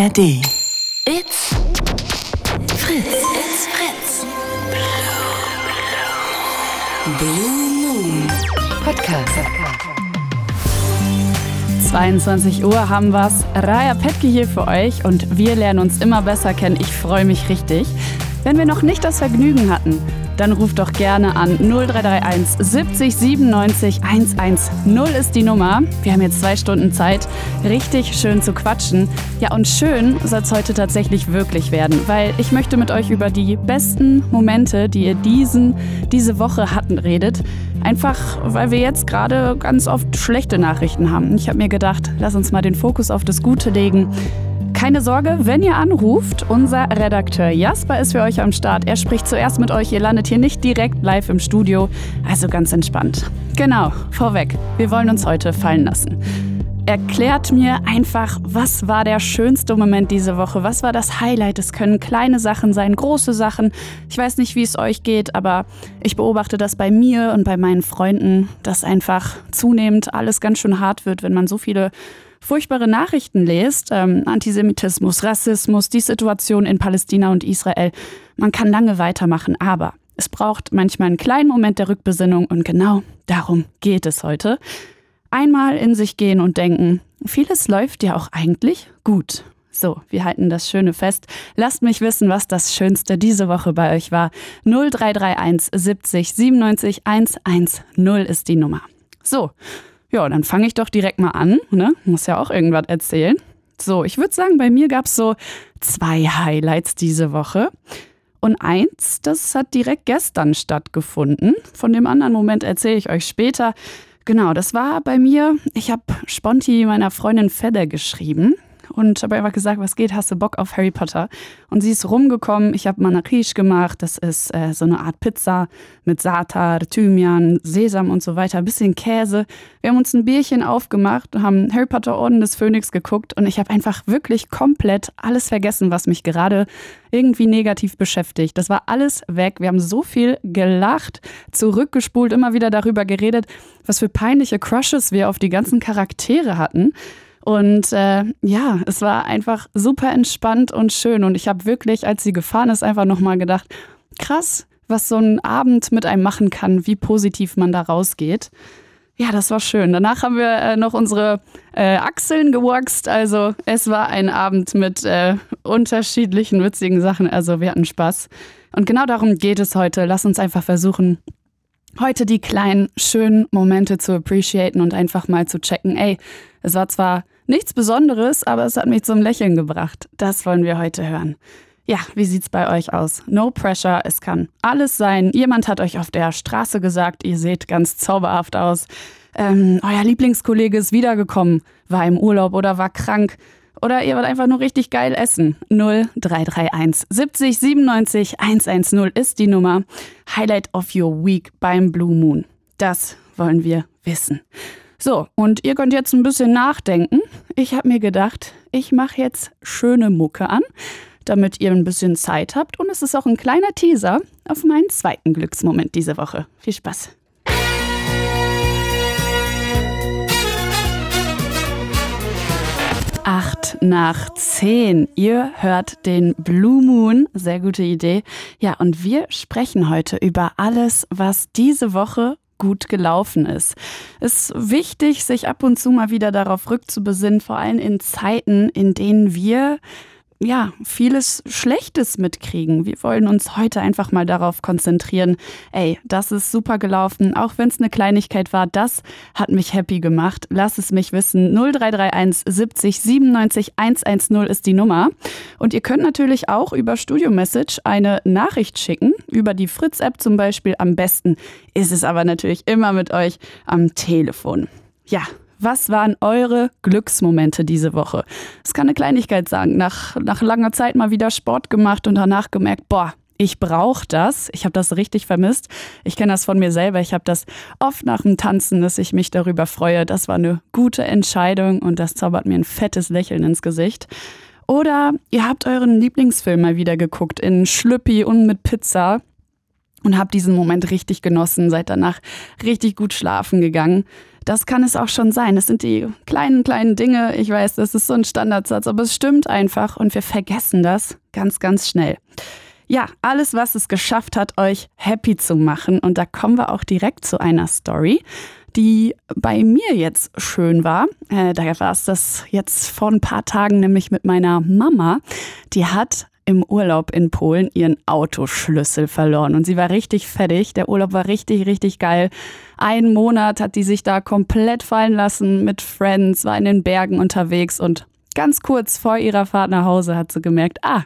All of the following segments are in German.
ARD. It's Fritz. It's Fritz. Blue Moon Podcast. 22 Uhr haben wir's. Raya Petke hier für euch und wir lernen uns immer besser kennen. Ich freue mich richtig. Wenn wir noch nicht das Vergnügen hatten, dann ruft doch gerne an 0331 70 97 110 ist die Nummer. Wir haben jetzt zwei Stunden Zeit, richtig schön zu quatschen. Ja, und schön soll es heute tatsächlich wirklich werden, weil ich möchte mit euch über die besten Momente, die ihr diesen, diese Woche hatten, redet. Einfach, weil wir jetzt gerade ganz oft schlechte Nachrichten haben. Ich habe mir gedacht, lass uns mal den Fokus auf das Gute legen. Keine Sorge, wenn ihr anruft, unser Redakteur Jasper ist für euch am Start. Er spricht zuerst mit euch, ihr landet hier nicht direkt live im Studio, also ganz entspannt. Genau, vorweg, wir wollen uns heute fallen lassen. Erklärt mir einfach, was war der schönste Moment diese Woche? Was war das Highlight? Es können kleine Sachen sein, große Sachen. Ich weiß nicht, wie es euch geht, aber ich beobachte das bei mir und bei meinen Freunden, dass einfach zunehmend alles ganz schön hart wird, wenn man so viele furchtbare Nachrichten lest, ähm, Antisemitismus, Rassismus, die Situation in Palästina und Israel, man kann lange weitermachen, aber es braucht manchmal einen kleinen Moment der Rückbesinnung und genau darum geht es heute. Einmal in sich gehen und denken, vieles läuft ja auch eigentlich gut. So, wir halten das Schöne fest. Lasst mich wissen, was das Schönste diese Woche bei euch war. 0331 70 97 110 ist die Nummer. So, ja, dann fange ich doch direkt mal an. Ne? Muss ja auch irgendwas erzählen. So, ich würde sagen, bei mir gab es so zwei Highlights diese Woche. Und eins, das hat direkt gestern stattgefunden. Von dem anderen Moment erzähle ich euch später. Genau, das war bei mir, ich habe Sponti meiner Freundin Fedder geschrieben und habe einfach gesagt, was geht, hast du Bock auf Harry Potter? Und sie ist rumgekommen, ich habe Manakish gemacht, das ist äh, so eine Art Pizza mit Satar, Thymian, Sesam und so weiter, ein bisschen Käse. Wir haben uns ein Bierchen aufgemacht, haben Harry Potter Orden des Phönix geguckt und ich habe einfach wirklich komplett alles vergessen, was mich gerade irgendwie negativ beschäftigt. Das war alles weg. Wir haben so viel gelacht, zurückgespult, immer wieder darüber geredet, was für peinliche Crushes wir auf die ganzen Charaktere hatten. Und äh, ja, es war einfach super entspannt und schön. Und ich habe wirklich, als sie gefahren ist, einfach nochmal gedacht, krass, was so ein Abend mit einem machen kann, wie positiv man da rausgeht. Ja, das war schön. Danach haben wir äh, noch unsere äh, Achseln gewachst. Also es war ein Abend mit äh, unterschiedlichen witzigen Sachen. Also wir hatten Spaß. Und genau darum geht es heute. Lass uns einfach versuchen, heute die kleinen, schönen Momente zu appreciaten und einfach mal zu checken, ey, es war zwar nichts Besonderes, aber es hat mich zum Lächeln gebracht. Das wollen wir heute hören. Ja, wie sieht's bei euch aus? No pressure, es kann alles sein. Jemand hat euch auf der Straße gesagt, ihr seht ganz zauberhaft aus. Ähm, euer Lieblingskollege ist wiedergekommen, war im Urlaub oder war krank. Oder ihr wollt einfach nur richtig geil essen. 0331 70 97 110 ist die Nummer. Highlight of your week beim Blue Moon. Das wollen wir wissen. So, und ihr könnt jetzt ein bisschen nachdenken. Ich habe mir gedacht, ich mache jetzt schöne Mucke an, damit ihr ein bisschen Zeit habt. Und es ist auch ein kleiner Teaser auf meinen zweiten Glücksmoment diese Woche. Viel Spaß. Acht nach zehn. Ihr hört den Blue Moon. Sehr gute Idee. Ja, und wir sprechen heute über alles, was diese Woche gut gelaufen ist. Es ist wichtig, sich ab und zu mal wieder darauf rückzubesinnen, vor allem in Zeiten, in denen wir ja, vieles Schlechtes mitkriegen. Wir wollen uns heute einfach mal darauf konzentrieren, ey, das ist super gelaufen, auch wenn es eine Kleinigkeit war, das hat mich happy gemacht. Lass es mich wissen. 0331 70 97 110 ist die Nummer. Und ihr könnt natürlich auch über Studio Message eine Nachricht schicken, über die Fritz-App zum Beispiel. Am besten ist es aber natürlich immer mit euch am Telefon. Ja, was waren eure Glücksmomente diese Woche? Es kann eine Kleinigkeit sagen. Nach, nach langer Zeit mal wieder Sport gemacht und danach gemerkt, boah, ich brauche das. Ich habe das richtig vermisst. Ich kenne das von mir selber. Ich habe das oft nach dem Tanzen, dass ich mich darüber freue. Das war eine gute Entscheidung und das zaubert mir ein fettes Lächeln ins Gesicht. Oder ihr habt euren Lieblingsfilm mal wieder geguckt in Schlüppi und mit Pizza und habt diesen Moment richtig genossen, seid danach richtig gut schlafen gegangen. Das kann es auch schon sein. Das sind die kleinen, kleinen Dinge. Ich weiß, das ist so ein Standardsatz, aber es stimmt einfach und wir vergessen das ganz, ganz schnell. Ja, alles, was es geschafft hat, euch happy zu machen. Und da kommen wir auch direkt zu einer Story, die bei mir jetzt schön war. Äh, da war es das jetzt vor ein paar Tagen, nämlich mit meiner Mama. Die hat im Urlaub in Polen ihren Autoschlüssel verloren und sie war richtig fertig. Der Urlaub war richtig, richtig geil. Einen Monat hat die sich da komplett fallen lassen mit Friends, war in den Bergen unterwegs und ganz kurz vor ihrer Fahrt nach Hause hat sie gemerkt, ah,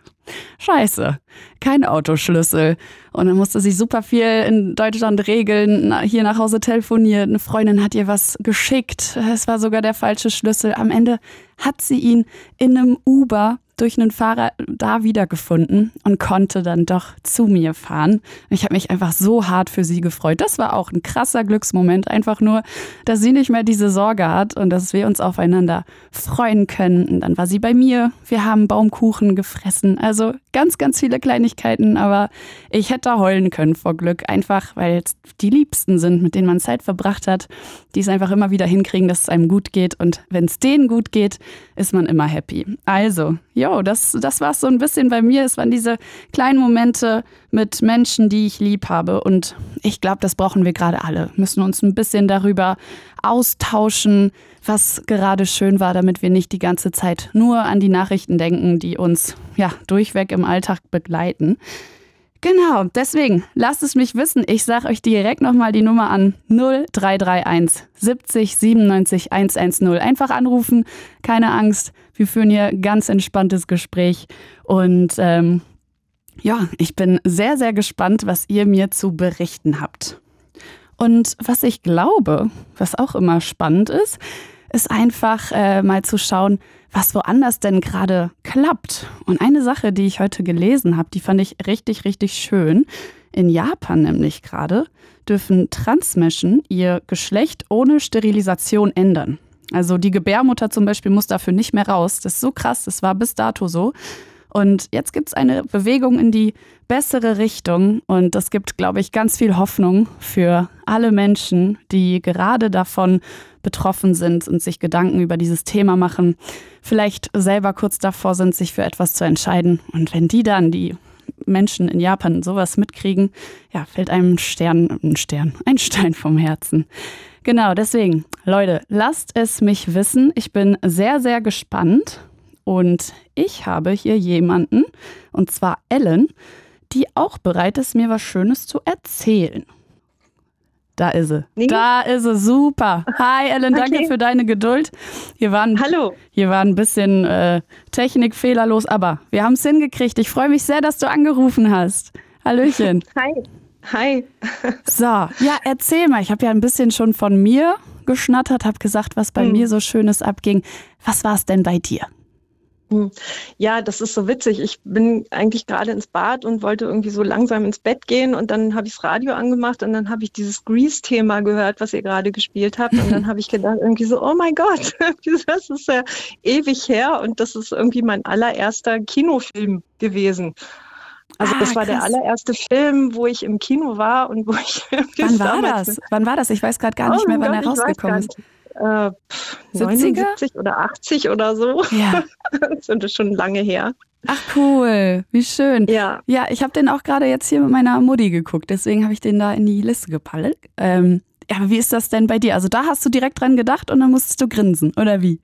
scheiße, kein Autoschlüssel. Und dann musste sie super viel in Deutschland regeln, hier nach Hause telefoniert, eine Freundin hat ihr was geschickt, es war sogar der falsche Schlüssel. Am Ende hat sie ihn in einem Uber durch einen Fahrer da wiedergefunden und konnte dann doch zu mir fahren. Ich habe mich einfach so hart für sie gefreut. Das war auch ein krasser Glücksmoment, einfach nur, dass sie nicht mehr diese Sorge hat und dass wir uns aufeinander freuen können. Und dann war sie bei mir. Wir haben Baumkuchen gefressen. Also ganz, ganz viele Kleinigkeiten, aber ich hätte heulen können vor Glück, einfach weil es die Liebsten sind, mit denen man Zeit verbracht hat, die es einfach immer wieder hinkriegen, dass es einem gut geht. Und wenn es denen gut geht, ist man immer happy. Also, jo, das, das war es so ein bisschen bei mir. Es waren diese kleinen Momente mit Menschen, die ich lieb habe. Und ich glaube, das brauchen wir gerade alle. Müssen uns ein bisschen darüber austauschen, was gerade schön war, damit wir nicht die ganze Zeit nur an die Nachrichten denken, die uns ja durchweg im Alltag begleiten. Genau, deswegen lasst es mich wissen. Ich sage euch direkt nochmal die Nummer an 0331 70 97 110. Einfach anrufen, keine Angst. Wir führen hier ganz entspanntes Gespräch. Und ähm, ja, ich bin sehr, sehr gespannt, was ihr mir zu berichten habt. Und was ich glaube, was auch immer spannend ist, ist einfach äh, mal zu schauen, was woanders denn gerade klappt. Und eine Sache, die ich heute gelesen habe, die fand ich richtig, richtig schön. In Japan nämlich gerade dürfen Transmenschen ihr Geschlecht ohne Sterilisation ändern. Also die Gebärmutter zum Beispiel muss dafür nicht mehr raus. Das ist so krass, das war bis dato so. Und jetzt gibt es eine Bewegung in die bessere Richtung und das gibt, glaube ich, ganz viel Hoffnung für alle Menschen, die gerade davon betroffen sind und sich Gedanken über dieses Thema machen, vielleicht selber kurz davor sind, sich für etwas zu entscheiden. Und wenn die dann, die Menschen in Japan sowas mitkriegen, ja, fällt einem ein Stern, ein Stern, ein Stein vom Herzen. Genau, deswegen, Leute, lasst es mich wissen. Ich bin sehr, sehr gespannt. Und ich habe hier jemanden, und zwar Ellen, die auch bereit ist, mir was Schönes zu erzählen. Da ist sie. Nee. Da ist sie. Super. Hi, Ellen, danke okay. für deine Geduld. Hier waren, Hallo. Hier war ein bisschen äh, Technikfehlerlos, aber wir haben es hingekriegt. Ich freue mich sehr, dass du angerufen hast. Hallöchen. Hi. Hi. So, ja, erzähl mal. Ich habe ja ein bisschen schon von mir geschnattert, habe gesagt, was bei hm. mir so Schönes abging. Was war es denn bei dir? Hm. Ja, das ist so witzig. Ich bin eigentlich gerade ins Bad und wollte irgendwie so langsam ins Bett gehen und dann habe ich das Radio angemacht und dann habe ich dieses Grease-Thema gehört, was ihr gerade gespielt habt und dann habe ich gedacht irgendwie so, oh mein Gott, das ist ja ewig her und das ist irgendwie mein allererster Kinofilm gewesen. Also ah, das war krass. der allererste Film, wo ich im Kino war und wo ich. Wann war das? Wann war das? Ich weiß gerade gar nicht oh, mehr, wann Gott, er rausgekommen ist äh, 79 oder 80 oder so. Ja. das sind schon lange her. Ach cool, wie schön. Ja. Ja, ich habe den auch gerade jetzt hier mit meiner Mutti geguckt, deswegen habe ich den da in die Liste gepallt. Ähm, ja, aber wie ist das denn bei dir? Also da hast du direkt dran gedacht und dann musstest du grinsen, oder wie?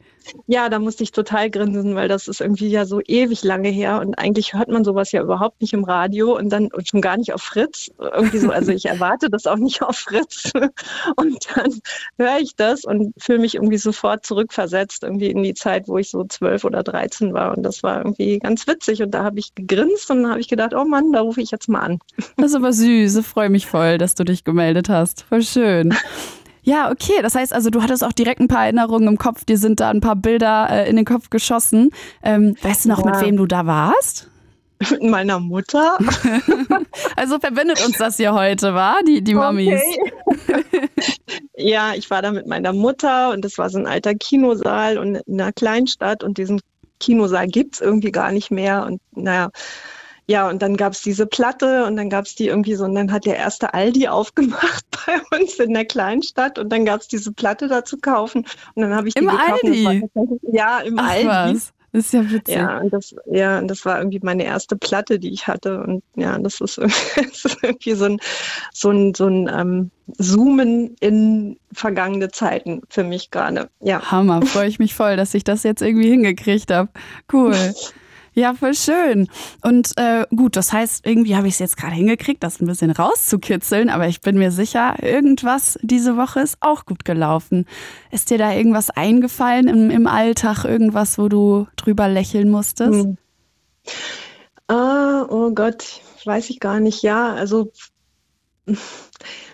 Ja, da musste ich total grinsen, weil das ist irgendwie ja so ewig lange her und eigentlich hört man sowas ja überhaupt nicht im Radio und dann und schon gar nicht auf Fritz. Irgendwie so, also ich erwarte das auch nicht auf Fritz. Und dann höre ich das und fühle mich irgendwie sofort zurückversetzt, irgendwie in die Zeit, wo ich so zwölf oder dreizehn war. Und das war irgendwie ganz witzig. Und da habe ich gegrinst und dann habe ich gedacht, oh Mann, da rufe ich jetzt mal an. Das ist aber süß. Ich freue mich voll, dass du dich gemeldet hast. Voll schön. Ja, okay. Das heißt also, du hattest auch direkt ein paar Erinnerungen im Kopf. Dir sind da ein paar Bilder äh, in den Kopf geschossen. Ähm, weißt du noch, ja. mit wem du da warst? Mit meiner Mutter. also verbindet uns das hier heute, war die, die Mamis? Okay. ja, ich war da mit meiner Mutter und das war so ein alter Kinosaal und in einer Kleinstadt und diesen Kinosaal gibt es irgendwie gar nicht mehr. Und naja, ja, und dann gab es diese Platte und dann gab es die irgendwie so, und dann hat der erste Aldi aufgemacht bei uns in der Kleinstadt und dann gab es diese Platte da zu kaufen und dann habe ich die Im gekauft. und das Aldi? Ja, im Ach Aldi. was, das ist ja witzig. Ja, und das, ja, und das war irgendwie meine erste Platte, die ich hatte. Und ja, das ist, irgendwie- das ist irgendwie so ein, so ein, so ein ähm, Zoomen in vergangene Zeiten für mich gerade. Ja. Hammer, freue ich mich voll, dass ich das jetzt irgendwie hingekriegt habe. Cool. Ja, voll schön. Und äh, gut, das heißt, irgendwie habe ich es jetzt gerade hingekriegt, das ein bisschen rauszukitzeln, aber ich bin mir sicher, irgendwas diese Woche ist auch gut gelaufen. Ist dir da irgendwas eingefallen im, im Alltag, irgendwas, wo du drüber lächeln musstest? Hm. Ah, oh Gott, weiß ich gar nicht. Ja, also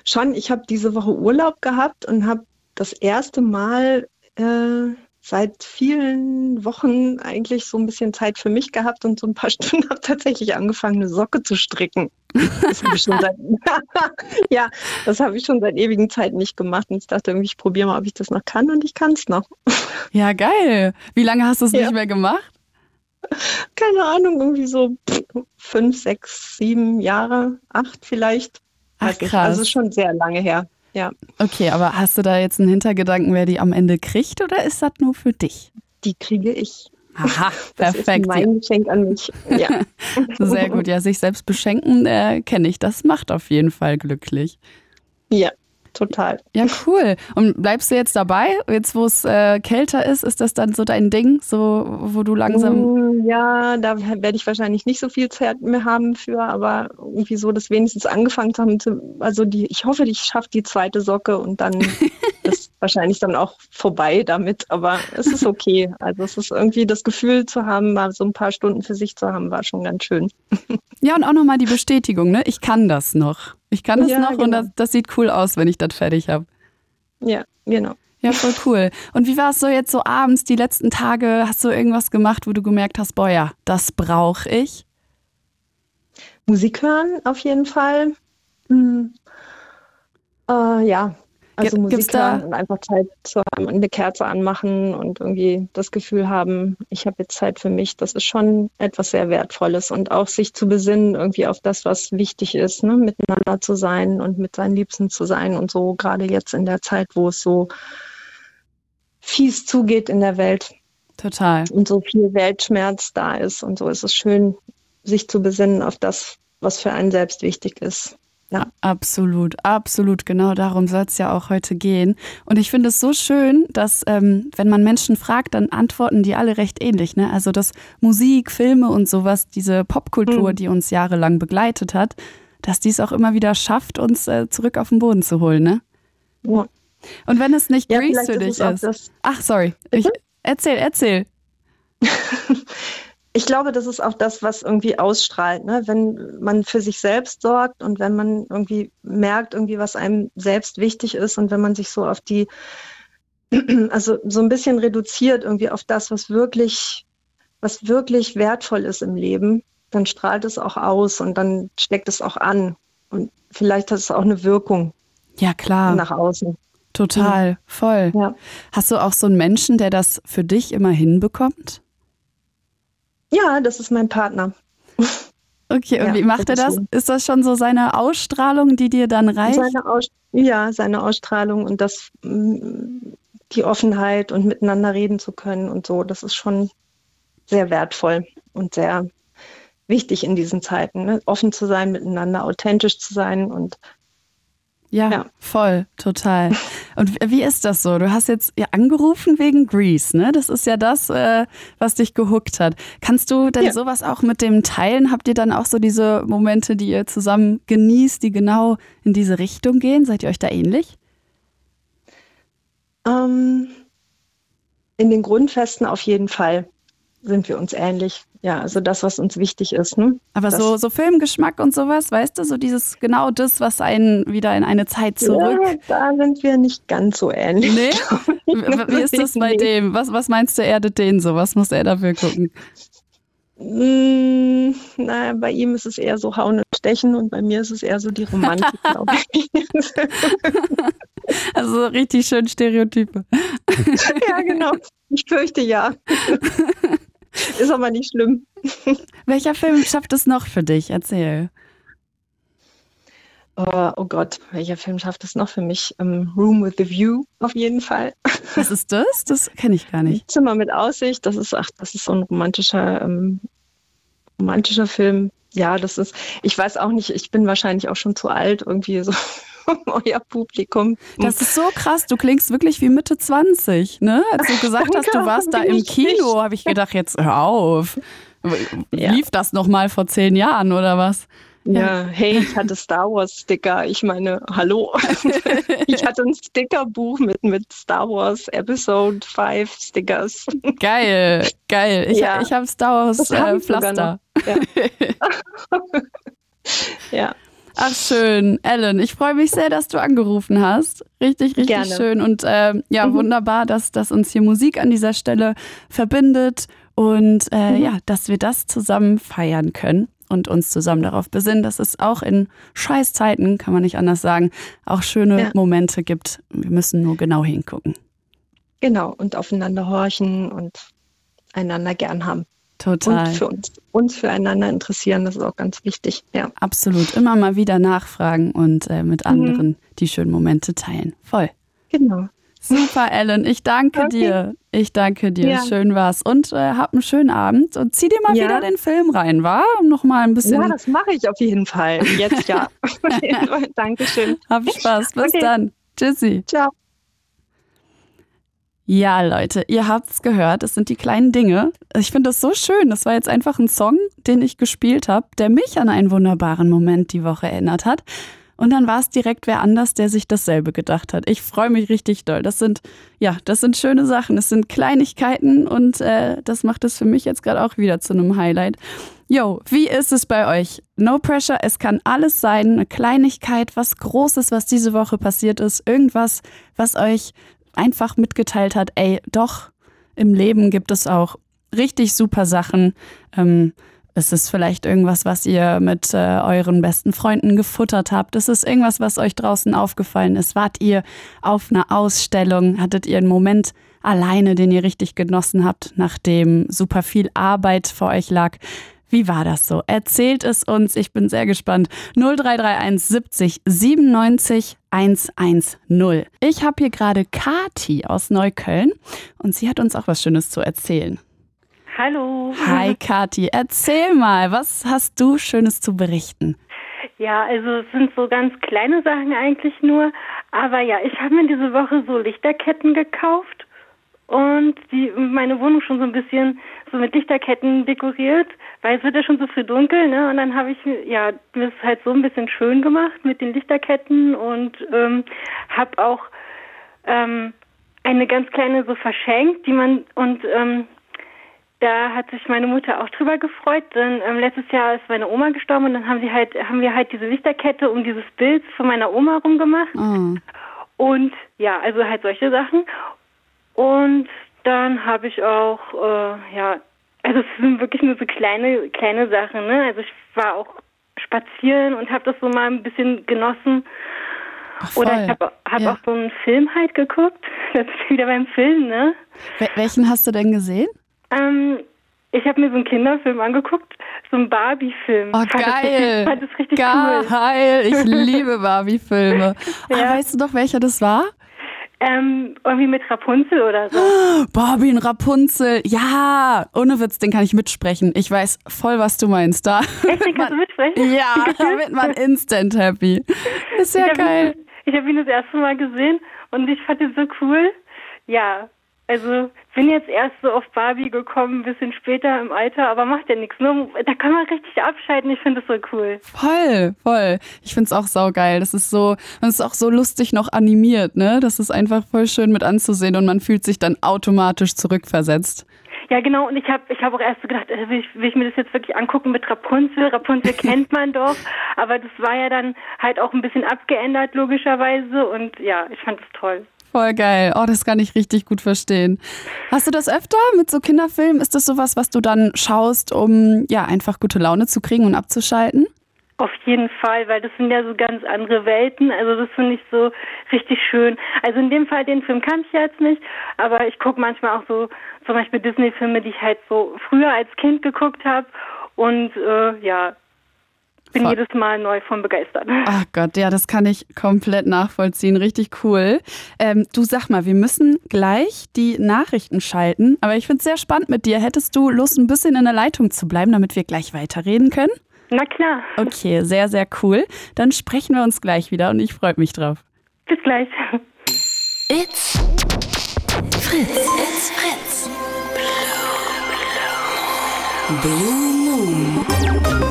schon, ich habe diese Woche Urlaub gehabt und habe das erste Mal äh, seit vielen Wochen eigentlich so ein bisschen Zeit für mich gehabt und so ein paar Stunden habe tatsächlich angefangen, eine Socke zu stricken. Das habe ich schon seit, ja, das habe ich schon seit ewigen Zeiten nicht gemacht und ich dachte irgendwie, ich probiere mal, ob ich das noch kann und ich kann es noch. Ja, geil. Wie lange hast du es Ja. nicht mehr gemacht? Keine Ahnung, irgendwie so fünf, sechs, sieben Jahre, acht vielleicht. Ach, nicht. krass. Also schon sehr lange her. Ja, Okay, aber hast du da jetzt einen Hintergedanken, wer die am Ende kriegt oder ist das nur für dich? die kriege ich. Aha, Das perfekt. ist mein Geschenk an mich. Ja. Sehr gut. Ja, sich selbst beschenken, äh, kenne ich. Das macht auf jeden Fall glücklich. ja, total. Ja, cool. Und bleibst du jetzt dabei? Jetzt, wo es äh, kälter ist, ist das dann so dein Ding, so wo du langsam. Mm, Ja, da werde ich wahrscheinlich nicht so viel Zeit mehr haben für, aber irgendwie so, dass wenigstens angefangen haben zu, also die, ich hoffe, ich schaffe die zweite Socke und dann ist wahrscheinlich dann auch vorbei damit, aber es ist okay. Also es ist irgendwie das Gefühl zu haben, mal so ein paar Stunden für sich zu haben, war schon ganz schön. Ja, und auch nochmal die Bestätigung, ne? Ich kann das noch. Ich kann das Ja, noch und genau. das, das sieht cool aus, wenn ich das fertig habe. Ja, genau. Ja, voll cool. Und wie war es so jetzt so abends, die letzten Tage? Hast du irgendwas gemacht, wo du gemerkt hast, boah, ja, das brauche ich? Musik hören auf jeden Fall. Hm. Äh, ja, also Musik da- hören und einfach Zeit zu haben und eine Kerze anmachen und irgendwie das Gefühl haben, ich habe jetzt Zeit für mich. Das ist schon etwas sehr Wertvolles und auch sich zu besinnen irgendwie auf das, was wichtig ist, ne? miteinander zu sein und mit seinen Liebsten zu sein und so gerade jetzt in der Zeit, wo es so fies zugeht in der Welt Total. und so viel Weltschmerz da ist und so ist es schön, sich zu besinnen auf das, was für einen selbst wichtig ist. Ja. Absolut, absolut. Genau darum soll es ja auch heute gehen. Und ich finde es so schön, dass, ähm, wenn man Menschen fragt, dann antworten die alle recht ähnlich. Ne? Also, dass Musik, Filme und sowas, diese Popkultur, Mhm. die uns jahrelang begleitet hat, dass dies auch immer wieder schafft, uns äh, zurück auf den Boden zu holen. Ne? Ja. Und wenn es nicht Ja, Grease für dich ist. Ach, sorry. Ich, erzähl, erzähl. Ich glaube, das ist auch das, was irgendwie ausstrahlt, ne? wenn man für sich selbst sorgt und wenn man irgendwie merkt, irgendwie, was einem selbst wichtig ist und wenn man sich so auf die, also so ein bisschen reduziert irgendwie auf das, was wirklich, was wirklich wertvoll ist im Leben, dann strahlt es auch aus und dann steckt es auch an und vielleicht hat es auch eine Wirkung Ja, klar. nach außen. Total. Voll. Ja. Hast du auch so einen Menschen, der das für dich immer hinbekommt? Ja, das ist mein Partner. Okay, und Ja, wie macht er das das? ist das schon so seine Ausstrahlung, die dir dann reicht? Seine ja, seine Ausstrahlung und das, mm, die Offenheit und miteinander reden zu können und so, das ist schon sehr wertvoll und sehr wichtig in diesen Zeiten. Ne? Offen zu sein, miteinander authentisch zu sein und Ja, Ja. voll, total. Und wie- ist das so? Du hast jetzt ja angerufen wegen Grease, ne? Das ist ja das, äh, was dich gehuckt hat. Kannst du denn Ja. sowas auch mit dem teilen? Habt ihr dann auch so diese Momente, die ihr zusammen genießt, die genau in diese Richtung gehen? Seid ihr euch da ähnlich? ähm, in den Grundfesten auf jeden Fall sind wir uns ähnlich. Ja, also das, was uns wichtig ist. Ne? Aber Das- so, so Filmgeschmack und sowas, weißt du, so dieses genau das, was einen wieder in eine Zeit zurück. Ja, da sind wir nicht ganz so ähnlich. Nee? Wie ist das bei dem? Was, was meinst du, er erdet den so? Was muss er dafür gucken? Mm, naja, bei ihm ist es eher so Hauen und Stechen und bei mir ist es eher so die Romantik, glaube ich. Also richtig schön Stereotype. ja, genau. Ich fürchte ja. ist aber nicht schlimm. Welcher Film schafft es noch für dich? Erzähl. Oh, oh, Gott, welcher Film schafft es noch für mich? Um, ähm, Room with the View auf jeden Fall. Was ist das? Das kenne ich gar nicht. Zimmer mit Aussicht. Das ist, ach, das ist so ein romantischer, ähm, romantischer Film. Ja, das ist. Ich weiß auch nicht. Ich bin wahrscheinlich auch schon zu alt irgendwie so. euer Publikum. Das ist so krass. Du klingst wirklich wie Mitte 20, ne? Als du gesagt hast, du warst da im Kino, habe ich gedacht, jetzt hör auf. Ja. Lief das noch mal vor zehn Jahren oder was? Ja, hey, ich hatte Star Wars Sticker. Ich meine, hallo. ich hatte ein Stickerbuch mit, mit Star Wars Episode 5 Stickers. Geil, geil. Ich, ja. ich habe Star Wars äh, Pflaster. Ja. ja. Ach schön, Ellen. Ich freue mich sehr, dass du angerufen hast. Richtig, richtig Gerne. schön und äh, ja, mhm. wunderbar, dass, dass uns hier Musik an dieser Stelle verbindet und äh, mhm. ja, dass wir das zusammen feiern können und uns zusammen darauf besinnen, dass es auch in Scheißzeiten, kann man nicht anders sagen, auch schöne ja. Momente gibt. Wir müssen nur genau hingucken. Genau, und aufeinander horchen und einander gern haben. Total. Und für uns, uns füreinander interessieren, das ist auch ganz wichtig. Ja. Absolut. Immer mal wieder nachfragen und äh, mit mhm. anderen mhm. die schönen Momente teilen. Voll. Genau. Super, Ellen. Ich danke okay. dir. Ich danke dir. Ja. Schön war's. Und äh, hab einen schönen Abend und zieh dir mal ja. wieder den Film rein, war? Um noch mal ein bisschen. Ja, das mache ich auf jeden Fall. Jetzt ja. Dankeschön. Hab Spaß. Bis okay. dann. Tschüssi. Ciao. Ja, Leute, ihr habt's gehört, es sind die kleinen Dinge. Ich finde das so schön. Das war jetzt einfach ein Song, den ich gespielt habe, der mich an einen wunderbaren Moment die Woche erinnert hat. Und dann war es direkt wer anders, der sich dasselbe gedacht hat. Ich freue mich richtig doll. Das sind, ja, das sind schöne Sachen. Es sind Kleinigkeiten und äh, das macht es für mich jetzt gerade auch wieder zu einem Highlight. Yo, wie ist es bei euch? No pressure, es kann alles sein. Eine Kleinigkeit, was Großes, was diese Woche passiert ist. Irgendwas, was euch einfach mitgeteilt hat, ey, doch, im Leben gibt es auch richtig super Sachen. Ähm, es ist vielleicht irgendwas, was ihr mit äh, euren besten Freunden gefuttert habt. Es ist irgendwas, was euch draußen aufgefallen ist. Wart ihr auf einer Ausstellung? Hattet ihr einen Moment alleine, den ihr richtig genossen habt, nachdem super viel Arbeit vor euch lag? Wie war das so? Erzählt es uns. Ich bin sehr gespannt. 0331 70 97 110. Ich habe hier gerade Kati aus Neukölln und sie hat uns auch was Schönes zu erzählen. Hallo. Hi Kati, erzähl mal, was hast du Schönes zu berichten? Ja, also es sind so ganz kleine Sachen eigentlich nur. Aber ja, ich habe mir diese Woche so Lichterketten gekauft und die meine Wohnung schon so ein bisschen so mit Lichterketten dekoriert, weil es wird ja schon so früh dunkel, ne? Und dann habe ich ja mir es halt so ein bisschen schön gemacht mit den Lichterketten und ähm, habe auch ähm, eine ganz kleine so verschenkt, die man und ähm, da hat sich meine Mutter auch drüber gefreut, denn ähm, letztes Jahr ist meine Oma gestorben und dann haben sie halt haben wir halt diese Lichterkette um dieses Bild von meiner Oma rumgemacht. Oh. Und ja, also halt solche Sachen. Und dann habe ich auch, äh, ja, also es sind wirklich nur so kleine, kleine Sachen, ne? Also ich war auch spazieren und habe das so mal ein bisschen genossen. Ach, Oder ich habe hab ja. auch so einen Film halt geguckt. Das ist wieder beim Film, ne? Wel welchen hast du denn gesehen? Ähm, ich habe mir so einen Kinderfilm angeguckt, so einen Barbie-Film. Oh, geil. Ich fand das richtig geil. cool. Geil. Ich liebe Barbie-Filme. ja. Ah, weißt du noch, welcher das war? Ähm, irgendwie mit Rapunzel oder so. Barbie und Rapunzel, ja, ohne Witz, den kann ich mitsprechen. Ich weiß voll, was du meinst da. Echt, den kannst du mitsprechen? Ja, da wird man instant happy. Ist ja ich geil. Ihn, ich habe ihn das erste Mal gesehen und ich fand ihn so cool. Ja, also bin jetzt erst so auf Barbie gekommen, ein bisschen später im Alter, aber macht ja nichts. Nur, da kann man richtig abschalten. Ich finde das so cool. Voll, voll. Ich finde es auch saugeil. Das ist so, man ist auch so lustig noch animiert, ne? Das ist einfach voll schön mit anzusehen und man fühlt sich dann automatisch zurückversetzt. Ja, genau. Und ich habe ich hab auch erst so gedacht, äh, will ich, will ich mir das jetzt wirklich angucken mit Rapunzel? Rapunzel kennt man doch. Aber das war ja dann halt auch ein bisschen abgeändert, logischerweise. Und ja, ich fand es toll. Voll geil. Oh, das kann ich richtig gut verstehen. Hast du das öfter mit so Kinderfilmen? Ist das sowas, was du dann schaust, um ja einfach gute Laune zu kriegen und abzuschalten? Auf jeden Fall, weil das sind ja so ganz andere Welten. Also das finde ich so richtig schön. Also in dem Fall den Film kann ich jetzt nicht, aber ich gucke manchmal auch so zum Beispiel Disney-Filme, die ich halt so früher als Kind geguckt habe. Und äh, ja, bin Voll. jedes Mal neu von begeistert. Ach Gott, ja, das kann ich komplett nachvollziehen. Richtig cool. Ähm, du sag mal, wir müssen gleich die Nachrichten schalten, aber ich finde es sehr spannend mit dir. Hättest du Lust, ein bisschen in der Leitung zu bleiben, damit wir gleich weiterreden können? Na klar. Okay, sehr, sehr cool. Dann sprechen wir uns gleich wieder und ich freue mich drauf. Bis gleich. It's Fritz. It's Fritz. Blue Moon.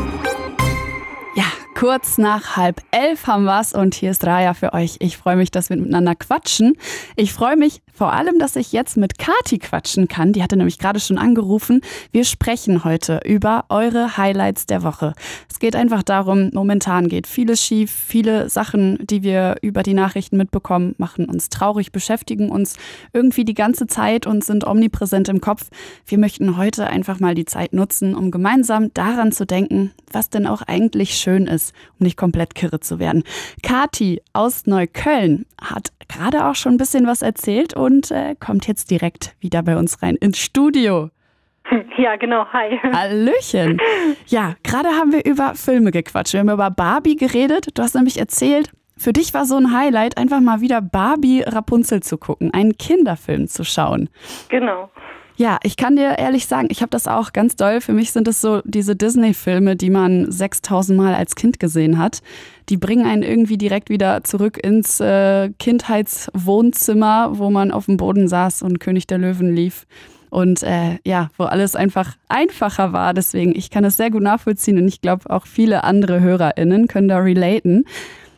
Kurz nach halb elf haben wir's und hier ist Raya für euch. Ich freue mich, dass wir miteinander quatschen. Ich freue mich vor allem, dass ich jetzt mit Kati quatschen kann. Die hatte nämlich gerade schon angerufen. Wir sprechen heute über eure Highlights der Woche. Es geht einfach darum, momentan geht vieles schief. Viele Sachen, die wir über die Nachrichten mitbekommen, machen uns traurig, beschäftigen uns irgendwie die ganze Zeit und sind omnipräsent im Kopf. Wir möchten heute einfach mal die Zeit nutzen, um gemeinsam daran zu denken, was denn auch eigentlich schön ist ist, um nicht komplett kirre zu werden. Kati aus Neukölln hat gerade auch schon ein bisschen was erzählt und äh, kommt jetzt direkt wieder bei uns rein ins Studio. Ja, genau. Hi. Hallöchen. Ja, gerade haben wir über Filme gequatscht. Wir haben über Barbie geredet. Du hast nämlich erzählt, für dich war so ein Highlight, einfach mal wieder Barbie Rapunzel zu gucken, einen Kinderfilm zu schauen. Genau. Ja, ich kann dir ehrlich sagen, ich habe das auch ganz doll. Für mich sind es so diese Disney-Filme, die man 6000 Mal als Kind gesehen hat. Die bringen einen irgendwie direkt wieder zurück ins äh, Kindheitswohnzimmer, wo man auf dem Boden saß und König der Löwen lief. Und äh, ja, wo alles einfach einfacher war. Deswegen, ich kann das sehr gut nachvollziehen und ich glaube, auch viele andere HörerInnen können da relaten.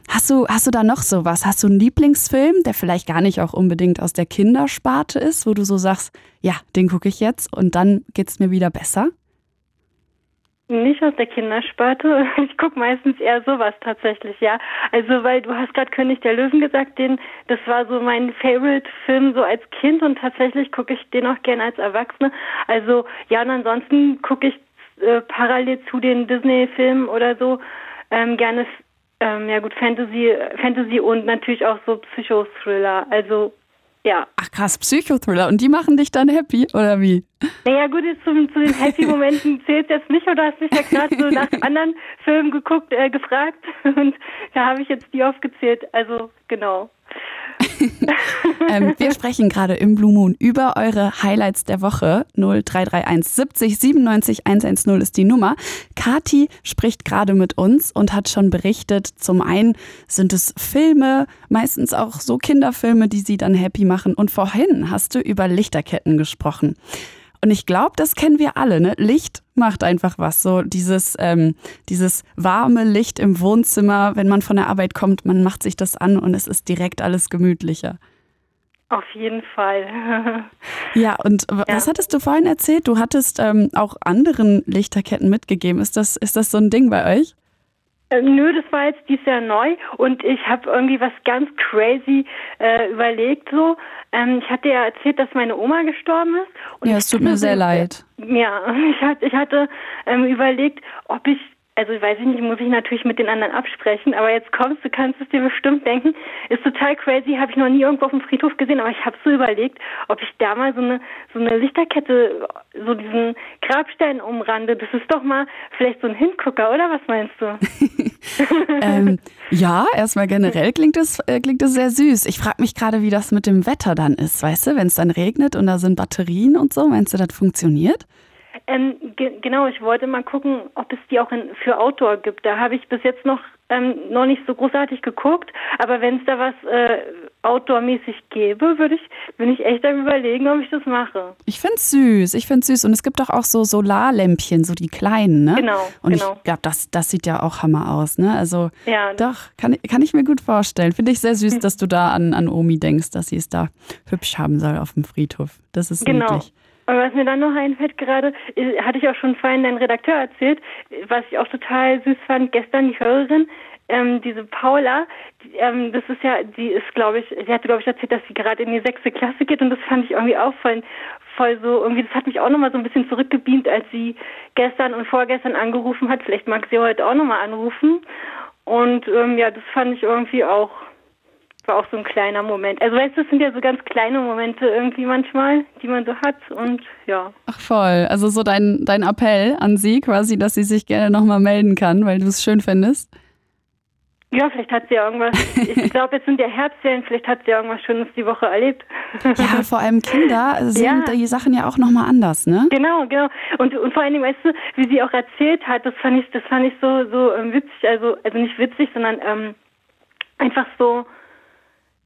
Hast du, hast du da noch sowas? Hast du einen Lieblingsfilm, der vielleicht gar nicht auch unbedingt aus der Kindersparte ist, wo du so sagst, ja, den gucke ich jetzt und dann geht es mir wieder besser? Nicht aus der Kindersparte. Ich gucke meistens eher sowas tatsächlich, ja. Also weil du hast gerade König der Löwen gesagt, den das war so mein Favorite-Film so als Kind und tatsächlich gucke ich den auch gern als Erwachsene. Also ja, und ansonsten gucke ich äh, parallel zu den Disney-Filmen oder so ähm, gerne ähm, ja gut, Fantasy, Fantasy und natürlich auch so Psychothriller. Also ja. Ach krass, Psychothriller. Und die machen dich dann happy, oder wie? Naja gut, jetzt zu, zu den Happy-Momenten zählt jetzt nicht, oder hast mich ja gerade so nach anderen Filmen geguckt, äh, gefragt. Und da habe ich jetzt die aufgezählt. Also genau. ähm, wir sprechen gerade im Blue Moon über eure Highlights der Woche. 0331 70 97 110 ist die Nummer. Kati spricht gerade mit uns und hat schon berichtet, zum einen sind es Filme, meistens auch so Kinderfilme, die sie dann happy machen. Und vorhin hast du über Lichterketten gesprochen. Und ich glaube, das kennen wir alle. Ne? Licht macht einfach was. So dieses, ähm, dieses warme Licht im Wohnzimmer, wenn man von der Arbeit kommt, man macht sich das an und es ist direkt alles gemütlicher. Auf jeden Fall. ja, und was ja. hattest du vorhin erzählt? Du hattest ähm, auch anderen Lichterketten mitgegeben. Ist das, ist das so ein Ding bei euch? Äh, nö, das war jetzt dieses Jahr neu und ich habe irgendwie was ganz crazy äh, überlegt so. Ähm, ich hatte ja erzählt, dass meine Oma gestorben ist. Und ja, es tut mir sehr leid. Ja, ich hatte, ich hatte ähm, überlegt, ob ich also weiß ich nicht, muss ich natürlich mit den anderen absprechen, aber jetzt kommst du, kannst es dir bestimmt denken, ist total crazy, habe ich noch nie irgendwo auf dem Friedhof gesehen, aber ich habe so überlegt, ob ich da mal so eine so eine Lichterkette, so diesen Grabstein umrande. Das ist doch mal vielleicht so ein Hingucker, oder was meinst du? ähm, ja, erstmal generell klingt es äh, klingt es sehr süß. Ich frage mich gerade, wie das mit dem Wetter dann ist, weißt du, wenn es dann regnet und da sind Batterien und so, meinst du, das funktioniert? Ähm, ge genau, ich wollte mal gucken, ob es die auch in, für Outdoor gibt. Da habe ich bis jetzt noch ähm, noch nicht so großartig geguckt, aber wenn es da was äh, Outdoor-mäßig gäbe, würde ich, bin ich echt am überlegen, ob ich das mache. Ich finde es süß, ich finde es süß. Und es gibt doch auch so Solarlämpchen, so die kleinen, ne? Genau. Und genau. ich glaube, das, das sieht ja auch Hammer aus, ne? Also ja. doch, kann, kann ich mir gut vorstellen. Finde ich sehr süß, hm. dass du da an, an Omi denkst, dass sie es da hübsch haben soll auf dem Friedhof. Das ist genau. niedlich. Und was mir dann noch einfällt gerade, hatte ich auch schon vorhin deinen Redakteur erzählt, was ich auch total süß fand, gestern die Hörerin, ähm, diese Paula, die, ähm, das ist ja, die ist, glaube ich, sie hatte, glaube ich, erzählt, dass sie gerade in die sechste Klasse geht und das fand ich irgendwie auch voll, voll so, irgendwie, das hat mich auch nochmal so ein bisschen zurückgebeamt, als sie gestern und vorgestern angerufen hat. Vielleicht mag sie heute auch nochmal anrufen. Und ähm, ja, das fand ich irgendwie auch war auch so ein kleiner Moment. Also weißt du, es sind ja so ganz kleine Momente irgendwie manchmal, die man so hat und ja. Ach voll. Also so dein, dein Appell an sie quasi, dass sie sich gerne nochmal melden kann, weil du es schön findest. Ja, vielleicht hat sie ja irgendwas. Ich glaube, jetzt sind ja Herbstferien, vielleicht hat sie ja irgendwas Schönes die Woche erlebt. Ja, vor allem Kinder sehen ja. die Sachen ja auch nochmal anders, ne? Genau, genau. Und, und vor allen Dingen, weißt du, wie sie auch erzählt hat, das fand ich, das fand ich so, so ähm, witzig, also, also nicht witzig, sondern ähm, einfach so,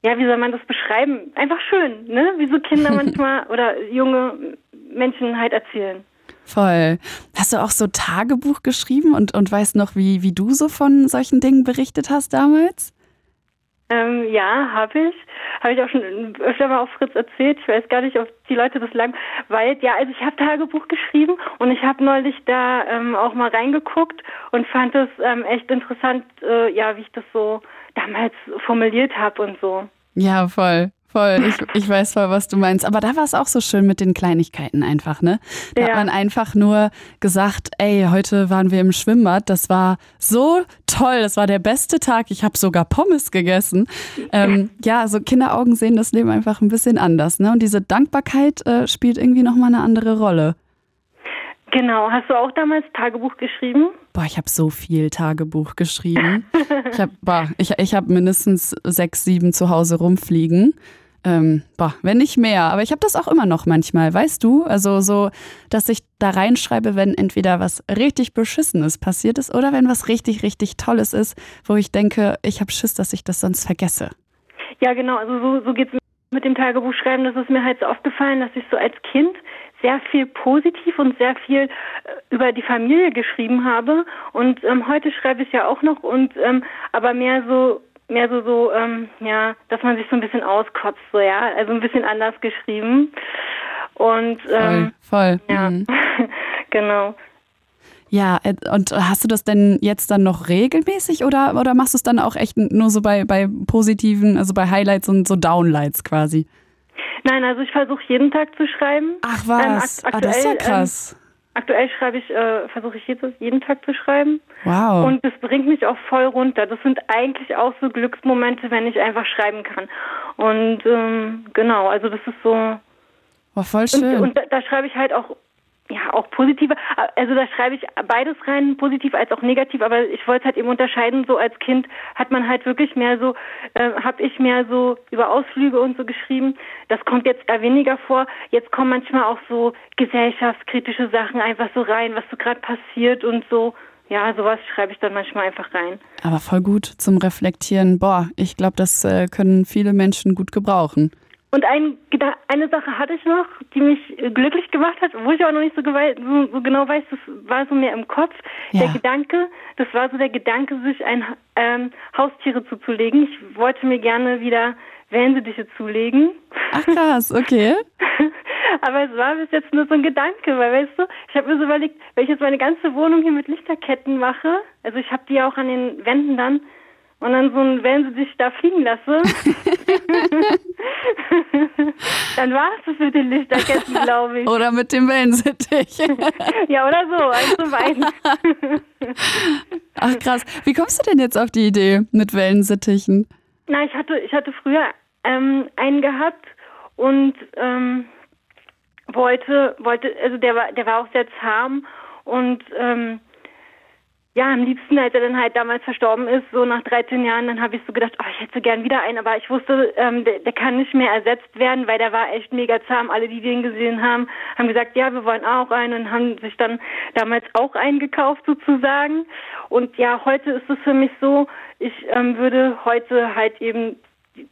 ja, wie soll man das beschreiben? Einfach schön, ne? Wie so Kinder manchmal oder junge Menschen halt erzählen. Voll. Hast du auch so Tagebuch geschrieben und, und weißt noch, wie, wie du so von solchen Dingen berichtet hast damals? Ähm, ja, habe ich. Habe ich auch schon öfter mal auf Fritz erzählt. Ich weiß gar nicht, ob die Leute das lang, weil ja, also ich habe Tagebuch geschrieben und ich habe neulich da ähm, auch mal reingeguckt und fand es ähm, echt interessant, äh, ja, wie ich das so damals formuliert habe und so. Ja, voll. Voll, ich, ich weiß voll, was du meinst. Aber da war es auch so schön mit den Kleinigkeiten einfach, ne? Da ja. hat man einfach nur gesagt, ey, heute waren wir im Schwimmbad, das war so toll, das war der beste Tag, ich habe sogar Pommes gegessen. Ähm, ja, so Kinderaugen sehen das Leben einfach ein bisschen anders, ne? Und diese Dankbarkeit äh, spielt irgendwie nochmal eine andere Rolle. Genau. Hast du auch damals Tagebuch geschrieben? Boah, ich habe so viel Tagebuch geschrieben. ich habe ich, ich hab mindestens sechs, sieben zu Hause rumfliegen. Ähm, boah, wenn nicht mehr. Aber ich habe das auch immer noch manchmal, weißt du? Also so, dass ich da reinschreibe, wenn entweder was richtig Beschissenes passiert ist oder wenn was richtig, richtig Tolles ist, wo ich denke, ich habe Schiss, dass ich das sonst vergesse. Ja, genau. Also so, so geht es mit dem Tagebuchschreiben. Das ist mir halt so aufgefallen, dass ich so als Kind sehr viel positiv und sehr viel äh, über die Familie geschrieben habe. Und ähm, heute schreibe ich ja auch noch und ähm, aber mehr so mehr so so ähm, ja, dass man sich so ein bisschen auskotzt, so ja, also ein bisschen anders geschrieben. Und ähm, voll, voll. ja, mhm. genau. Ja, äh, und hast du das denn jetzt dann noch regelmäßig oder, oder machst du es dann auch echt nur so bei, bei positiven, also bei Highlights und so Downlights quasi? Nein, also ich versuche jeden Tag zu schreiben. Ach was, ähm, ah, das ist ja ähm, krass. Ähm, aktuell schreibe ich, äh, versuche ich jeden, jeden Tag zu schreiben. Wow. Und das bringt mich auch voll runter. Das sind eigentlich auch so Glücksmomente, wenn ich einfach schreiben kann. Und ähm, genau, also das ist so. War voll schön. Und, und da, da schreibe ich halt auch ja, auch positive, also da schreibe ich beides rein, positiv als auch negativ, aber ich wollte halt eben unterscheiden, so als Kind hat man halt wirklich mehr so, äh, habe ich mehr so über Ausflüge und so geschrieben. Das kommt jetzt eher weniger vor. Jetzt kommen manchmal auch so gesellschaftskritische Sachen einfach so rein, was so gerade passiert und so. Ja, sowas schreibe ich dann manchmal einfach rein. Aber voll gut zum Reflektieren. Boah, ich glaube, das äh, können viele Menschen gut gebrauchen. Und ein, eine Sache hatte ich noch, die mich glücklich gemacht hat, wo ich auch noch nicht so, so, so genau weiß, das war so mehr im Kopf. Ja. Der Gedanke, das war so der Gedanke, sich ein ähm, Haustiere zuzulegen. Ich wollte mir gerne wieder Wellensittiche zulegen. Ach krass, okay. Aber es war bis jetzt nur so ein Gedanke, weil weißt du, ich habe mir so überlegt, wenn ich jetzt meine ganze Wohnung hier mit Lichterketten mache, also ich habe die ja auch an den Wänden dann, und dann so ein, wenn sie sich da fliegen lasse, dann war es das mit den Lichterketten, glaube ich. Oder mit dem Wellensittich. ja, oder so, eins zu beiden. Ach krass. Wie kommst du denn jetzt auf die Idee mit Wellensittichen? Na, ich hatte, ich hatte früher ähm, einen gehabt und ähm, wollte, wollte, also der war, der war auch sehr zahm und ähm, ja, am liebsten, als er dann halt damals verstorben ist, so nach 13 Jahren, dann habe ich so gedacht, oh, ich hätte gern wieder einen, aber ich wusste, ähm, der, der kann nicht mehr ersetzt werden, weil der war echt mega zahm. Alle, die den gesehen haben, haben gesagt, ja, wir wollen auch einen und haben sich dann damals auch einen gekauft sozusagen. Und ja, heute ist es für mich so, ich ähm, würde heute halt eben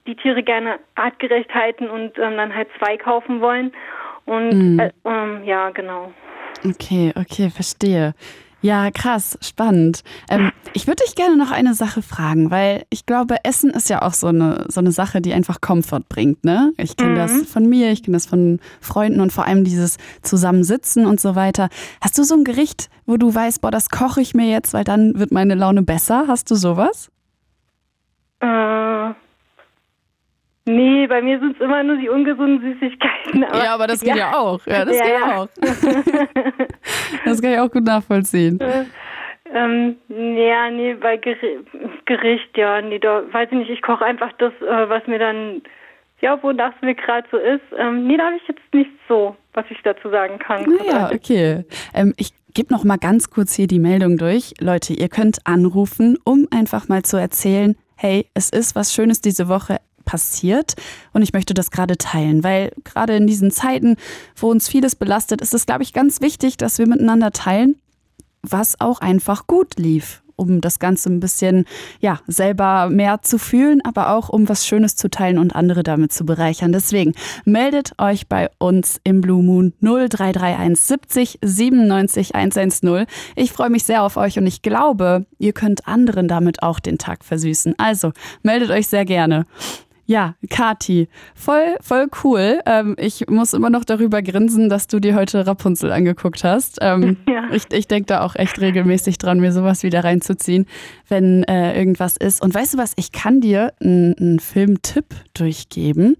die Tiere gerne artgerecht halten und ähm, dann halt zwei kaufen wollen. Und mhm. äh, ähm, ja, genau. Okay, okay, verstehe. Ja, krass, spannend. Ähm, ich würde dich gerne noch eine Sache fragen, weil ich glaube, Essen ist ja auch so eine, so eine Sache, die einfach Komfort bringt. Ne? Ich kenne mhm. das von mir, ich kenne das von Freunden und vor allem dieses Zusammensitzen und so weiter. Hast du so ein Gericht, wo du weißt, boah, das koche ich mir jetzt, weil dann wird meine Laune besser? Hast du sowas? Äh. Nee, bei mir sind es immer nur die ungesunden Süßigkeiten. Aber ja, aber das geht ja, ja auch. Ja, das ja, geht ja. auch. das kann ich auch gut nachvollziehen. Ähm, ja, nee, bei Geri Gericht, ja, nee, da weiß ich nicht, ich koche einfach das, äh, was mir dann, ja, wonach es mir gerade so ist. Ähm, nee, da habe ich jetzt nicht so, was ich dazu sagen kann. Naja, okay. Ähm, ich gebe noch mal ganz kurz hier die Meldung durch. Leute, ihr könnt anrufen, um einfach mal zu erzählen, hey, es ist was Schönes diese Woche passiert und ich möchte das gerade teilen, weil gerade in diesen Zeiten, wo uns vieles belastet, ist es, glaube ich, ganz wichtig, dass wir miteinander teilen, was auch einfach gut lief um das Ganze ein bisschen ja selber mehr zu fühlen, aber auch um was Schönes zu teilen und andere damit zu bereichern. Deswegen meldet euch bei uns im Blue Moon 0331 70 97 110. Ich freue mich sehr auf euch und ich glaube, ihr könnt anderen damit auch den Tag versüßen. Also meldet euch sehr gerne. Ja, Kati, voll, voll cool. Ähm, ich muss immer noch darüber grinsen, dass du dir heute Rapunzel angeguckt hast. Ähm, ja. Ich, ich denke da auch echt regelmäßig dran, mir sowas wieder reinzuziehen, wenn äh, irgendwas ist. Und weißt du was, ich kann dir einen Filmtipp durchgeben.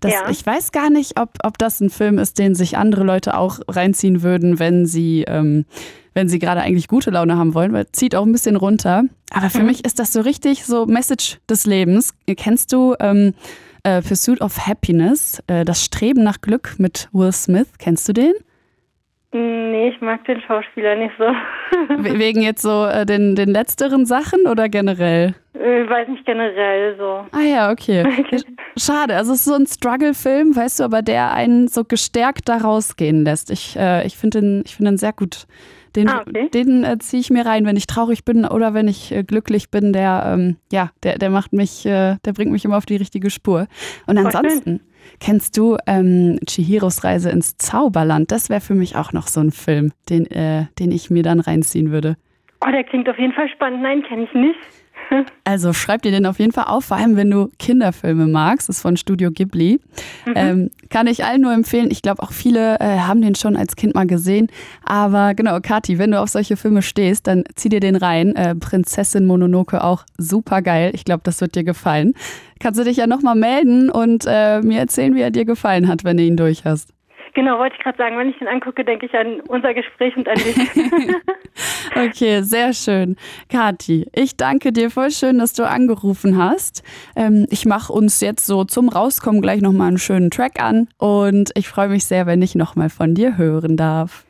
Das, ja. Ich weiß gar nicht, ob, ob das ein Film ist, den sich andere Leute auch reinziehen würden, wenn sie ähm, wenn sie gerade eigentlich gute Laune haben wollen, weil zieht auch ein bisschen runter. Aber für mhm. mich ist das so richtig so Message des Lebens. Kennst du ähm, äh, Pursuit of Happiness, äh, das Streben nach Glück mit Will Smith? Kennst du den? Nee, ich mag den Schauspieler nicht so. Wegen jetzt so äh, den, den letzteren Sachen oder generell? Ich äh, weiß nicht, generell so. Ah ja, okay. Schade, also es ist so ein Struggle-Film, weißt du, aber der einen so gestärkt da rausgehen lässt. Ich, äh, ich finde den, find den sehr gut den, ah, okay. den äh, ziehe ich mir rein, wenn ich traurig bin oder wenn ich äh, glücklich bin. Der, ähm, ja, der, der macht mich, äh, der bringt mich immer auf die richtige Spur. Und ansonsten kennst du ähm, Chihiros Reise ins Zauberland? Das wäre für mich auch noch so ein Film, den, äh, den ich mir dann reinziehen würde. Oh, der klingt auf jeden Fall spannend. Nein, kenne ich nicht. Also schreib dir den auf jeden Fall auf, vor allem wenn du Kinderfilme magst. Das ist von Studio Ghibli. Mhm. Ähm, kann ich allen nur empfehlen. Ich glaube, auch viele äh, haben den schon als Kind mal gesehen. Aber genau, Kati, wenn du auf solche Filme stehst, dann zieh dir den rein. Äh, Prinzessin Mononoke auch super geil. Ich glaube, das wird dir gefallen. Kannst du dich ja nochmal melden und äh, mir erzählen, wie er dir gefallen hat, wenn du ihn durch hast. Genau, wollte ich gerade sagen. Wenn ich ihn angucke, denke ich an unser Gespräch und an dich. okay, sehr schön. Kathi, ich danke dir voll schön, dass du angerufen hast. Ähm, ich mache uns jetzt so zum Rauskommen gleich nochmal einen schönen Track an und ich freue mich sehr, wenn ich nochmal von dir hören darf.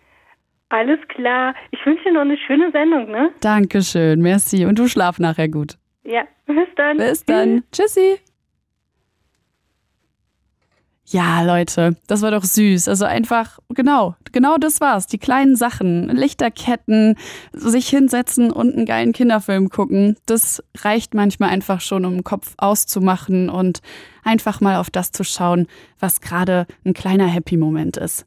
Alles klar. Ich wünsche dir noch eine schöne Sendung, ne? Dankeschön, merci. Und du schlaf nachher gut. Ja, bis dann. Bis dann. Tschüssi. Ja, Leute, das war doch süß. Also einfach, genau, genau das war's. Die kleinen Sachen, Lichterketten, sich hinsetzen und einen geilen Kinderfilm gucken. Das reicht manchmal einfach schon, um den Kopf auszumachen und einfach mal auf das zu schauen, was gerade ein kleiner Happy-Moment ist.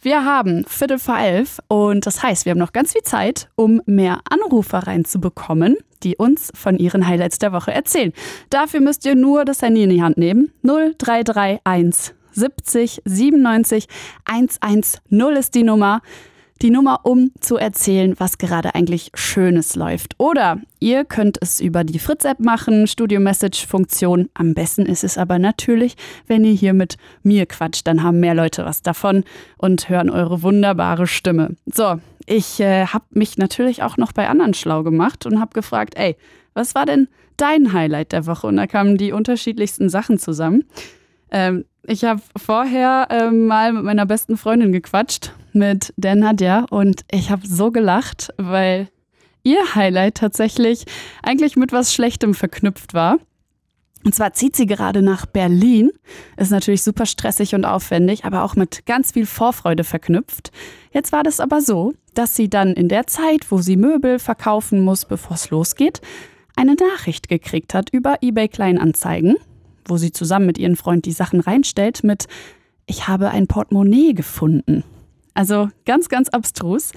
Wir haben Viertel vor elf und das heißt, wir haben noch ganz viel Zeit, um mehr Anrufer reinzubekommen, die uns von ihren Highlights der Woche erzählen. Dafür müsst ihr nur das Handy in die Hand nehmen. 0331 70 97 110 ist die Nummer. Die Nummer, um zu erzählen, was gerade eigentlich Schönes läuft. Oder ihr könnt es über die Fritz-App machen, Studio-Message-Funktion. Am besten ist es aber natürlich, wenn ihr hier mit mir quatscht. Dann haben mehr Leute was davon und hören eure wunderbare Stimme. So, ich äh, habe mich natürlich auch noch bei anderen schlau gemacht und habe gefragt, ey, was war denn dein Highlight der Woche? Und da kamen die unterschiedlichsten Sachen zusammen. Ähm, ich habe vorher ähm, mal mit meiner besten Freundin gequatscht, mit der Nadja, und ich habe so gelacht, weil ihr Highlight tatsächlich eigentlich mit was Schlechtem verknüpft war. Und zwar zieht sie gerade nach Berlin. Ist natürlich super stressig und aufwendig, aber auch mit ganz viel Vorfreude verknüpft. Jetzt war das aber so, dass sie dann in der Zeit, wo sie Möbel verkaufen muss, bevor es losgeht, eine Nachricht gekriegt hat über eBay Kleinanzeigen wo sie zusammen mit ihrem Freund die Sachen reinstellt, mit Ich habe ein Portemonnaie gefunden. Also ganz, ganz abstrus.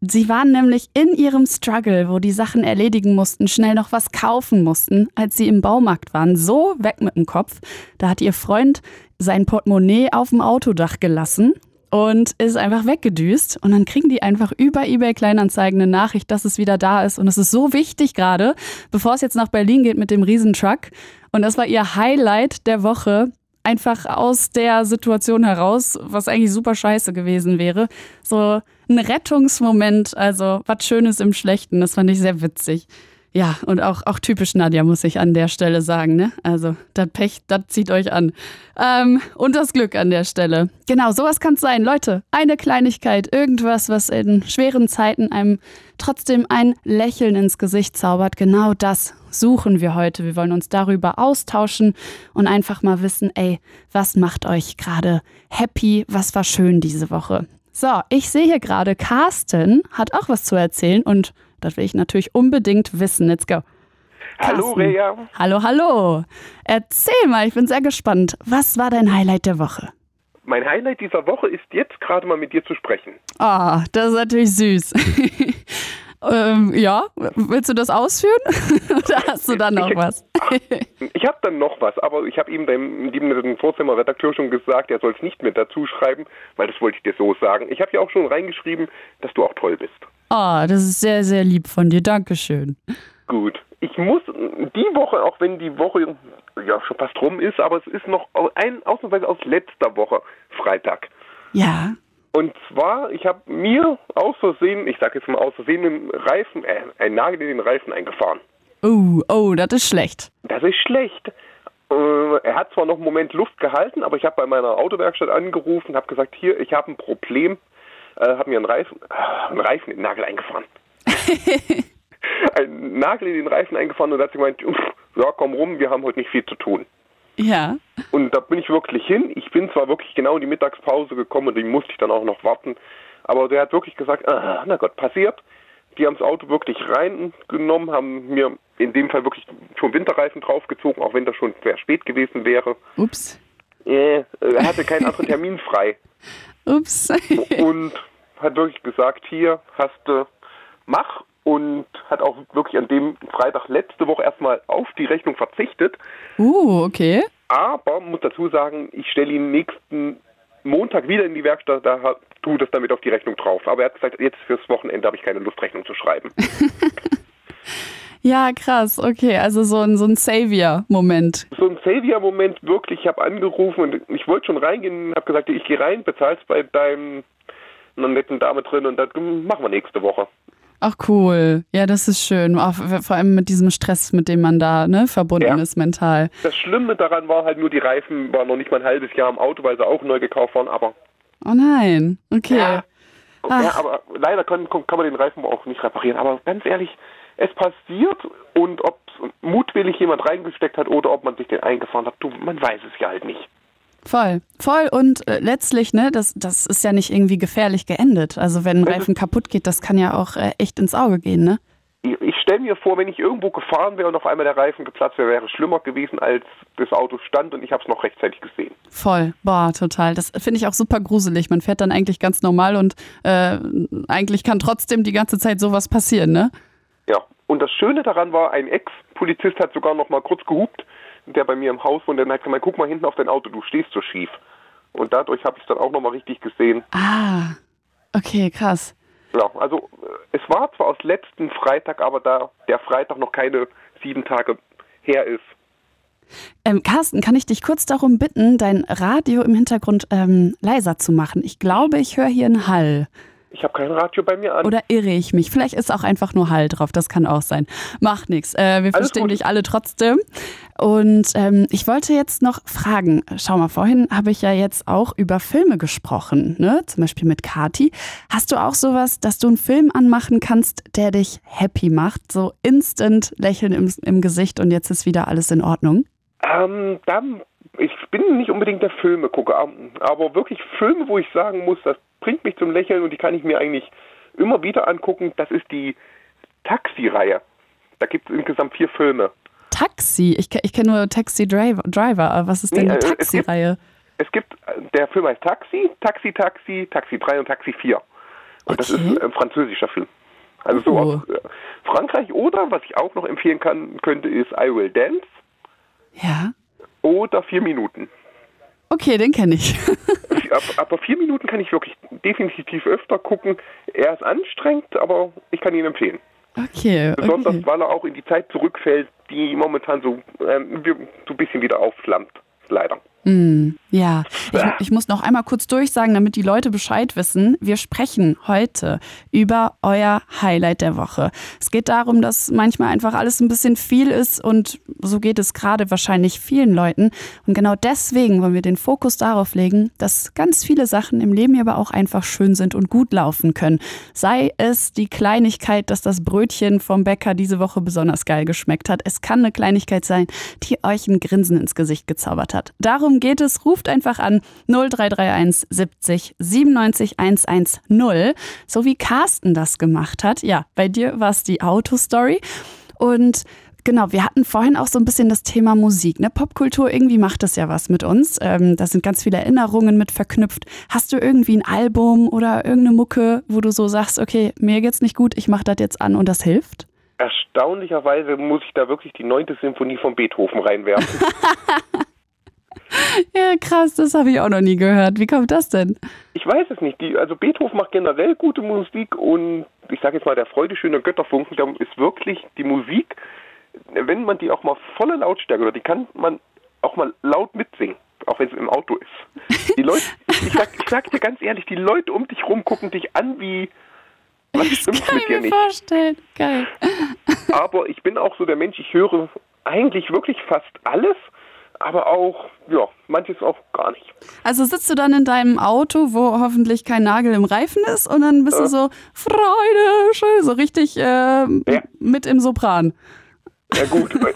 Sie waren nämlich in ihrem Struggle, wo die Sachen erledigen mussten, schnell noch was kaufen mussten, als sie im Baumarkt waren, so weg mit dem Kopf. Da hat ihr Freund sein Portemonnaie auf dem Autodach gelassen und ist einfach weggedüst. Und dann kriegen die einfach über eBay Kleinanzeigen eine Nachricht, dass es wieder da ist. Und es ist so wichtig gerade, bevor es jetzt nach Berlin geht mit dem Riesentruck. Und das war ihr Highlight der Woche. einfach aus der Situation heraus, was eigentlich super scheiße gewesen wäre. So ein Rettungsmoment, also was Schönes im Schlechten, das fand ich sehr witzig. Ja, und auch, auch typisch Nadja, muss ich an der Stelle sagen. Ne? Also, das Pech, das zieht euch an. Ähm, und das Glück an der Stelle. Genau, sowas kann es sein. Leute, eine Kleinigkeit, irgendwas, was in schweren Zeiten einem trotzdem ein Lächeln ins Gesicht zaubert. Genau das suchen wir heute. Wir wollen uns darüber austauschen und einfach mal wissen, ey, was macht euch gerade happy? Was war schön diese Woche? So, ich sehe hier gerade, Carsten hat auch was zu erzählen und das will ich natürlich unbedingt wissen. Let's go. Hallo, Carsten. Rea. Hallo, hallo. Erzähl mal, ich bin sehr gespannt. Was war dein Highlight der Woche? Mein Highlight dieser Woche ist jetzt gerade mal mit dir zu sprechen. Ah, das ist natürlich süß. ähm, ja, willst du das ausführen? Oder hast du da noch Ich- was? Ich habe dann noch was, aber ich habe ihm, dem, dem Vorzimmerredakteur schon gesagt, er soll es nicht mit dazu schreiben, weil das wollte ich dir so sagen. Ich habe ja auch schon reingeschrieben, dass du auch toll bist. Ah, das ist sehr, sehr lieb von dir. Dankeschön. Gut. Ich muss die Woche, auch wenn die Woche ja schon fast rum ist, aber es ist noch ein ausnahmsweise aus letzter Woche Freitag. Ja. Und zwar, ich habe mir aus Versehen, ich sage jetzt mal aus Versehen, einen Reifen, äh, einen Nagel in den Reifen eingefahren. Oh, oh, das ist schlecht. Das ist schlecht. Äh, er hat zwar noch einen Moment Luft gehalten, aber ich habe bei meiner Autowerkstatt angerufen, habe gesagt, hier, ich habe ein Problem, äh, habe mir einen Reifen, äh, einen Reifen in den Nagel eingefahren. einen Nagel in den Reifen eingefahren und da hat sie gemeint, "Uff, ja, komm rum, wir haben heute nicht viel zu tun. Ja. Und da bin ich wirklich hin. Ich bin zwar wirklich genau in die Mittagspause gekommen und die musste ich dann auch noch warten. Aber der hat wirklich gesagt, ah, na Gott, passiert. Die haben das Auto wirklich reingenommen, haben mir in dem Fall wirklich schon Winterreifen draufgezogen, auch wenn das schon sehr spät gewesen wäre. Ups. Äh, er hatte keinen anderen Termin frei. Ups. Und hat wirklich gesagt, hier hast du, mach. Und hat auch wirklich an dem Freitag letzte Woche erstmal auf die Rechnung verzichtet. uh, okay. Aber muss dazu sagen, ich stelle ihn nächsten Montag wieder in die Werkstatt, da tut es damit auf die Rechnung drauf. Aber er hat gesagt, jetzt fürs Wochenende habe ich keine Lust, Rechnung zu schreiben. Ja, krass. Okay, also so ein, so ein Savior-Moment. so ein Savior-Moment wirklich, ich habe angerufen und ich wollte schon reingehen, habe gesagt, ich gehe rein, bezahl's bei deinem netten Dame drin und dann machen wir nächste Woche. Ach cool. Ja, das ist schön. Auch vor allem mit diesem Stress, mit dem man da ne, verbunden Ja. ist mental. Das Schlimme daran war halt nur, die Reifen waren noch nicht mal ein halbes Jahr im Auto, weil sie auch neu gekauft waren, aber Oh nein. Okay. Ja. Ja, aber leider kann, kann man den Reifen auch nicht reparieren. Aber ganz ehrlich, es passiert und ob mutwillig jemand reingesteckt hat oder ob man sich den eingefahren hat, du, man weiß es ja halt nicht. Voll. Voll. Und äh, letztlich, ne, das, das ist ja nicht irgendwie gefährlich geendet. Also wenn ein Reifen kaputt geht, das kann ja auch äh, echt ins Auge gehen, ne? Ich, ich stelle mir vor, wenn ich irgendwo gefahren wäre und auf einmal der Reifen geplatzt wäre, wäre es schlimmer gewesen, als das Auto stand und ich habe es noch rechtzeitig gesehen. Voll. Boah, total. Das finde ich auch super gruselig. Man fährt dann eigentlich ganz normal und äh, eigentlich kann trotzdem die ganze Zeit sowas passieren, ne? Ja, und das Schöne daran war, ein Ex-Polizist hat sogar noch mal kurz gehupt, der bei mir im Haus wohnt, und der hat gemeint, guck mal hinten auf dein Auto, du stehst so schief. Und dadurch habe ich es dann auch noch mal richtig gesehen. Ah. Okay, krass. Ja, also äh, es war zwar aus letzten Freitag, aber da der Freitag noch keine sieben Tage her ist. Ähm, Carsten, kann ich dich kurz darum bitten, dein Radio im Hintergrund ähm, leiser zu machen? Ich glaube, ich höre hier einen Hall. Ich habe kein Radio bei mir an. Oder irre ich mich? Vielleicht ist auch einfach nur Hall drauf. Das kann auch sein. Macht nichts. Äh, wir verstehen gut. dich alle trotzdem. Und ähm, ich wollte jetzt noch fragen. Schau mal, vorhin habe ich ja jetzt auch über Filme gesprochen, ne? Zum Beispiel mit Kati. Hast du auch sowas, dass du einen Film anmachen kannst, der dich happy macht? So instant Lächeln im, im Gesicht und jetzt ist wieder alles in Ordnung? Ähm, dann, ich bin nicht unbedingt der Filmegucker, ähm, aber wirklich Filme, wo ich sagen muss, das bringt mich zum Lächeln und die kann ich mir eigentlich immer wieder angucken. Das ist die Taxi-Reihe. Da gibt es insgesamt vier Filme. Taxi. Ich, ich kenne nur Taxi Driver, Driver. aber was ist denn Nee, die äh, es Taxi-Reihe? Es gibt, äh, der Film heißt Taxi, Taxi, Taxi, Taxi 3 und Taxi 4. Und das Okay. ist ein französischer Film. Also so Oh. aus äh, Frankreich oder, was ich auch noch empfehlen kann, könnte, ist I Will Dance Ja. oder vier Minuten. Okay, den kenne ich. Ab, aber vier Minuten kann ich wirklich definitiv öfter gucken. Er ist anstrengend, aber ich kann ihn empfehlen. Okay, Besonders, okay. weil er auch in die Zeit zurückfällt, die momentan so, ähm, so ein bisschen wieder aufflammt. Leider. Mm, ja, ich, ich, muss noch einmal kurz durchsagen, damit die Leute Bescheid wissen. Wir sprechen heute über euer Highlight der Woche. Es geht darum, dass manchmal einfach alles ein bisschen viel ist und so geht es gerade wahrscheinlich vielen Leuten. Und genau deswegen wollen wir den Fokus darauf legen, dass ganz viele Sachen im Leben aber auch einfach schön sind und gut laufen können. Sei es die Kleinigkeit, dass das Brötchen vom Bäcker diese Woche besonders geil geschmeckt hat. Es kann eine Kleinigkeit sein, die euch ein Grinsen ins Gesicht gezaubert hat. Darum geht es, ruft einfach an 0331 70 97 110, so wie Carsten das gemacht hat. Ja, bei dir war es die Autostory. Und Genau, wir hatten vorhin auch so ein bisschen das Thema Musik. Ne? Popkultur, irgendwie macht das ja was mit uns. Ähm, da sind ganz viele Erinnerungen mit verknüpft. Hast du irgendwie ein Album oder irgendeine Mucke, wo du so sagst, okay, mir geht's nicht gut, ich mache das jetzt an und das hilft? Erstaunlicherweise muss ich da wirklich die neunte Symphonie von Beethoven reinwerfen. Ja, krass, das habe ich auch noch nie gehört. Wie kommt das denn? Ich weiß es nicht. Die, also Beethoven macht generell gute Musik und ich sage jetzt mal, der freudeschöne Götterfunken, da ist wirklich die Musik, wenn man die auch mal volle Lautstärke oder die kann man auch mal laut mitsingen, auch wenn es im Auto ist. Die Leute, ich sag, ich sag dir ganz ehrlich, die Leute um dich rum gucken dich an wie was das stimmt kann mit ich dir mir nicht. vorstellen. Geil. Aber ich bin auch so der Mensch, ich höre eigentlich wirklich fast alles aber auch, ja, manches auch gar nicht. Also sitzt du dann in deinem Auto, wo hoffentlich kein Nagel im Reifen ist und dann bist Äh. du so Freude, schön, so richtig äh, Ja. mit im Sopran. Ja gut, äh,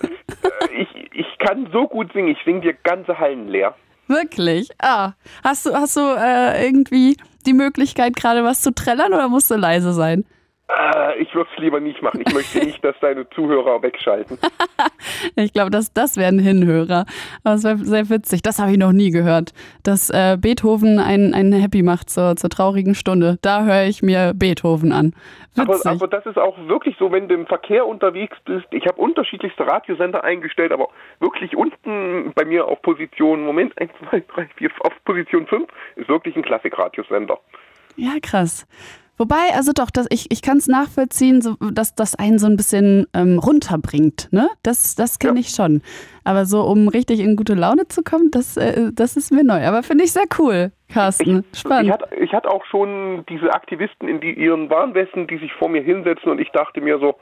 ich, ich kann so gut singen, ich singe dir ganze Hallen leer. Wirklich? Ah, hast du, hast du äh, irgendwie die Möglichkeit, gerade was zu trällern oder musst du leise sein? Äh, ich würde es lieber nicht machen. Ich möchte nicht, dass deine Zuhörer wegschalten. Ich glaube, das, das wären Hinhörer. Aber es wäre sehr witzig. Das habe ich noch nie gehört. Dass äh, Beethoven einen, einen Happy macht zur, zur traurigen Stunde. Da höre ich mir Beethoven an. Aber, Witzig. aber das ist auch wirklich so, wenn du im Verkehr unterwegs bist. Ich habe unterschiedlichste Radiosender eingestellt, aber wirklich unten bei mir auf Position, Moment, 1, 2, 3, 4, auf Position 5 ist wirklich ein Klassikradiosender. Ja, krass. Wobei, also doch, das, ich, ich kann es nachvollziehen, so, dass das einen so ein bisschen ähm, runterbringt. Ne? Das, das kenne Ja. ich schon. Aber so, um richtig in gute Laune zu kommen, das, äh, das ist mir neu. Aber finde ich sehr cool, Carsten. Ich Spannend. hatte, ich hatte auch schon diese Aktivisten in die, ihren Warnwesten, die sich vor mir hinsetzen und ich dachte mir so,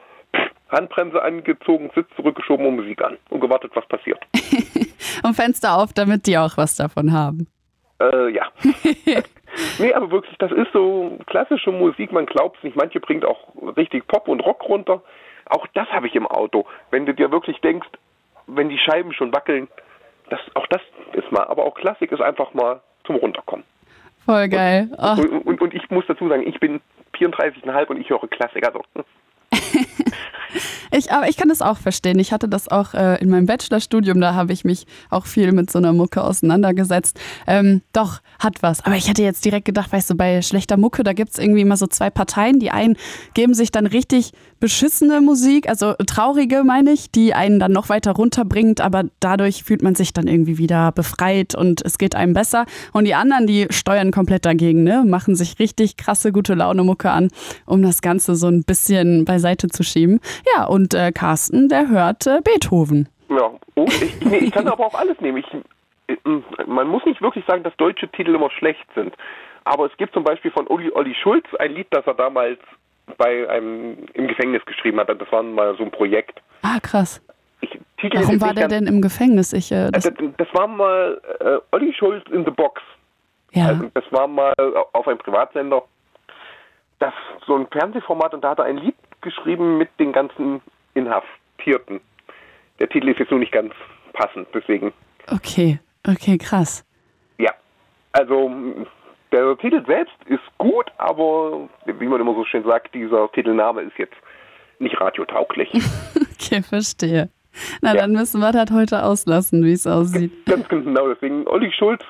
Handbremse angezogen, Sitz zurückgeschoben und Musik an und gewartet, was passiert. Und Fenster auf, damit die auch was davon haben. Äh, ja. nee, aber wirklich, das ist so klassische Musik, man glaubt es nicht. Manche bringt auch richtig Pop und Rock runter. Auch das habe ich im Auto. Wenn du dir wirklich denkst, wenn die Scheiben schon wackeln, das, auch das ist mal. Aber auch Klassik ist einfach mal zum Runterkommen. Voll geil. Ach, Und, und, und ich muss dazu sagen, ich bin 34,5 und ich höre Klassik. Also. Ich, aber ich kann das auch verstehen. Ich hatte das auch äh, in meinem Bachelorstudium, da habe ich mich auch viel mit so einer Mucke auseinandergesetzt. Ähm, doch, hat was. Aber ich hatte jetzt direkt gedacht, weißt du, bei schlechter Mucke, da gibt es irgendwie immer so zwei Parteien. Die einen geben sich dann richtig beschissene Musik, also traurige meine ich, die einen dann noch weiter runterbringt, aber dadurch fühlt man sich dann irgendwie wieder befreit und es geht einem besser. Und die anderen, die steuern komplett dagegen, ne? machen sich richtig krasse gute Laune Mucke an, um das Ganze so ein bisschen beiseite zu schieben. Ja, und äh, Carsten, der hört äh, Beethoven. ja. Oh, ich, nee, ich kann aber auch alles nehmen. Ich, äh, man muss nicht wirklich sagen, dass deutsche Titel immer schlecht sind. Aber es gibt zum Beispiel von Olli, Olli Schulz ein Lied, das er damals bei einem im Gefängnis geschrieben hat. Das war mal so ein Projekt. Ah, krass. Ich, Titel Warum war der denn im Gefängnis? Ich, äh, das, das, das war mal äh, Olli Schulz in the Box. ja. Also das war mal auf einem Privatsender. Das so ein Fernsehformat und da hat er ein Lied geschrieben mit den ganzen Inhaftierten. Der Titel ist jetzt nur nicht ganz passend, deswegen Okay, okay, krass. ja. Also der Titel selbst ist gut, aber wie man immer so schön sagt, dieser Titelname ist jetzt nicht radiotauglich. Okay, verstehe. Na, Ja. dann müssen wir das heute auslassen, wie es aussieht. Ganz genau, deswegen Olli Schulz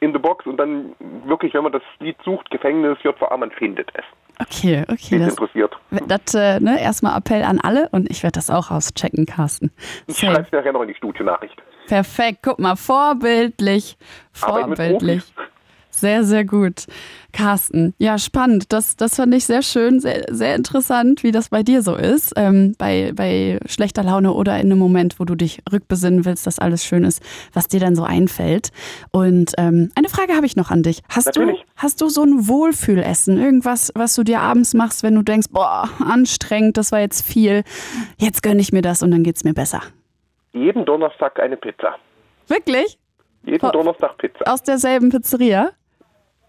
in the Box und dann wirklich, wenn man das Lied sucht, Gefängnis, JVA, man findet es. Okay, okay. Das, interessiert. das äh, ne, erstmal Appell an alle und ich werde das auch auschecken, Carsten. Ich Safe. schreibe es nachher noch in die Studionachricht. Perfekt, guck mal, vorbildlich. Vorbildlich. Sehr, sehr gut. Carsten, ja, spannend. Das, das fand ich sehr schön, sehr, sehr interessant, wie das bei dir so ist. Ähm, bei, bei schlechter Laune oder in einem Moment, wo du dich rückbesinnen willst, dass alles schön ist, was dir dann so einfällt. Und ähm, eine Frage habe ich noch an dich. Hast du, hast du so ein Wohlfühlessen? Irgendwas, was du dir abends machst, wenn du denkst, boah, anstrengend, das war jetzt viel. Jetzt gönne ich mir das und dann geht es mir besser. Jeden Donnerstag eine Pizza. Wirklich? Jeden Donnerstag Pizza. Aus derselben Pizzeria?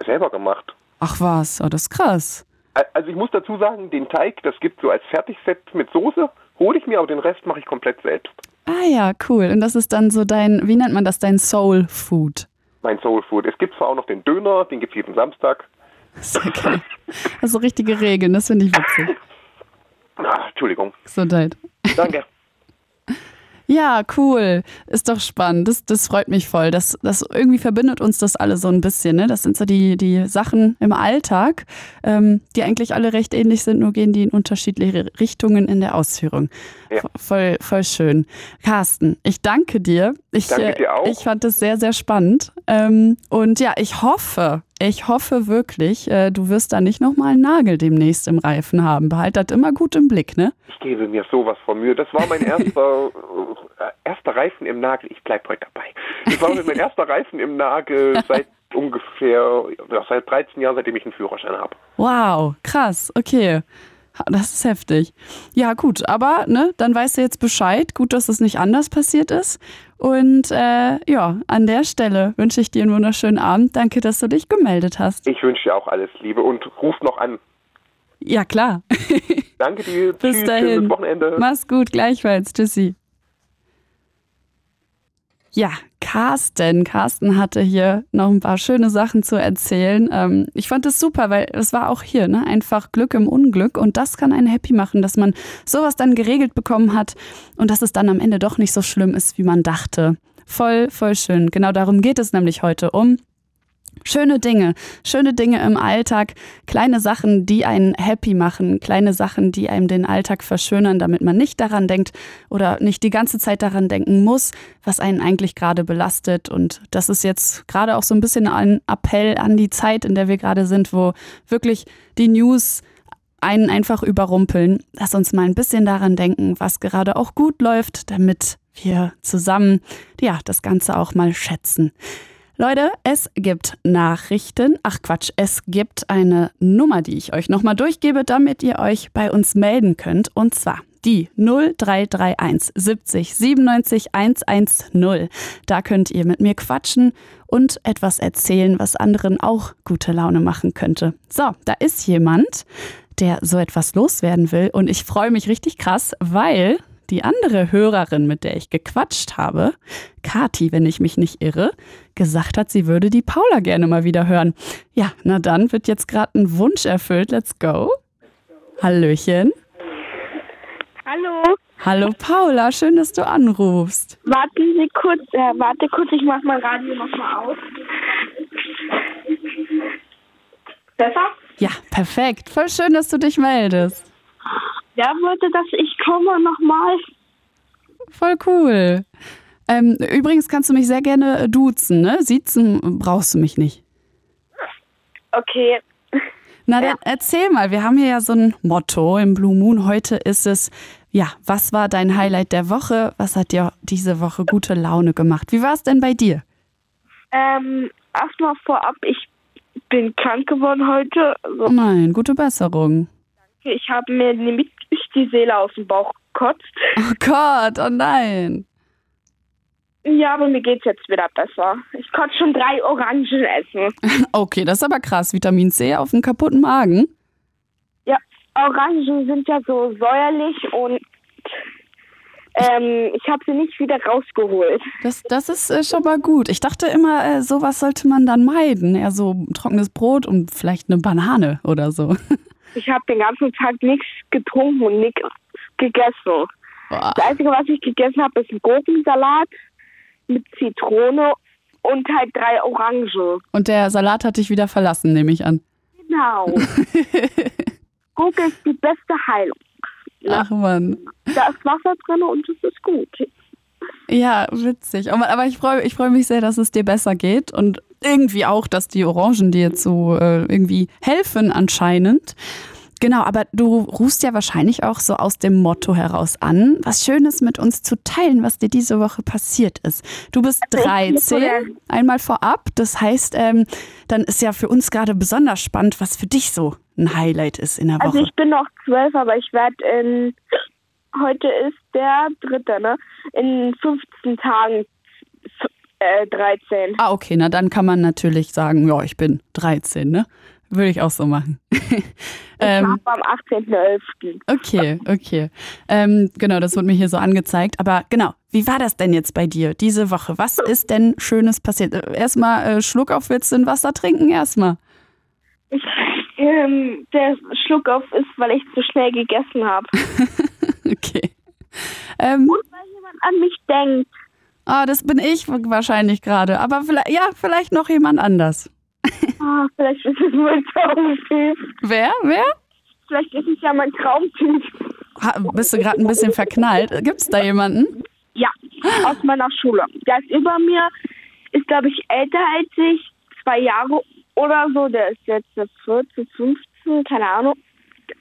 Selber gemacht. Ach was, oh, das ist krass. Al- Also ich muss dazu sagen, den Teig, das gibt so als Fertigset mit Soße, hole ich mir, aber den Rest mache ich komplett selbst. Ah ja, cool. Und das ist dann so dein, wie nennt man das, dein Soul Food? Mein Soul Food. Es gibt zwar auch noch den Döner, den gibt es jeden Samstag. Sehr geil. Also richtige Regeln, das finde ich witzig. Ah, Entschuldigung. Gesundheit. Danke. Ja, cool. Ist doch spannend. Das, das freut mich voll. Das, das irgendwie verbindet uns das alle so ein bisschen. Ne? Das sind so die, die Sachen im Alltag, ähm, die eigentlich alle recht ähnlich sind, nur gehen die in unterschiedliche Richtungen in der Ausführung. Ja. Voll, voll schön. Carsten, ich danke dir. Ich, Danke äh, dir auch. Ich fand es sehr, sehr spannend. Ähm, und ja, ich hoffe, ich hoffe wirklich, äh, du wirst da nicht nochmal einen Nagel demnächst im Reifen haben. Behalt das immer gut im Blick, ne? Ich gebe mir sowas von Mühe. Das war mein erster, äh, erster Reifen im Nagel. Ich bleib heute dabei. Das war mein erster Reifen im Nagel seit ungefähr, seit 13 Jahren, seitdem ich einen Führerschein habe. Wow, krass, okay. Das ist heftig. Ja, gut, aber ne, dann weißt du jetzt Bescheid. Gut, dass es nicht anders passiert ist. Und äh, ja, an der Stelle wünsche ich dir einen wunderschönen Abend. Danke, dass du dich gemeldet hast. Ich wünsche dir auch alles Liebe und ruf noch an. Ja, klar. Danke dir. Bis Tschüss, dahin. schönes Wochenende. Mach's gut, gleichfalls. Tschüssi. Ja, Carsten. Carsten hatte hier noch ein paar schöne Sachen zu erzählen. Ähm, ich fand es super, weil es war auch hier, ne? Einfach Glück im Unglück. Und das kann einen happy machen, dass man sowas dann geregelt bekommen hat und dass es dann am Ende doch nicht so schlimm ist, wie man dachte. Voll, voll schön. Genau darum geht es nämlich heute um Schöne Dinge, schöne Dinge im Alltag, kleine Sachen, die einen happy machen, kleine Sachen, die einem den Alltag verschönern, damit man nicht daran denkt oder nicht die ganze Zeit daran denken muss, was einen eigentlich gerade belastet. Und das ist jetzt gerade auch so ein bisschen ein Appell an die Zeit, in der wir gerade sind, wo wirklich die News einen einfach überrumpeln. Lass uns mal ein bisschen daran denken, was gerade auch gut läuft, damit wir zusammen, ja, das Ganze auch mal schätzen. Leute, es gibt Nachrichten. Ach Quatsch, es gibt eine Nummer, die ich euch nochmal durchgebe, damit ihr euch bei uns melden könnt. Und zwar die 0331 70 97 110. Da könnt ihr mit mir quatschen und etwas erzählen, was anderen auch gute Laune machen könnte. So, da ist jemand, der so etwas loswerden will. Und ich freue mich richtig krass, weil die andere Hörerin, mit der ich gequatscht habe, Kati, wenn ich mich nicht irre, gesagt hat, sie würde die Paula gerne mal wieder hören. Ja, na dann wird jetzt gerade ein Wunsch erfüllt. Let's go. Hallöchen. Hallo, Hallo Paula, schön, dass du anrufst. warten Sie kurz, äh, warte kurz, ich mach mein Radio nochmal aus. Besser? Ja, perfekt. Voll schön, dass du dich meldest. Wer wollte, dass ich komme nochmal? Voll cool. Ähm, übrigens kannst du mich sehr gerne duzen, ne? Siezen brauchst du mich nicht. Okay, Na dann erzähl mal, wir haben hier ja so ein Motto im Blue Moon. Heute ist es, ja, was war dein Highlight der Woche? Was hat dir diese Woche gute Laune gemacht? Wie war es denn bei dir? ähm, erstmal vorab, ich bin krank geworden heute. Also, Nein, gute Besserung. Ich habe mir nämlich die Seele aus dem Bauch gekotzt. Oh Gott, oh nein. Ja, aber mir geht's jetzt wieder besser. Ich konnte schon drei Orangen essen. Okay, das ist aber krass. Vitamin C auf dem kaputten Magen. Ja, Orangen sind ja so säuerlich und ähm, ich habe sie nicht wieder rausgeholt. Das, das ist äh, schon mal gut. Ich dachte immer, äh, sowas sollte man dann meiden. Eher so trockenes Brot und vielleicht eine Banane oder so. Ich habe den ganzen Tag nichts getrunken und nichts gegessen. Boah. Das Einzige, was ich gegessen habe, ist ein Gurkensalat mit Zitrone und halt drei Orangen. Und der Salat hat dich wieder verlassen, nehme ich an. Genau. Gurke ist die beste Heilung. Ach man. Da ist Wasser drin und es ist gut. Ja, witzig. Aber aber ich freue ich freu mich sehr, dass es dir besser geht. Und irgendwie auch, dass die Orangen dir jetzt so äh, irgendwie helfen anscheinend. Genau, aber du rufst ja wahrscheinlich auch so aus dem Motto heraus an, was Schönes mit uns zu teilen, was dir diese Woche passiert ist. Du bist Also ich 13, einmal vorab. Das heißt, ähm, dann ist ja für uns gerade besonders spannend, was für dich so ein Highlight ist in der Also Woche. ich bin noch zwölf, aber ich werde in heute ist der dritte, ne? In 15 Tagen äh, 13. Ah, okay, na dann kann man natürlich sagen, ja, ich bin 13, ne? Würde ich auch so machen. Ich ähm, habe am 18.11. okay, okay. Ähm, genau, das wurde mir hier so angezeigt. Aber genau, wie war das denn jetzt bei dir diese Woche? Was ist denn Schönes passiert? Äh, Erstmal äh, Schluck auf Witz in Wasser trinken, erstmal. Ich, ähm, der Schluck auf ist, weil ich zu schnell gegessen habe. Okay. Ähm, Weil jemand an mich denkt. Ah, das bin ich wahrscheinlich gerade. Aber vielleicht, ja, vielleicht noch jemand anders. Ah, vielleicht ist es mein Traumtyp. Wer? Wer? Vielleicht ist es ja mein Traumtyp. Ha, bist du gerade ein bisschen verknallt? Gibt's da jemanden? Ja, aus meiner Schule. Der ist über mir, ist glaube ich älter als ich, zwei Jahre oder so. Der ist jetzt 14, 15, keine Ahnung.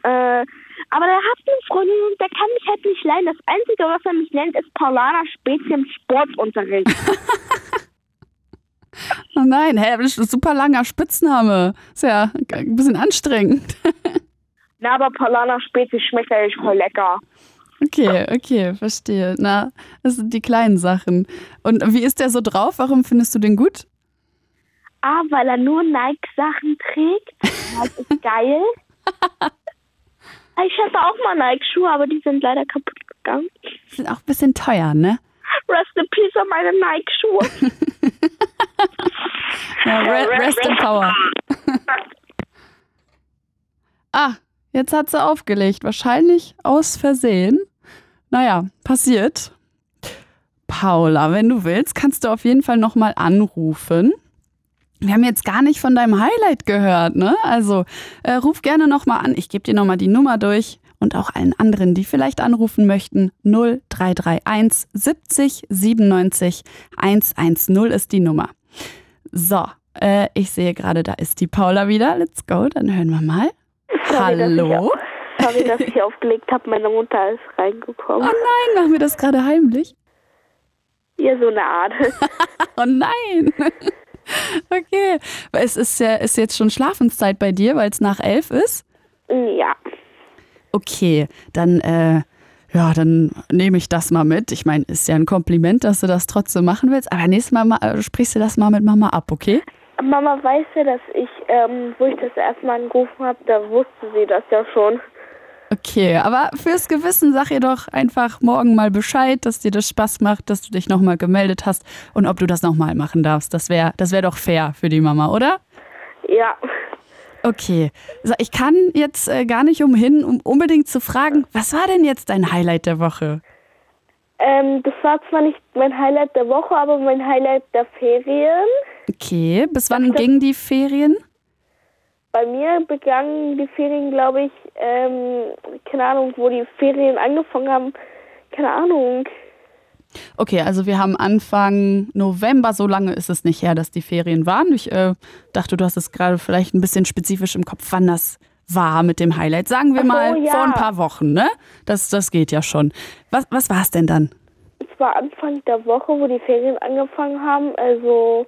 Äh, aber der hat eine Freundin und der kann mich halt nicht leiden. Das Einzige, was er mich nennt, ist Paulana Spezi im Sportunterricht. Oh nein, hä, das ist ein super langer Spitzname. Ist ja ein bisschen anstrengend. Na, aber Paulana Spezi schmeckt eigentlich voll lecker. Okay, okay, verstehe. Na, das sind die kleinen Sachen. Und wie ist der so drauf? Warum findest du den gut? Ah, weil er nur Nike-Sachen trägt. Das ist geil. Ich hatte auch mal Nike-Schuhe, aber die sind leider kaputt gegangen. Sind auch ein bisschen teuer, ne? Rest in Peace an meine Nike-Schuhe. Ja, re rest in Power. Ah, jetzt hat sie aufgelegt. Wahrscheinlich aus Versehen. Naja, passiert. Paula, wenn du willst, kannst du auf jeden Fall nochmal anrufen. Wir haben jetzt gar nicht von deinem Highlight gehört, ne? Also äh, ruf gerne nochmal an. Ich gebe dir nochmal die Nummer durch und auch allen anderen, die vielleicht anrufen möchten. 0331 70 97 110 ist die Nummer. So, äh, ich sehe gerade, da ist die Paula wieder. Let's go, dann hören wir mal. Hallo? Sorry, dass ich aufgelegt habe. Meine Mutter ist reingekommen. Oh nein, machen wir das gerade heimlich? Ja, so eine Art. Oh nein. Okay, weil es ist ja ist jetzt schon Schlafenszeit bei dir, weil es nach elf ist. ja. Okay, dann äh, ja, dann nehme ich das mal mit. Ich meine, ist ja ein Kompliment, dass du das trotzdem machen willst. Aber nächstes Mal ma- äh, sprichst du das mal mit Mama ab, okay? Mama weiß ja, dass ich, ähm, wo ich das erste Mal angerufen habe, da wusste sie das ja schon. Okay, aber fürs Gewissen sag ihr doch einfach morgen mal Bescheid, dass dir das Spaß macht, dass du dich nochmal gemeldet hast und ob du das nochmal machen darfst. Das wäre das wär doch fair für die Mama, oder? Ja. Okay, ich kann jetzt äh, gar nicht umhin, um unbedingt zu fragen, was war denn jetzt dein Highlight der Woche? Ähm, das war zwar nicht mein Highlight der Woche, aber mein Highlight der Ferien. Okay, bis wann gingen die Ferien? Bei mir begannen die Ferien, glaube ich, ähm, keine Ahnung, wo die Ferien angefangen haben. Keine Ahnung. Okay, also wir haben Anfang November, so lange ist es nicht her, dass die Ferien waren. Ich äh, dachte, du hast es gerade vielleicht ein bisschen spezifisch im Kopf, wann das war mit dem Highlight. Sagen wir so, mal ja. vor ein paar Wochen, ne? Das, das geht ja schon. Was, was war es denn dann? Es war Anfang der Woche, wo die Ferien angefangen haben. Also,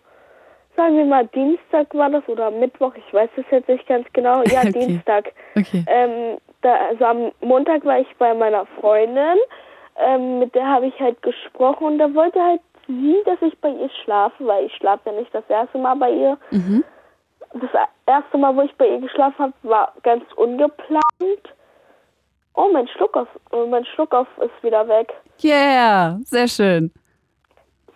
sagen wir mal, Dienstag war das oder Mittwoch, ich weiß es jetzt nicht ganz genau. Ja, Okay. Dienstag. Okay. Ähm, da, also am Montag war ich bei meiner Freundin, ähm, mit der habe ich halt gesprochen und da wollte halt sie, dass ich bei ihr schlafe, weil ich schlafe ja nicht das erste Mal bei ihr. Mhm. Das erste Mal, wo ich bei ihr geschlafen habe, war ganz ungeplant. Oh, mein Schluckauf, mein Schluckauf ist wieder weg. Yeah, sehr schön.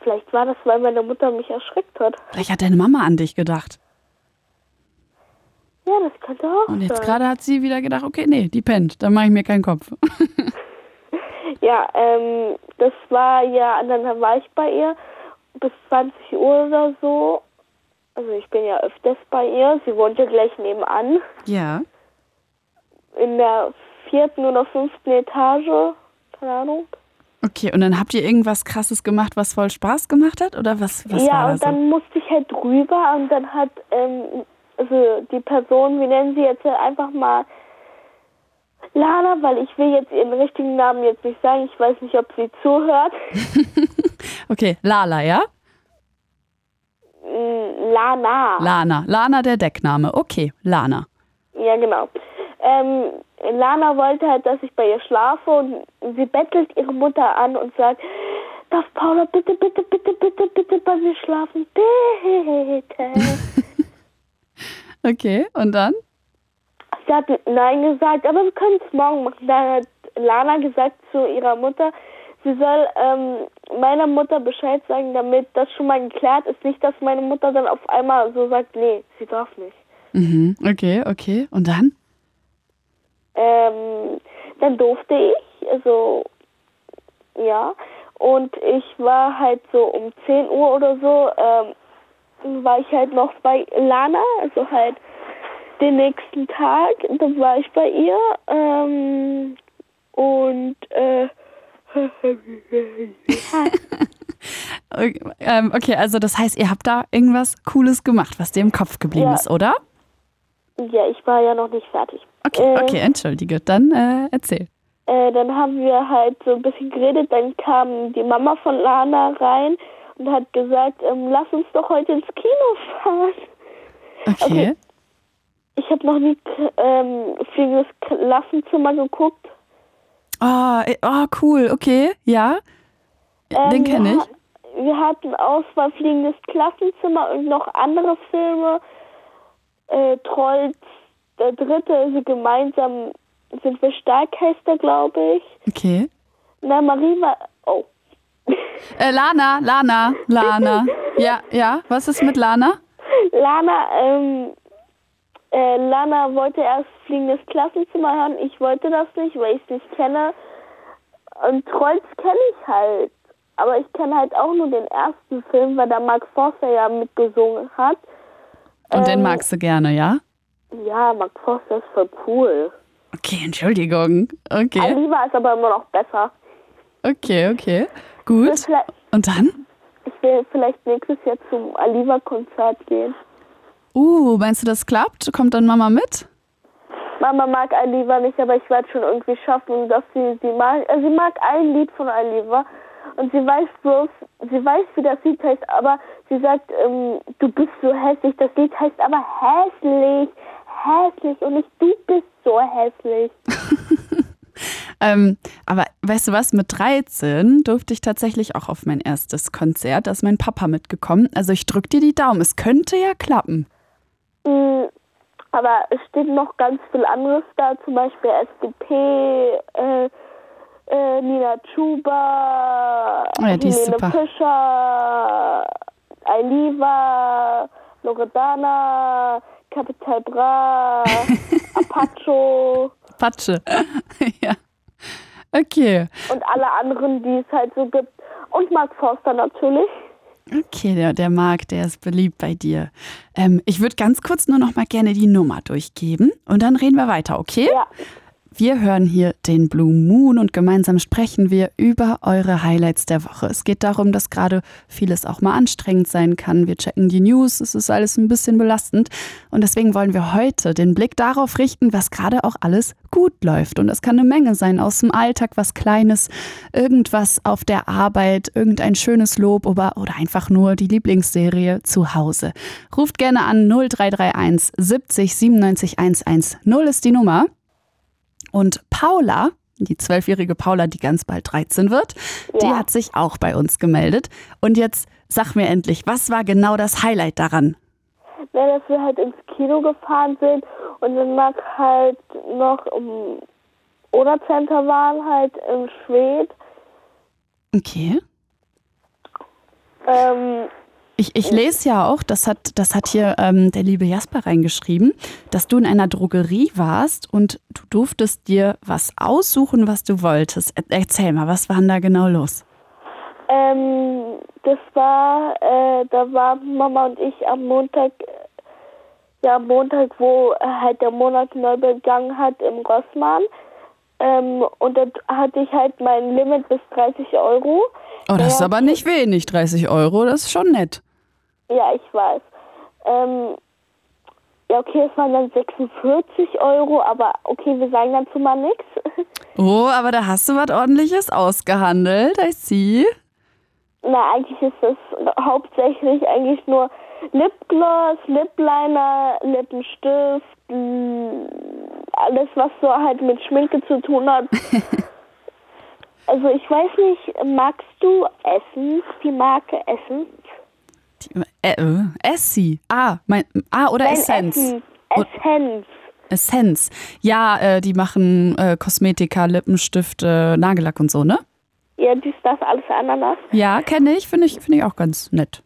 Vielleicht war das, weil meine Mutter mich erschreckt hat. Vielleicht hat deine Mama an dich gedacht. Ja, das könnte auch Und jetzt sein. gerade hat sie wieder gedacht, okay, nee, die pennt, dann mache ich mir keinen Kopf. Ja, ähm, das war ja, dann war ich bei ihr bis 20 Uhr oder so. Also ich bin ja öfters bei ihr. Sie wohnt ja gleich nebenan. Ja. In der vierten oder fünften Etage. Keine Ahnung. Okay, und dann habt ihr irgendwas krasses gemacht, was voll Spaß gemacht hat? Oder was, was ja, und so? dann musste ich halt drüber und dann hat ähm, also die Person, wir nennen sie jetzt einfach mal Lana, weil ich will jetzt ihren richtigen Namen jetzt nicht sagen. Ich weiß nicht, ob sie zuhört. Okay, Lala, ja? Mm, Lana. Lana. Lana der Deckname. Okay, Lana. Ja, genau. Ähm, Lana wollte halt, dass ich bei ihr schlafe und sie bettelt ihre Mutter an und sagt, darf Paula bitte, bitte, bitte, bitte, bitte bei mir schlafen? Bitte. Okay, und dann? sie hat Nein gesagt, aber wir können es morgen machen. Dann hat Lana gesagt zu ihrer Mutter, sie soll ähm, meiner Mutter Bescheid sagen, damit das schon mal geklärt ist. Nicht, dass meine Mutter dann auf einmal so sagt, nee, sie darf nicht. Mhm. Okay, okay. Und dann? Ähm, dann durfte ich, also ja, und ich war halt so um 10 Uhr oder so, ähm, war ich halt noch bei Lana, also halt den nächsten Tag, dann war ich bei ihr ähm, und äh, Okay, ähm, okay, also das heißt, ihr habt da irgendwas Cooles gemacht, was dir im Kopf geblieben Ja. ist, oder? ja, ich war ja noch nicht fertig. Okay, Äh, okay, entschuldige. Dann äh, erzähl. Äh, dann haben wir halt so ein bisschen geredet, dann kam die Mama von Lana rein und hat gesagt, ähm, lass uns doch heute ins Kino fahren. Okay. Okay. Ich habe noch nie ähm, Fliegendes Klassenzimmer geguckt. Oh, äh, oh, cool, okay, ja. Ähm, Den kenne wir ich. ha- Wir hatten Auswahl Fliegendes Klassenzimmer und noch andere Filme. Äh, Trolls, der dritte, also gemeinsam sind wir stark, heißt glaube ich. Okay. Na, Marie war. Oh. Äh, Lana, Lana, Lana. Ja, ja. Was ist mit Lana? Lana, ähm, äh, Lana wollte erst Fliegendes Klassenzimmer hören. Ich wollte das nicht, weil ich es nicht kenne. Und Trolls kenne ich halt. Aber ich kenne halt auch nur den ersten Film, weil da Mark Forster ja mitgesungen hat. Und den Ähm, magst du gerne, ja? Ja, Mark Forster ist voll cool. Okay, Entschuldigung. Okay, Aliva ist aber immer noch besser. okay, okay. Gut. Und dann? ich will vielleicht nächstes Jahr zum Aliva-Konzert gehen. Uh, meinst du, das klappt? Kommt dann Mama mit? Mama mag Aliva nicht, aber ich werde schon irgendwie schaffen, dass sie sie mag. Äh, sie mag ein Lied von Aliva und sie weiß bloß, sie weiß, wie das Lied heißt, aber sie sagt, ähm, du bist so hässlich. Das Lied heißt aber hässlich, hässlich und nicht du bist so hässlich. Ähm, aber weißt du was, mit 13 durfte ich tatsächlich auch auf mein erstes Konzert. Da ist mein Papa mitgekommen. Also ich drück dir die Daumen. Es könnte ja klappen. Mm, Aber es steht noch ganz viel anderes da, zum Beispiel SDP, äh, äh, Nina Chuba, Oh ja, Helene. Fischer, Aliva, Loredana, Capital Bra, Apacho Patsche. ja. Okay. und alle anderen, die es halt so gibt. Und Mark Forster natürlich. Okay, der, der Marc, der ist beliebt bei dir. Ähm, ich würde ganz kurz nur noch mal gerne die Nummer durchgeben und dann reden wir weiter, okay? Ja, Wir hören hier den Blue Moon und gemeinsam sprechen wir über eure Highlights der Woche. Es geht darum, dass gerade vieles auch mal anstrengend sein kann. Wir checken die News, es ist alles ein bisschen belastend. Und deswegen wollen wir heute den Blick darauf richten, was gerade auch alles gut läuft. Und das kann eine Menge sein aus dem Alltag, was Kleines, irgendwas auf der Arbeit, irgendein schönes Lob oder, einfach nur die Lieblingsserie zu Hause. Ruft gerne an 0331 70 97 110 ist die Nummer. Und Paula, die zwölfjährige Paula, die ganz bald 13 wird, die Ja. hat sich auch bei uns gemeldet. Und jetzt sag mir endlich, was war genau das Highlight daran? ja, dass wir halt ins Kino gefahren sind und dann mag halt noch im Oder Center waren, halt im Schwed. Okay. Ähm, Ich, ich lese ja auch, das hat, das hat hier ähm, der liebe Jasper reingeschrieben, dass du in einer Drogerie warst und du durftest dir was aussuchen, was du wolltest. Er, erzähl mal, was war denn da genau los? Ähm, das war, äh, da waren Mama und ich am Montag, ja am Montag, wo halt der Monat neu begangen hat im Rossmann. Ähm, und dann hatte ich halt mein Limit bis 30 Euro. Oh, das ist aber nicht wenig, 30 Euro, das ist schon nett. Ja, ich weiß. Ähm, ja, okay, es waren dann 46 Euro, aber okay, wir sagen dazu mal nichts. Oh, aber da hast du was ordentliches ausgehandelt, I see. Na, eigentlich ist das hauptsächlich eigentlich nur Lipgloss, Lipliner, Lippenstift, mh, alles, was so halt mit Schminke zu tun hat. also ich weiß nicht, magst du Essens, die Marke Essens? Die, äh, äh, Essie. Ah, mein, ah, oder Nein, Essenz. Essens. Und- Essenz. Essenz. Ja, äh, die machen äh, Kosmetika, Lippenstifte, Nagellack und so, ne? Ja, dies, das, alles Ananas. Ja, kenne ich, finde ich, finde ich auch ganz nett.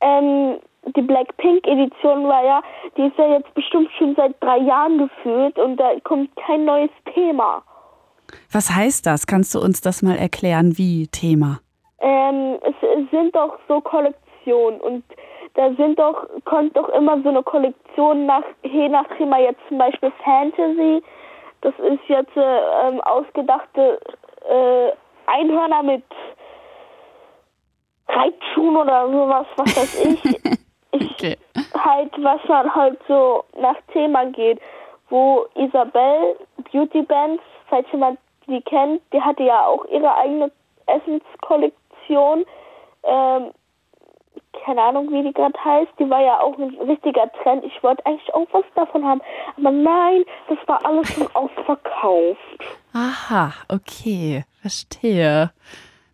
Ähm, die Blackpink-Edition war ja, die ist ja jetzt bestimmt schon seit drei Jahren gefühlt und da kommt kein neues Thema. Was heißt das? Kannst du uns das mal erklären, wie Thema? Ähm, es, es sind doch so Kollektionen und da sind doch, kommt doch immer so eine Kollektion nach, je nach Thema, jetzt zum Beispiel Fantasy, das ist jetzt äh, ähm, ausgedachte äh, Einhörner mit Reitschuhen oder sowas, was weiß ich. ich Okay. halt, was dann halt so nach Thema geht, wo Isabel Beauty Bands, falls jemand die kennt, die hatte ja auch ihre eigene Essenskollektion. Ähm, keine Ahnung, wie die gerade heißt. Die war ja auch ein richtiger Trend. Ich wollte eigentlich auch was davon haben. Aber nein, das war alles schon ausverkauft. Aha, okay, verstehe.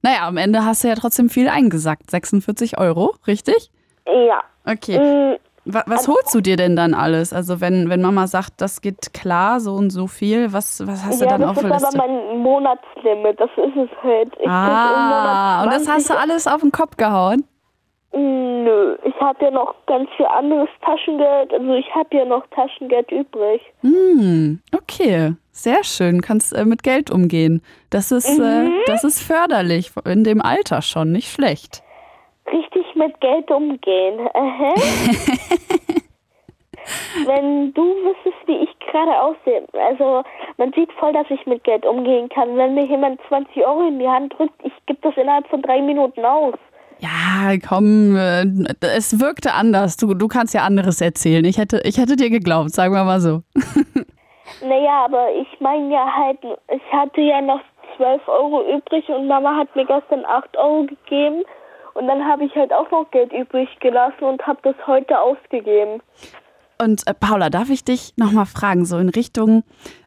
Naja, am Ende hast du ja trotzdem viel eingesackt. 46 Euro, richtig? Ja. Okay. Mm, Wa- Was holst du dir denn dann alles? Also wenn, wenn Mama sagt, das geht klar, so und so viel, was, was hast du ja, dann das auf der ist aber Liste? mein Monatslimit. Das ist es halt. Ich Ah, und das hast 20 du alles auf den Kopf gehauen? Nö, ich habe ja noch ganz viel anderes Taschengeld. Also ich habe ja noch Taschengeld übrig. Hm, okay. Sehr schön, kannst äh, mit Geld umgehen. Das ist, äh, das ist förderlich, in dem Alter schon, nicht schlecht. Richtig mit Geld umgehen. Aha. Wenn du wüsstest, wie ich gerade aussehe. Also man sieht voll, dass ich mit Geld umgehen kann. Wenn mir jemand 20 Euro in die Hand drückt, ich gebe das innerhalb von drei Minuten aus. Ja, komm, äh, es wirkte anders. Du, du kannst ja anderes erzählen. Ich hätte, ich hätte dir geglaubt, sagen wir mal so. Naja, aber ich meine ja halt, ich hatte ja noch 12 Euro übrig und Mama hat mir gestern 8 Euro gegeben. Und dann habe ich halt auch noch Geld übrig gelassen und habe das heute ausgegeben. Und äh, Paula, darf ich dich nochmal fragen, so in Richtung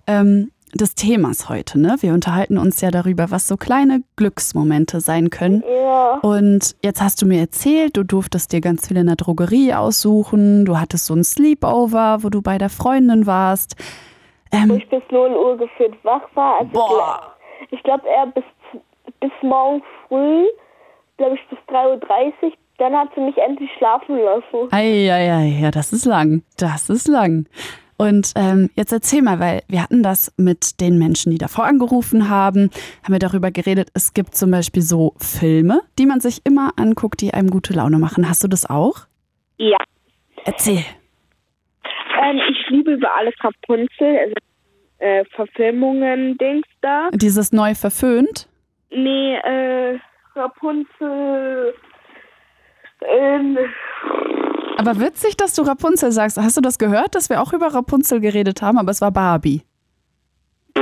ähm, des Themas heute, ne? Wir unterhalten uns ja darüber, was so kleine Glücksmomente sein können. Ja, Und jetzt hast du mir erzählt, du durftest dir ganz viel in der Drogerie aussuchen. Du hattest so ein Sleepover, wo du bei der Freundin warst. wo Ähm, ich bis 0 Uhr gefühlt wach war. Also Boah. Ich glaube eher bis, bis morgen früh, glaube ich bis 3.30 Uhr. Dann hat sie mich endlich schlafen lassen. Eieiei, ja, das ist lang. Das ist lang. Und ähm, jetzt erzähl mal, weil wir hatten das mit den Menschen, die davor angerufen haben, haben wir darüber geredet, es gibt zum Beispiel so Filme, die man sich immer anguckt, die einem gute Laune machen. Hast du das auch? Ja. Erzähl. Ähm, ich liebe über alles Rapunzel, also äh, Verfilmungen, Dings da. Dieses neu verföhnt? Nee, äh, Rapunzel. Ähm, Aber witzig, dass du Rapunzel sagst. Hast du das gehört, dass wir auch über Rapunzel geredet haben, aber es war Barbie?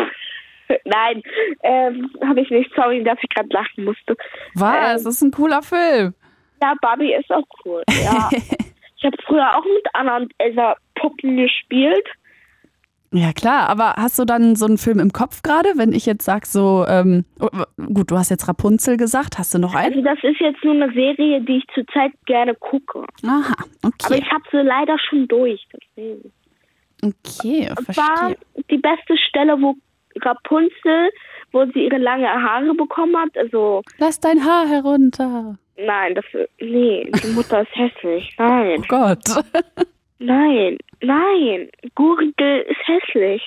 nein, ähm, habe ich nicht. Sorry, dass ich gerade lachen musste. Was? Das ist ein cooler Film. Ja, Barbie ist auch cool. Ja. ich habe früher auch mit und Elsa Puppen gespielt. Ja, klar, aber hast du dann so einen Film im Kopf gerade, wenn ich jetzt sag so, ähm, oh, gut, du hast jetzt Rapunzel gesagt, hast du noch einen? Also das ist jetzt nur eine Serie, die ich zurzeit gerne gucke. Aha, Aber okay. ich habe sie leider schon durch. Deswegen. Okay, war verstehe. die beste Stelle, wo Rapunzel, wo sie ihre lange Haare bekommen hat. Also Lass dein Haar herunter. nein, das nee, die Mutter ist hässlich. Nein, Oh Gott. nein, nein. Gurgel ist hässlich.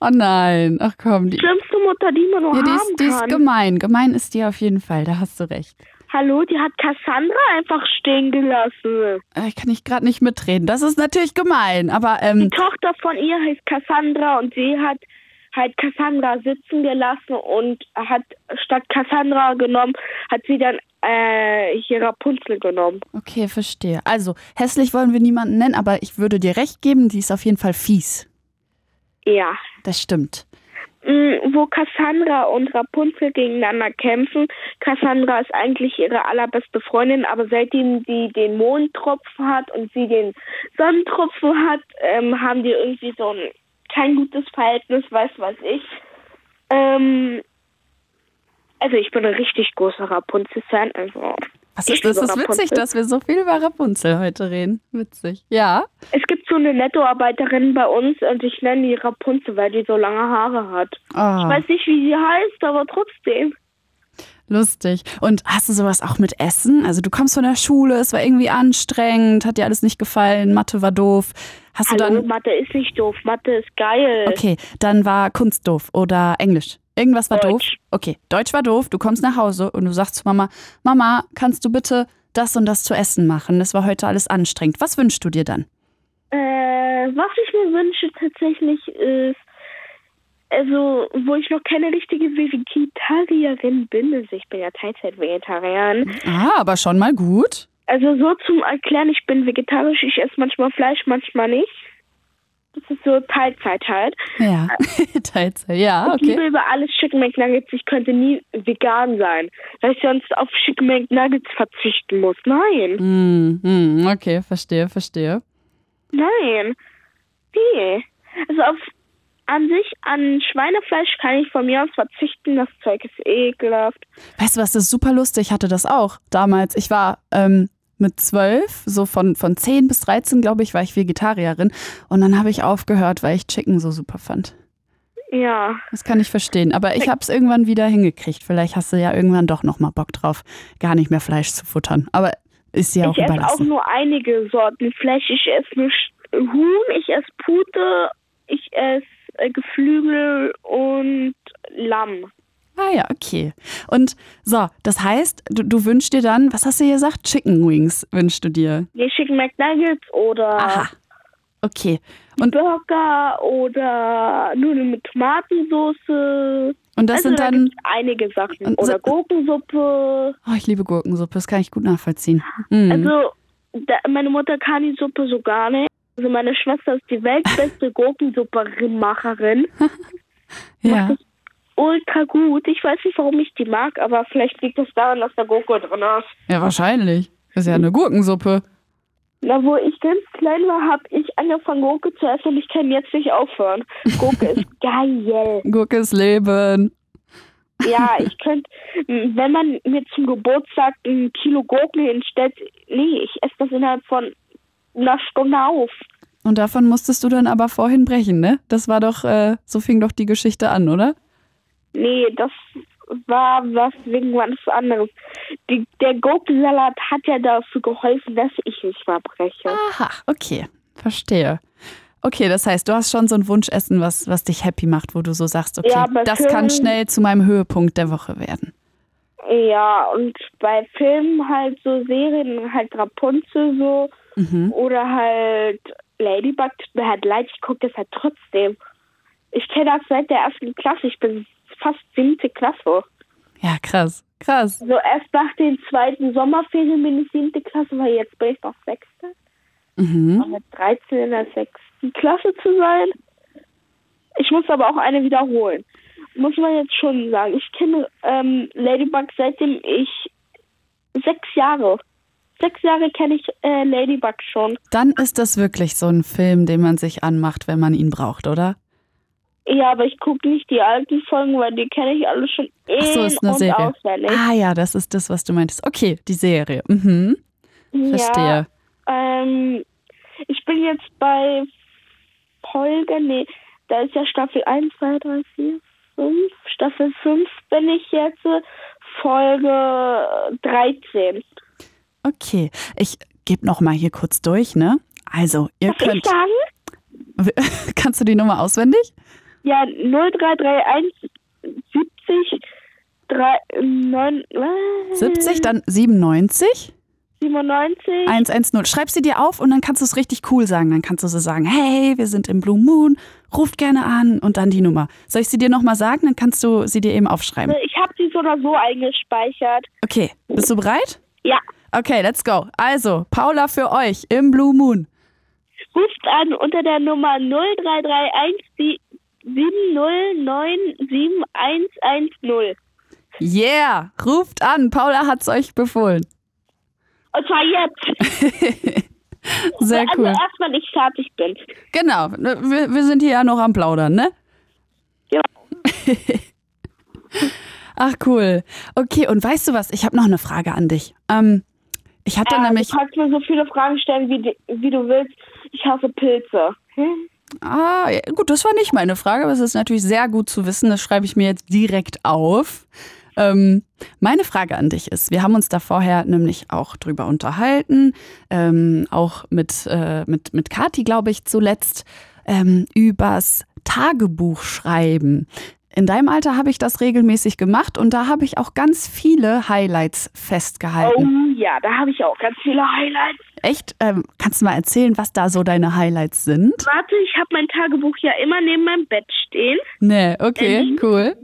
Oh nein. Ach komm, die, Schlimmste Mutter, die man nur ja, die, haben ist, die ist kann. gemein. Gemein ist die auf jeden Fall, da hast du recht. Hallo, die hat Cassandra einfach stehen gelassen. Äh, Ich kann ich gerade nicht mitreden. Das ist natürlich gemein, aber Die ähm, Tochter von ihr heißt Cassandra und sie hat halt Cassandra sitzen gelassen und hat statt Cassandra genommen, hat sie dann äh, hier Rapunzel genommen. Okay, verstehe. Also, hässlich wollen wir niemanden nennen, aber ich würde dir recht geben, die ist auf jeden Fall fies. Ja. Das stimmt. Mm, Wo Cassandra und Rapunzel gegeneinander kämpfen. Cassandra ist eigentlich ihre allerbeste Freundin, aber seitdem sie den Mondtropfen hat und sie den Sonnentropfen hat, ähm, haben die irgendwie so ein kein gutes Verhältnis, weiß was ich. Ähm, also ich bin ein richtig großer Rapunzel-Fan. Also Was ist das? ist witzig, dass wir so viel über Rapunzel heute reden. Witzig. Ja. es gibt so eine Nettoarbeiterin bei uns und ich nenne die Rapunzel, weil die so lange Haare hat. Ich Oh, weiß nicht, wie sie heißt, aber trotzdem. lustig. Und hast du sowas auch mit Essen? Also du kommst von der Schule, es war irgendwie anstrengend, hat dir alles nicht gefallen, Mathe war doof. Hast du Hallo, dann. Mathe ist nicht doof, Mathe ist geil. Okay, dann war Kunst doof oder Englisch. Irgendwas war doof. Deutsch. Okay, Deutsch war doof. Du kommst nach Hause und du sagst zu Mama, Mama, kannst du bitte das und das zu essen machen? Das war heute alles anstrengend. Was wünschst du dir dann? Äh, was ich mir wünsche tatsächlich ist, also, wo ich noch keine richtige Vegetarierin bin, also ich bin ja Teilzeit-Vegetarierin. Ah, aber schon mal gut. Also so zum Erklären, ich bin vegetarisch, ich esse manchmal Fleisch, manchmal nicht. Das ist so Teilzeit halt. Ja, Teilzeit. Ja, Ich liebe okay. über alles Chicken McNuggets, ich könnte nie vegan sein, weil ich sonst auf Chicken McNuggets verzichten muss. Nein, Hm, hm, okay, verstehe, verstehe. nein. Nee. Also auf an sich, an Schweinefleisch kann ich von mir aus verzichten, das Zeug ist ekelhaft. Weißt du was, das ist super lustig. Ich hatte das auch damals. Ich war ähm, mit zwölf, so von, von 10 bis 13, glaube ich, war ich Vegetarierin. Und dann habe ich aufgehört, weil ich Chicken so super fand. Ja. Das kann ich verstehen. Aber ich habe es irgendwann wieder hingekriegt. Vielleicht hast du ja irgendwann doch noch mal Bock drauf, gar nicht mehr Fleisch zu futtern. Aber ist dir auch ich esse auch überlassen. nur einige Sorten Fleisch. Ich esse nur Huhn, ich esse Pute, ich esse äh, Geflügel und Lamm. Ah ja, okay. Und so, das heißt, du, du wünschst dir dann, was hast du gesagt? Chicken Wings wünschst du dir. Die Chicken McNuggets oder Aha. Okay. Und, Burger oder Nudeln mit Tomatensauce. und das also sind da dann. gibt's einige Sachen. Und Oder Gurkensuppe. Oh, ich liebe Gurkensuppe, das kann ich gut nachvollziehen. Mhm. Also da, meine Mutter kann die Suppe so gar nicht. Also meine Schwester ist die weltbeste Gurkensuppenmacherin. ja. das Ultra gut. Ich weiß nicht, warum ich die mag, aber vielleicht liegt es daran, dass da Gurke drin ist. ja, wahrscheinlich. Das ist ja eine Gurkensuppe. Na, wo ich ganz klein war, habe ich angefangen, Gurke zu essen und ich kann jetzt nicht aufhören. Gurke ist geil. Gurke ist Leben. Ja, ich könnte, wenn man mir zum Geburtstag ein Kilo Gurken hinstellt, nee, ich esse das innerhalb von einer Stunde auf. Und davon musstest du dann aber vorhin brechen, ne? Das war doch, äh, so fing doch die Geschichte an, oder? Nee, das war was wegen was anderes. Die, der Gurkensalat hat ja dafür geholfen, dass ich nicht verbreche. Aha, okay. Verstehe. Okay, das heißt, du hast schon so ein Wunschessen, was, was dich happy macht, wo du so sagst, okay, Ja, das kann schnell zu meinem Höhepunkt der Woche werden. Ja, und bei Filmen halt so Serien, halt Rapunzel so Mhm. oder halt Ladybug, tut mir halt leid, ich gucke das halt trotzdem. Ich kenne das seit der ersten Klasse, ich bin fast siebte Klasse. Ja, krass. Krass. So erst nach den zweiten Sommerferien bin ich siebte Klasse, weil jetzt bin ich noch sechste. Mhm. Und mit 13 in der sechsten Klasse zu sein. Ich muss aber auch eine wiederholen. Muss man jetzt schon sagen. Ich kenne ähm, Ladybug seitdem ich sechs Jahre. Sechs Jahre kenne ich äh, Ladybug schon. Dann ist das wirklich so ein Film, den man sich anmacht, wenn man ihn braucht, oder? Ja, aber ich gucke nicht die alten Folgen, weil die kenne ich alle schon in Ach so, ist eine und Serie. auswendig. Ah ja, das ist das, was du meintest. Okay, die Serie. Mhm. Verstehe. Ja, ähm, ich bin jetzt bei Folge, nee, da ist ja Staffel 1, 2, 3, 4, 5. Staffel 5 bin ich jetzt, Folge 13. Okay, ich gebe noch mal hier kurz durch, ne? Also, ihr Darf ich könnt. sagen? Kannst du die Nummer auswendig? Ja, 0331 70 3, 9, äh, 70, dann 97? 97. 110. Schreib sie dir auf und dann kannst du es richtig cool sagen. Dann kannst du so sagen, hey, wir sind im Blue Moon, ruft gerne an und dann die Nummer. Soll ich sie dir nochmal sagen? Dann kannst du sie dir eben aufschreiben. Ich habe sie so oder so eingespeichert. Okay, bist du bereit? Ja. Okay, let's go. Also, Paula für euch im Blue Moon. Ruft an unter der Nummer 0331 7097110. Yeah, ruft an. Paula hat's euch befohlen. Und zwar jetzt. Sehr Also cool. erst, wenn ich fertig bin. Genau, wir, wir sind hier ja noch am Plaudern, ne? Ja. Ach cool. Okay, und weißt du was? Ich habe noch eine Frage an dich. Ähm, ich hatte Äh, nämlich. du kannst mir so viele Fragen stellen, wie, wie du willst. Ich hasse Pilze. Hm? Ah, gut, das war nicht meine Frage, aber es ist natürlich sehr gut zu wissen. Das schreibe ich mir jetzt direkt auf. Ähm, meine Frage an dich ist, wir haben uns da vorher nämlich auch drüber unterhalten, ähm, auch mit, äh, mit, mit Kati, glaube ich, zuletzt, ähm, übers Tagebuch schreiben. In deinem Alter habe ich das regelmäßig gemacht und da habe ich auch ganz viele Highlights festgehalten. Oh ja, da habe ich auch ganz viele Highlights. Echt? Ähm, kannst du mal erzählen, was da so deine Highlights sind? Warte, ich habe mein Tagebuch ja immer neben meinem Bett stehen. Nee, okay, Mhm. cool.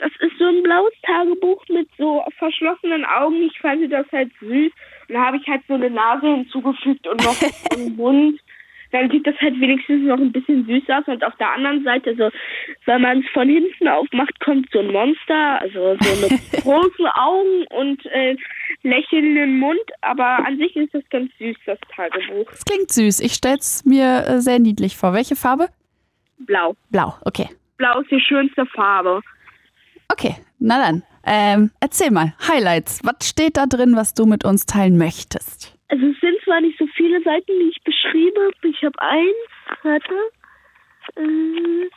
Das ist so ein blaues Tagebuch mit so verschlossenen Augen. Ich fand das halt süß. Und da habe ich halt so eine Nase hinzugefügt und noch einen Mund. Dann sieht das halt wenigstens noch ein bisschen süß aus. Und auf der anderen Seite, so, wenn man es von hinten aufmacht, kommt so ein Monster. Also so eine große Augen und äh, lächelnden Mund. Aber an sich ist das ganz süß, das Tagebuch. Das klingt süß. Ich stell's mir äh, sehr niedlich vor. Welche Farbe? Blau. Blau, okay. Blau ist die schönste Farbe. Okay, na dann. Ähm, erzähl mal, Highlights. Was steht da drin, was du mit uns teilen möchtest? Also es sind zwar nicht so viele Seiten, die ich beschrieben habe. Ich habe eins, warte. Äh,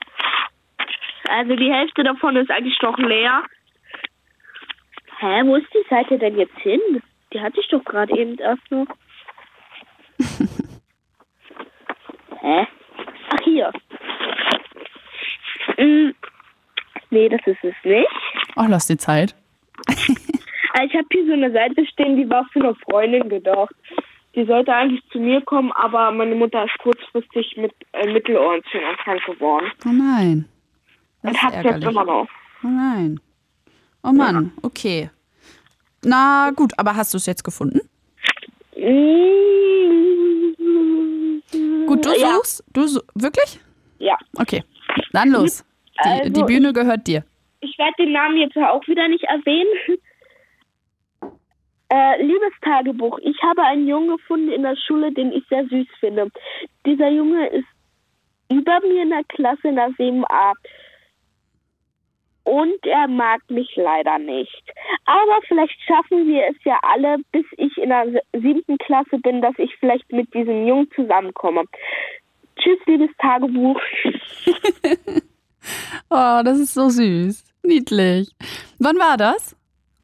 Also die Hälfte davon ist eigentlich noch leer. Hä, wo ist die Seite denn jetzt hin? Die hatte ich doch gerade eben erst noch. Hä? Ach, hier. Mm, Nee, das ist es nicht. Ach, lass die Zeit. Also ich habe hier so eine Seite stehen, die war für eine Freundin gedacht. Die sollte eigentlich zu mir kommen, aber meine Mutter ist kurzfristig mit äh, Mittelohrentzündung krank geworden. Oh nein. Das Und hat jetzt ärgerlich. immer noch. Oh nein. Oh Mann, okay. Na gut, aber hast du es jetzt gefunden? Gut, du ja. suchst? Du su wirklich? Ja. Okay, dann los. Die, Also, die Bühne gehört dir. Ich werde den Namen jetzt auch wieder nicht erwähnen. Äh, liebes Tagebuch, ich habe einen Jungen gefunden in der Schule, den ich sehr süß finde. Dieser Junge ist über mir in der Klasse in der 7a. Und er mag mich leider nicht. Aber vielleicht schaffen wir es ja alle, bis ich in der siebten Klasse bin, dass ich vielleicht mit diesem Jungen zusammenkomme. Tschüss, liebes Tagebuch. Oh, das ist so süß. Niedlich. Wann war das?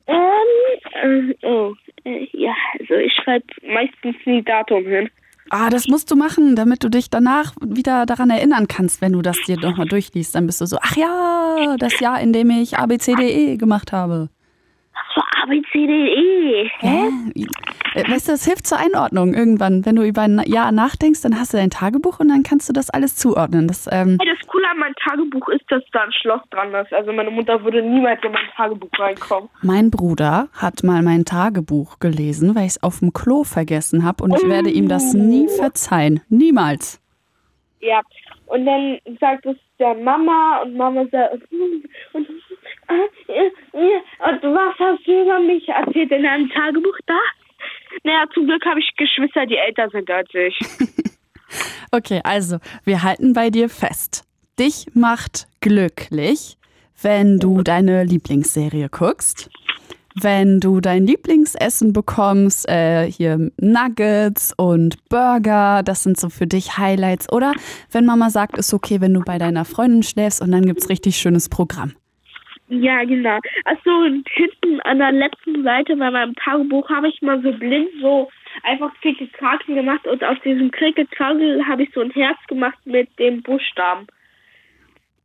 Ähm, äh, oh, äh, ja, also ich schreibe meistens nie Datum hin. Ah, das musst du machen, damit du dich danach wieder daran erinnern kannst, wenn du das dir nochmal durchliest. Dann bist du so, ach ja, das Jahr, in dem ich ABCDE gemacht habe. Was für ABCDE? Hä? Äh, Weißt du, das hilft zur Einordnung irgendwann. Wenn du über ein Jahr nachdenkst, dann hast du dein Tagebuch und dann kannst du das alles zuordnen. Das, ähm, Hey, das Coole an meinem Tagebuch ist, dass da ein Schloss dran ist. Also meine Mutter würde niemals in mein Tagebuch reinkommen. mein Bruder hat mal mein Tagebuch gelesen, weil ich es auf dem Klo vergessen habe und ich werde ihm das nie verzeihen. Niemals. Ja, und dann sagt es der Mama und Mama sagt, und, ja, ja, und was hast du über mich erzählt in deinem Tagebuch da? Naja, zum Glück habe ich Geschwister, die älter sind als ich. Okay, also, wir halten bei dir fest. Dich macht glücklich, wenn du deine Lieblingsserie guckst, wenn du dein Lieblingsessen bekommst, äh, hier Nuggets und Burger, das sind so für dich Highlights. Oder wenn Mama sagt, ist okay, wenn du bei deiner Freundin schläfst und dann gibt's richtig schönes Programm. Ja, genau. Achso, und hinten an der letzten Seite bei meinem Tagebuch habe ich mal so blind so einfach Krickelkrakel gemacht und aus diesem Krickelkrakel habe ich so ein Herz gemacht mit dem Buchstaben.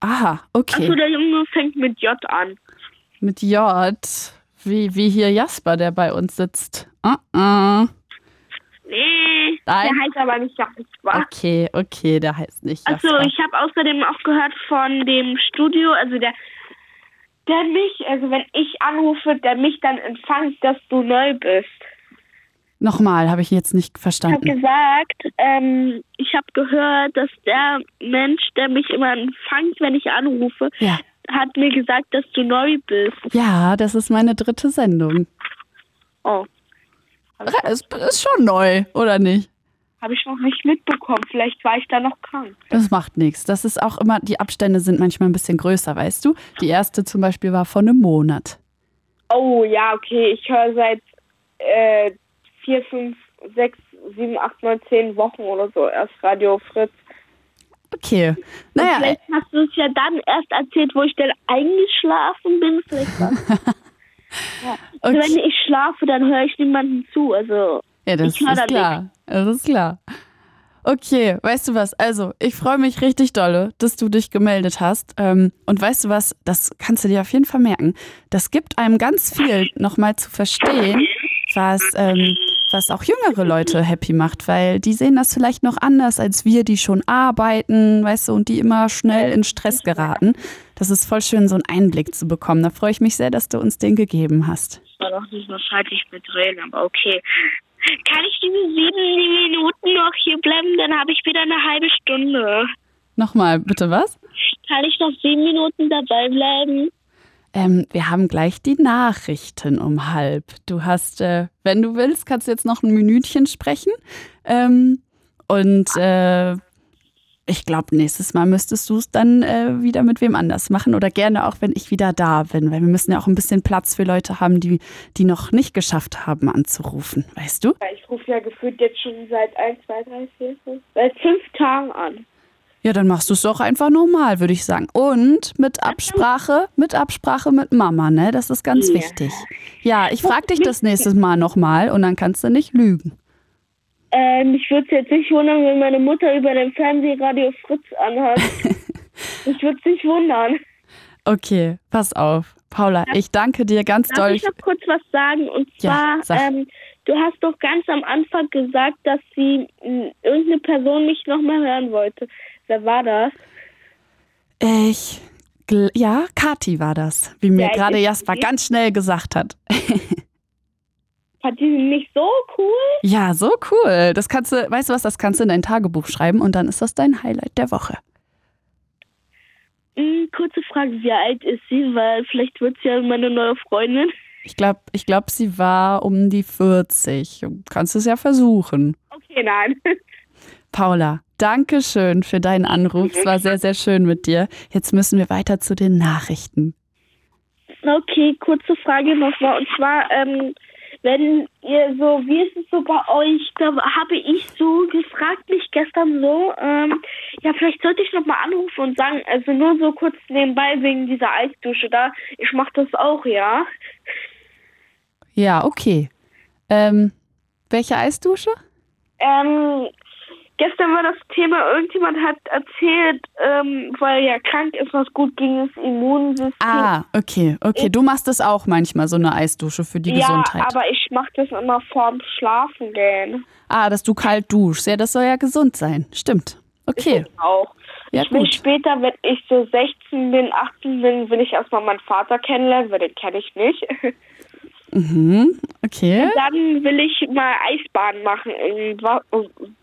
Aha, okay. Achso, der Junge fängt mit J an. Mit J. Wie, wie hier Jasper, der bei uns sitzt. Uh -uh. Nee, Nein. der heißt aber nicht Jasper. Okay, okay, der heißt nicht Also Jasper. ich habe außerdem auch gehört von dem Studio, also der, der mich, also wenn ich anrufe, der mich dann empfängt, dass du neu bist. Nochmal, habe ich jetzt nicht Ich habe verstanden. gesagt, ähm, ich habe gehört, dass der Mensch, der mich immer empfängt, wenn ich anrufe, Ja. hat mir gesagt, dass du neu bist. ja, das ist meine dritte Sendung. Oh, Ist, ist schon neu, oder nicht? Habe ich noch nicht mitbekommen. Vielleicht war ich da noch krank. Das macht nichts. Das ist auch immer, die Abstände sind manchmal ein bisschen größer, weißt du? Die erste zum Beispiel war vor einem Monat. Oh, ja, okay. Ich höre seit äh, vier, fünf, sechs, sieben, acht, neun, zehn Wochen oder so erst Radio Fritz. Okay. Und Naja, vielleicht hast du es ja dann erst erzählt, wo ich dann eingeschlafen bin. Vielleicht ja. also okay. Wenn ich schlafe, dann höre ich niemandem zu. Also, Ja, das ist klar. Das ist klar. Okay, weißt du was? Also, ich freue mich richtig dolle, dass du dich gemeldet hast. Ähm, und weißt du was? Das kannst du dir auf jeden Fall merken. Das gibt einem ganz viel nochmal zu verstehen, was, ähm, was auch jüngere Leute happy macht, weil die sehen das vielleicht noch anders als wir, die schon arbeiten, weißt du, und die immer schnell in Stress geraten. Das ist voll schön, so einen Einblick zu bekommen. Da freue ich mich sehr, dass du uns den gegeben hast. war doch nicht nur zeitig mit reden, aber okay. Kann ich diese sieben Minuten noch hier bleiben? Dann habe ich wieder eine halbe Stunde. Nochmal, bitte was? Kann ich noch sieben Minuten dabei bleiben? Ähm, wir haben gleich die Nachrichten um halb. Du hast, äh, wenn du willst, kannst du jetzt noch ein Minütchen sprechen. Ähm, und äh, ich glaube, nächstes Mal müsstest du es dann äh, wieder mit wem anders machen oder gerne auch, wenn ich wieder da bin, weil wir müssen ja auch ein bisschen Platz für Leute haben, die, die noch nicht geschafft haben anzurufen, weißt du? Ich rufe ja gefühlt jetzt schon seit 1, 2, 3, 4, 5, seit fünf Tagen an. Ja, dann machst du es doch einfach normal, würde ich sagen. Und mit Absprache, mit Absprache mit Mama, ne? Das ist ganz Ja. wichtig. Ja, ich frage dich das nächste Mal nochmal und dann kannst du nicht lügen. Äh, mich würde es jetzt nicht wundern, wenn meine Mutter über dem Fernsehradio Fritz anhat. ich würde es nicht wundern. Okay, pass auf. Paula, ich danke dir ganz Darf doll. ich noch kurz was sagen? Und Ja, zwar, sag. ähm, du hast doch ganz am Anfang gesagt, dass sie mh, irgendeine Person nicht nochmal hören wollte. Wer war das? Ich, ja, Kati war das, wie mir Ja, gerade Jasper ganz schnell gesagt hat. Fand die nicht so cool? Ja, so cool. Das kannst du, weißt du was, das kannst du in dein Tagebuch schreiben und dann ist das dein Highlight der Woche. Hm, kurze Frage, wie alt ist sie? Weil vielleicht wird sie ja meine neue Freundin. Ich glaube, ich glaub, sie war um die 40. Du kannst es ja versuchen. Okay, nein. Paula, danke schön für deinen Anruf. Es war sehr, sehr schön mit dir. Jetzt müssen wir weiter zu den Nachrichten. Okay, kurze Frage nochmal. Und zwar, ähm, wenn ihr so, wie ist es so bei euch? Da habe ich so gefragt, mich gestern so, ähm, ja, vielleicht sollte ich nochmal anrufen und sagen, also nur so kurz nebenbei wegen dieser Eisdusche da. Ich mache das auch, ja. Ja, okay. Ähm, welche Eisdusche? Ähm, gestern war das Thema, irgendjemand hat erzählt, ähm, weil er ja krank ist, was gut gegen das Immunsystem. Ah, okay, okay. Du machst das auch manchmal, so eine Eisdusche für die ja, Gesundheit. aber ich mache das immer vorm Schlafen gehen. ah, dass du kalt duschst. Ja, das soll ja gesund sein. Stimmt. Okay. Auch. Ja, ich will gut. später, wenn ich so 16 bin, 18 bin, will ich erstmal meinen Vater kennenlernen, weil den kenne ich nicht. Mhm. Okay. Dann will ich mal Eisbahn machen im Wa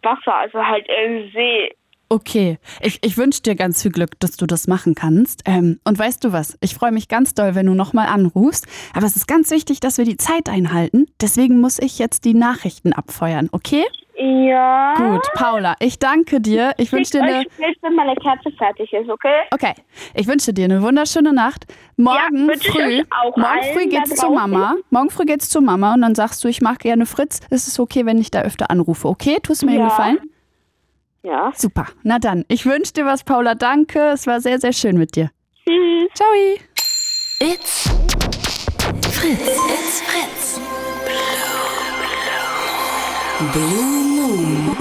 Wasser, also halt im See. Okay, ich, ich wünsche dir ganz viel Glück, dass du das machen kannst. Ähm, und weißt du was? Ich freue mich ganz doll, wenn du nochmal anrufst. Aber es ist ganz wichtig, dass wir die Zeit einhalten. Deswegen muss ich jetzt die Nachrichten abfeuern, okay? Ja. Gut, Paula, ich danke dir. Ich wünsche dir eine. Bild, wenn meine Kerze fertig ist, okay? Okay, ich wünsche dir eine wunderschöne Nacht. Morgen ich früh, morgen früh geht's zu. Mama. Morgen früh geht's zu Mama und dann sagst du, ich mag gerne Fritz. Ist es okay, wenn ich da öfter anrufe? Okay, tust du mir Ja. Gefallen? Ja. Super. Na dann, ich wünsche dir was, Paula. Danke. Es war sehr, sehr schön mit dir. Tschüss. Ciao. It's Fritz. It's Fritz. Blue Moon.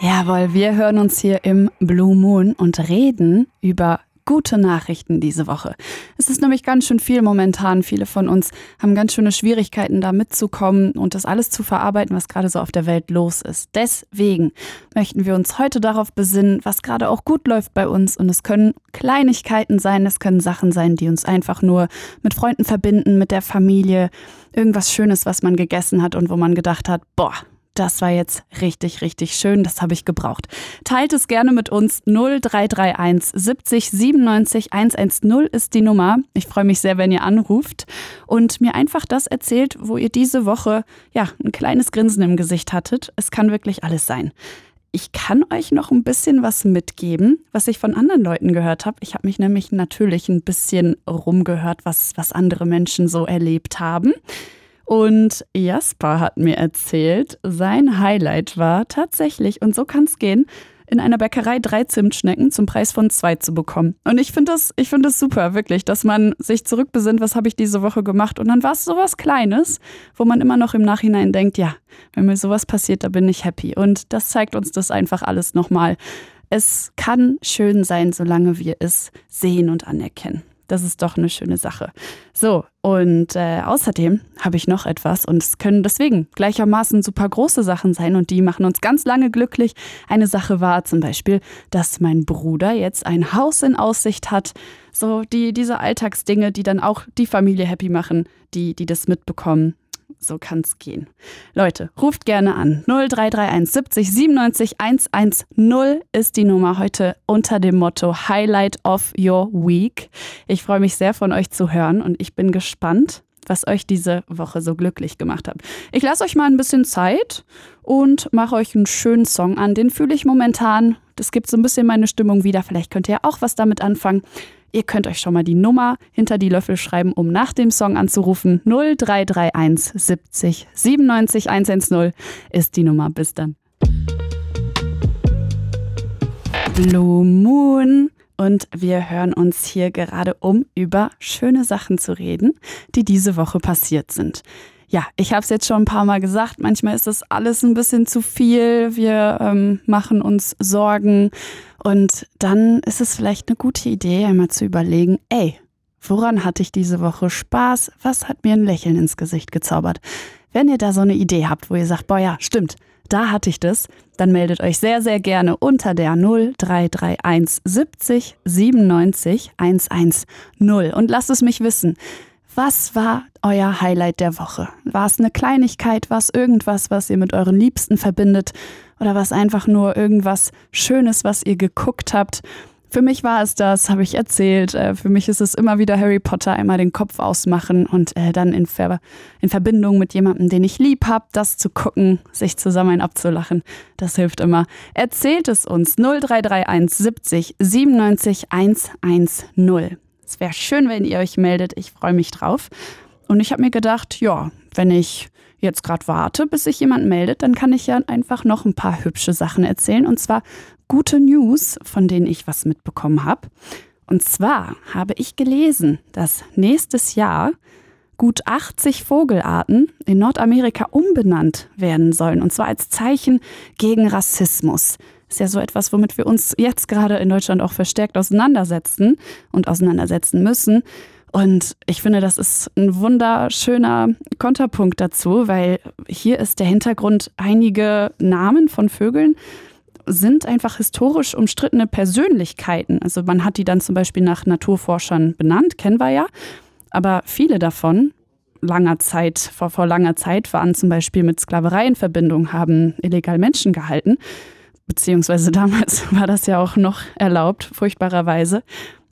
Jawohl, wir hören uns hier im Blue Moon und reden über gute Nachrichten diese Woche. Es ist nämlich ganz schön viel momentan. Viele von uns haben ganz schöne Schwierigkeiten, da mitzukommen und das alles zu verarbeiten, was gerade so auf der Welt los ist. Deswegen möchten wir uns heute darauf besinnen, was gerade auch gut läuft bei uns. Und es können Kleinigkeiten sein, es können Sachen sein, die uns einfach nur mit Freunden verbinden, mit der Familie. Irgendwas Schönes, was man gegessen hat und wo man gedacht hat, boah, das war jetzt richtig, richtig schön. Das habe ich gebraucht. Teilt es gerne mit uns. 0331 70 97 110 ist die Nummer. Ich freue mich sehr, wenn ihr anruft und mir einfach das erzählt, wo ihr diese Woche ja ein kleines Grinsen im Gesicht hattet. Es kann wirklich alles sein. Ich kann euch noch ein bisschen was mitgeben, was ich von anderen Leuten gehört habe. Ich habe mich nämlich natürlich ein bisschen rumgehört, was, was andere Menschen so erlebt haben. Und Jasper hat mir erzählt, sein Highlight war tatsächlich, und so kann es gehen, in einer Bäckerei drei Zimtschnecken zum Preis von zwei zu bekommen. Und ich finde das, ich das super, wirklich, dass man sich zurückbesinnt, was habe ich diese Woche gemacht. Und dann war es sowas Kleines, wo man immer noch im Nachhinein denkt, ja, wenn mir sowas passiert, da bin ich happy. Und das zeigt uns das einfach alles nochmal. Es kann schön sein, solange wir es sehen und anerkennen. Das ist doch eine schöne Sache. So, und äh, außerdem habe ich noch etwas und es können deswegen gleichermaßen super große Sachen sein und die machen uns ganz lange glücklich. Eine Sache war zum Beispiel, dass mein Bruder jetzt ein Haus in Aussicht hat. So die, diese Alltagsdinge, die dann auch die Familie happy machen, die, die das mitbekommen so kann's gehen. Leute, ruft gerne an. 0331 70 97 110 ist die Nummer heute unter dem Motto Highlight of Your Week. Ich freue mich sehr von euch zu hören und ich bin gespannt, was euch diese Woche so glücklich gemacht hat. Ich lasse euch mal ein bisschen Zeit und mache euch einen schönen Song an. Den fühle ich momentan. Das gibt so ein bisschen meine Stimmung wieder. Vielleicht könnt ihr auch was damit anfangen. Ihr könnt euch schon mal die Nummer hinter die Löffel schreiben, um nach dem Song anzurufen. 0331 70 97 110 ist die Nummer. Bis dann. Blue Moon. Und wir hören uns hier gerade um, über schöne Sachen zu reden, die diese Woche passiert sind ja, ich habe es jetzt schon ein paar Mal gesagt, manchmal ist das alles ein bisschen zu viel. Wir ähm, machen uns Sorgen und dann ist es vielleicht eine gute Idee, einmal zu überlegen, ey, woran hatte ich diese Woche Spaß? Was hat mir ein Lächeln ins Gesicht gezaubert? Wenn ihr da so eine Idee habt, wo ihr sagt, boah ja, stimmt, da hatte ich das, dann meldet euch sehr, sehr gerne unter der 0331 70 97 110 und lasst es mich wissen. Was war euer Highlight der Woche? War es eine Kleinigkeit? War es irgendwas, was ihr mit euren Liebsten verbindet? Oder war es einfach nur irgendwas Schönes, was ihr geguckt habt? Für mich war es das, habe ich erzählt. Äh, für mich ist es immer wieder Harry Potter, einmal den Kopf ausmachen und äh, dann in, Ver in Verbindung mit jemandem, den ich lieb habe, das zu gucken, sich zusammen abzulachen. Das hilft immer. Erzählt es uns 0331 70 97 110. Es wäre schön, wenn ihr euch meldet. Ich freue mich drauf. Und ich habe mir gedacht, ja, wenn ich jetzt gerade warte, bis sich jemand meldet, dann kann ich ja einfach noch ein paar hübsche Sachen erzählen. Und zwar gute News, von denen ich was mitbekommen habe. Und zwar habe ich gelesen, dass nächstes Jahr gut 80 Vogelarten in Nordamerika umbenannt werden sollen. Und zwar als Zeichen gegen Rassismus ist ja so etwas, womit wir uns jetzt gerade in Deutschland auch verstärkt auseinandersetzen und auseinandersetzen müssen. Und ich finde, das ist ein wunderschöner Konterpunkt dazu, weil hier ist der Hintergrund, einige Namen von Vögeln sind einfach historisch umstrittene Persönlichkeiten. Also man hat die dann zum Beispiel nach Naturforschern benannt, kennen wir ja. Aber viele davon langer Zeit, vor, vor langer Zeit waren zum Beispiel mit Sklaverei in Verbindung, haben illegal Menschen gehalten beziehungsweise damals war das ja auch noch erlaubt, furchtbarerweise.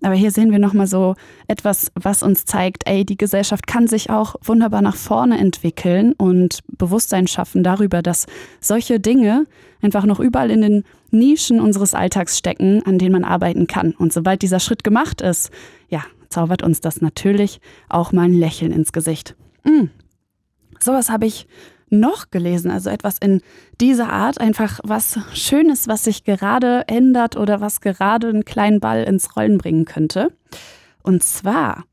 Aber hier sehen wir nochmal so etwas, was uns zeigt, ey, die Gesellschaft kann sich auch wunderbar nach vorne entwickeln und Bewusstsein schaffen darüber, dass solche Dinge einfach noch überall in den Nischen unseres Alltags stecken, an denen man arbeiten kann. Und sobald dieser Schritt gemacht ist, ja, zaubert uns das natürlich auch mal ein Lächeln ins Gesicht. Mm. Sowas habe ich noch gelesen? Also etwas in dieser Art, einfach was Schönes, was sich gerade ändert oder was gerade einen kleinen Ball ins Rollen bringen könnte. Und zwar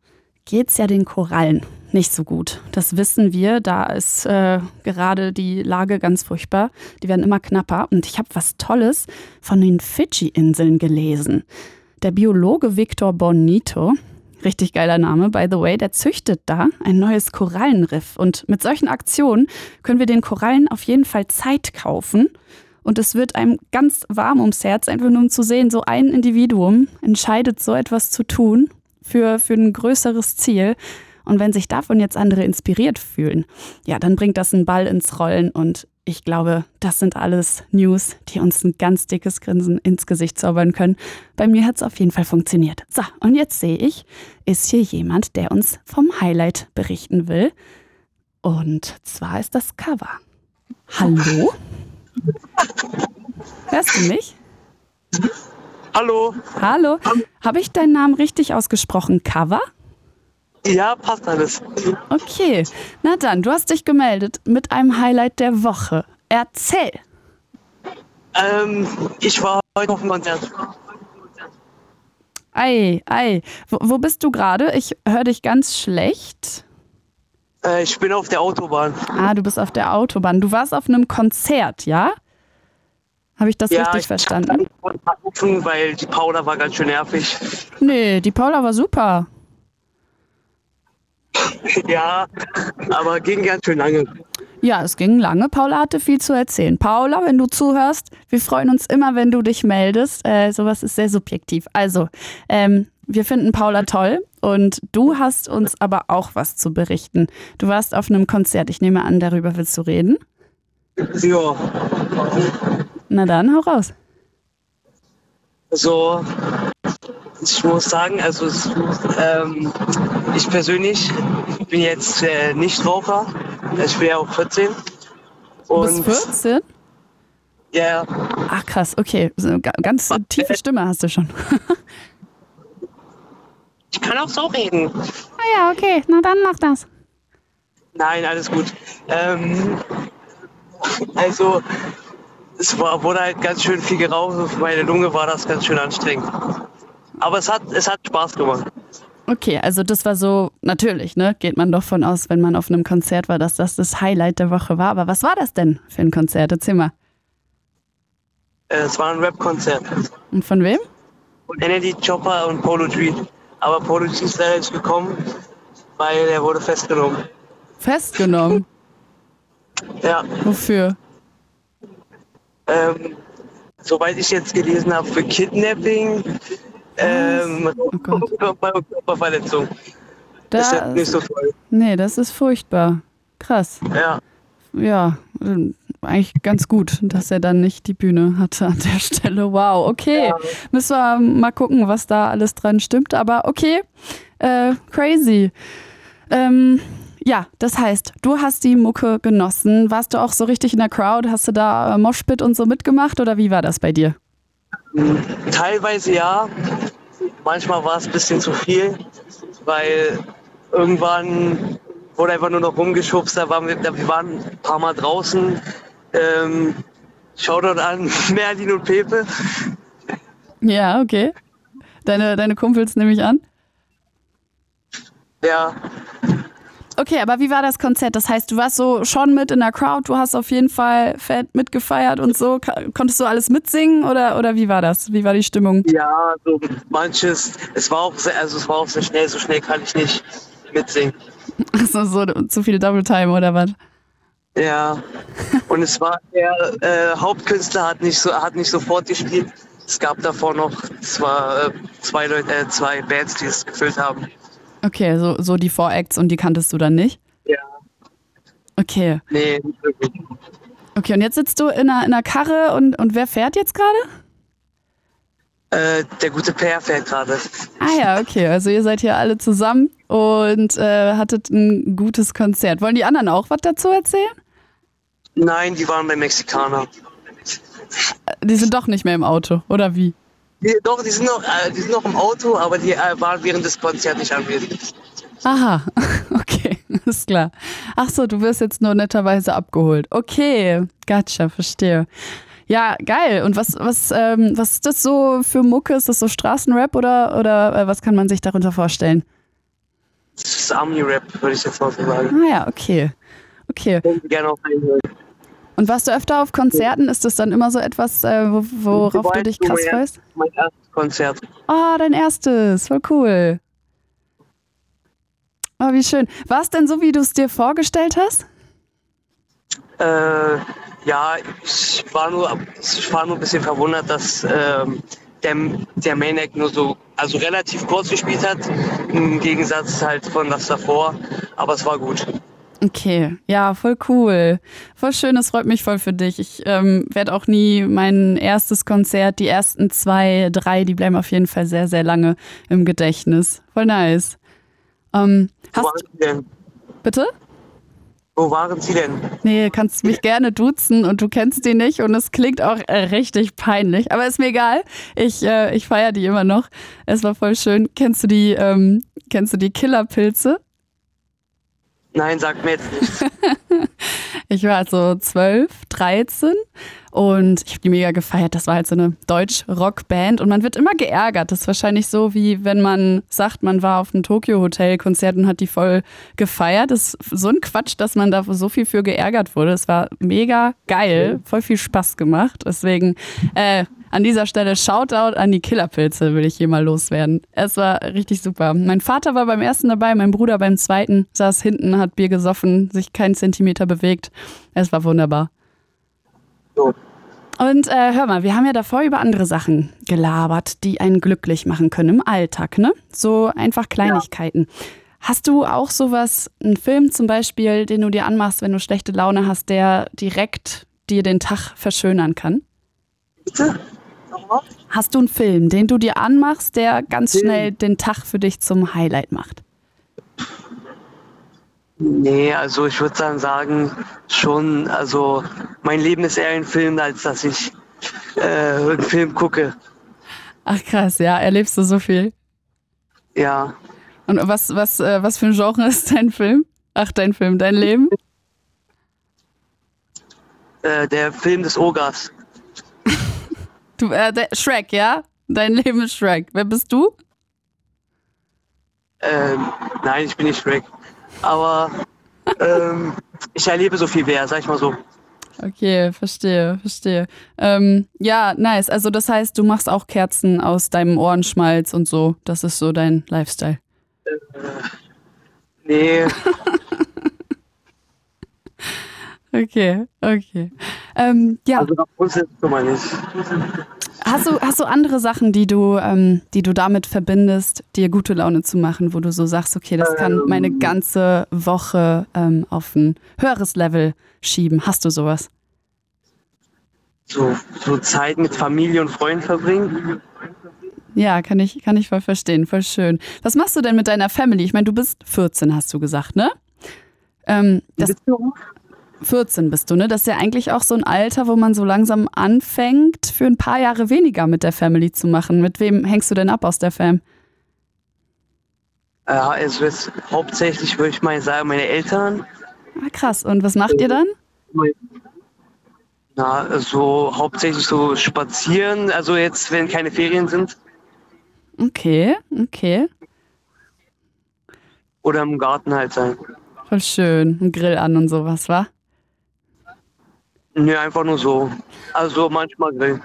geht es ja den Korallen nicht so gut. Das wissen wir. Da ist äh, gerade die Lage ganz furchtbar. Die werden immer knapper. Und ich habe was Tolles von den Fidschi-Inseln gelesen. Der Biologe Victor Bonito, richtig geiler Name, by the way, der züchtet da ein neues Korallenriff. Und mit solchen Aktionen können wir den Korallen auf jeden Fall Zeit kaufen. Und es wird einem ganz warm ums Herz, einfach nur um zu sehen, so ein Individuum entscheidet so etwas zu tun für, für ein größeres Ziel. Und wenn sich davon jetzt andere inspiriert fühlen, ja, dann bringt das einen Ball ins Rollen. Und ich glaube, das sind alles News, die uns ein ganz dickes Grinsen ins Gesicht zaubern können. Bei mir hat es auf jeden Fall funktioniert. So, und jetzt sehe ich, ist hier jemand, der uns vom Highlight berichten will. Und zwar ist das Cover. Hallo? Hörst du mich? Hallo. Hallo. Habe ich deinen Namen richtig ausgesprochen? Cover? Ja, passt alles. Okay. Na dann, du hast dich gemeldet mit einem Highlight der Woche. Erzähl. Ähm, ich war heute auf dem Konzert. Ei, ei. Wo, wo bist du gerade? Ich höre dich ganz schlecht. Äh, ich bin auf der Autobahn. Ah, du bist auf der Autobahn. Du warst auf einem Konzert, ja? Habe ich das ja, richtig ich verstanden? Anrufen, weil die Paula war ganz schön nervig. Nee, die Paula war super. ja, aber ging ganz schön lange. Ja, es ging lange. Paula hatte viel zu erzählen. Paula, wenn du zuhörst, wir freuen uns immer, wenn du dich meldest. Äh, sowas ist sehr subjektiv. Also, ähm, wir finden Paula toll und du hast uns aber auch was zu berichten. Du warst auf einem Konzert. Ich nehme an, darüber willst du reden? Ja, Na dann, hau raus. also ich muss sagen, also ähm, ich persönlich bin jetzt äh, nicht Raucher. Ich bin ja auch 14. Du bist Und 14? ja, Ach krass, okay. So, ga- Ganz tiefe Stimme hast du schon. ich kann auch so reden. ah ja, okay. Na dann mach das. Nein, alles gut. Ähm, also, es war, wurde halt ganz schön viel geraucht und für meine Lunge war das ganz schön anstrengend. Aber es hat, es hat Spaß gemacht. Okay, also das war so, natürlich, ne? Geht man doch von aus, wenn man auf einem Konzert war, dass das das Highlight der Woche war. Aber was war das denn für ein Konzert? Erzähl mal. Äh, es war ein Rap-Konzert. Und von wem? Und Kennedy, Chopper und Polo G. Aber Polo G ist leider nicht gekommen, weil er wurde festgenommen. Festgenommen. Ja, Wofür? ähm, soweit ich jetzt gelesen habe, für Kidnapping, ähm, Oh. Körper- und Körperverletzung. Das ist ja nicht Das, so toll. nee, das ist furchtbar. Krass. Ja. Ja, eigentlich ganz gut, dass er dann nicht die Bühne hatte an der Stelle. Wow, okay. Müssen wir mal gucken, was da alles dran stimmt. Aber okay, äh, crazy. Ähm, ja, das heißt, du hast die Mucke genossen. Warst du auch so richtig in der Crowd? Hast du da äh, Moshpit und so mitgemacht oder wie war das bei dir? Teilweise ja, manchmal war es ein bisschen zu viel, weil irgendwann wurde einfach nur noch rumgeschubst, da waren wir, da, wir waren ein paar Mal draußen. Ähm, Shoutout an Merlin und Pepe. Ja, okay. Deine, deine Kumpels nehme ich an. Ja, Okay, aber wie war das Konzert? Das heißt, du warst so schon mit in der Crowd, du hast auf jeden Fall fett mitgefeiert und so. Konntest du alles mitsingen oder, oder wie war das? Wie war die Stimmung? ja, so manches, es war auch sehr, also es war auch sehr schnell, so schnell kann ich nicht mitsingen. Also so zu viel Double Time oder was? Ja, und es war der äh, Hauptkünstler hat nicht so hat nicht sofort gespielt. Es gab davor noch zwar äh, zwei Leute, äh, zwei Bands, die es gefüllt haben. Okay, so, so die Four-Acts und die kanntest du dann nicht? Ja. Okay. Nee, nicht wirklich. Okay, und jetzt sitzt du in einer, in einer Karre und, und wer fährt jetzt gerade? Äh, der gute Per fährt gerade. Ah ja, okay. Also ihr seid hier alle zusammen und äh, hattet ein gutes Konzert. Wollen die anderen auch was dazu erzählen? Nein, die waren bei Mexikaner. Die sind doch nicht mehr im Auto, oder wie? Die, doch, die sind, noch, äh, die sind noch im Auto, aber die äh, waren während des Konzerts nicht anwesend. Aha, okay, ist klar. Ach so, du wirst jetzt nur netterweise abgeholt. Okay, gotcha, verstehe. Ja, geil. Und was, was, ähm, was ist das so für Mucke? Ist das so Straßenrap oder, oder äh, was kann man sich darunter vorstellen? Das ist Army-Rap, würde ich jetzt mal so sagen. Ah ja, okay. Okay. Sie gerne auch reinhören. Und warst du öfter auf Konzerten? Ist das dann immer so etwas, äh, wo, worauf du dich krass freust? Mein erstes Konzert. Ah, dein erstes. Voll cool. Oh, wie schön. War es denn so, wie du es dir vorgestellt hast? Äh, ja, ich war nur, ich war nur ein bisschen verwundert, dass ähm, der, der Main Act nur so, also relativ kurz gespielt hat, im Gegensatz halt von das davor. Aber es war gut. Okay, ja, voll cool. Voll schön, das freut mich voll für dich. Ich ähm, werde auch nie mein erstes Konzert, die ersten zwei, drei, die bleiben auf jeden Fall sehr, sehr lange im Gedächtnis. Voll nice. Ähm, Wo hast, waren Sie denn? bitte? Wo waren Sie denn? Nee, kannst mich gerne duzen und du kennst die nicht und es klingt auch äh, richtig peinlich, aber ist mir egal. Ich, äh, ich feiere die immer noch. Es war voll schön. Kennst du die, ähm, kennst du die Killerpilze? Nein, sagt mir jetzt nichts. Ich war so 12, 13 und ich habe die mega gefeiert. Das war halt so eine Deutsch-Rock-Band und man wird immer geärgert. Das ist wahrscheinlich so, wie wenn man sagt, man war auf einem Tokyo-Hotel-Konzert und hat die voll gefeiert. Das ist so ein Quatsch, dass man da so viel für geärgert wurde. Es war mega geil, voll viel Spaß gemacht. Deswegen äh, an dieser Stelle Shoutout an die Killerpilze, will ich hier mal loswerden. Es war richtig super. Mein Vater war beim ersten dabei, mein Bruder beim zweiten, saß hinten, hat Bier gesoffen, sich keinen Zentimeter bewegt. Es war wunderbar. So. Und äh, hör mal, wir haben ja davor über andere Sachen gelabert, die einen glücklich machen können im Alltag, ne? So einfach Kleinigkeiten. Hast du auch sowas, einen Film zum Beispiel, den du dir anmachst, wenn du schlechte Laune hast, der direkt dir den Tag verschönern kann? Bitte? Hast du einen Film, den du dir anmachst, der ganz schnell den Tag für dich zum Highlight macht? Nee, also ich würde dann sagen, schon, also mein Leben ist eher ein Film, als dass ich äh, einen Film gucke. Ach krass, ja, erlebst du so viel. Ja, Und was, was, äh, was für ein Genre ist dein Film? Ach, dein Film, dein Leben? äh, der Film des Ogers. Du, äh, der, Shrek, ja? Dein Leben ist Shrek. Wer bist du? Ähm, nein, ich bin nicht Shrek. Aber ähm, ich erlebe so viel mehr, sag ich mal so. Okay, verstehe, verstehe. Ähm, ja, nice. Also das heißt, du machst auch Kerzen aus deinem Ohrenschmalz und so. Das ist so dein Lifestyle. Nee, Okay, okay. Ähm, ja, also Rapunzel mal nicht. hast du, hast du andere Sachen, die du, ähm, die du damit verbindest, dir gute Laune zu machen, wo du so sagst, okay, das kann meine ganze Woche ähm, auf ein höheres Level schieben? Hast du sowas? So, so Zeit mit Familie und Freunden verbringen. Ja, kann ich, kann ich voll verstehen, voll schön. Was machst du denn mit deiner Family? Ich meine, du bist 14, hast du gesagt, ne? Ähm, das, 14 bist du, ne? Das ist ja eigentlich auch so ein Alter, wo man so langsam anfängt, für ein paar Jahre weniger mit der Family zu machen. Mit wem hängst du denn ab aus der Fam? Äh, also jetzt hauptsächlich würde ich mal sagen, meine Eltern. Ah, krass. Und was macht ihr dann? Na, also hauptsächlich so spazieren, also jetzt, wenn keine Ferien sind. Okay, okay. Oder im Garten halt sein. Voll schön. Ein Grill an und sowas, wa? Nö, einfach nur so. Also manchmal grillen.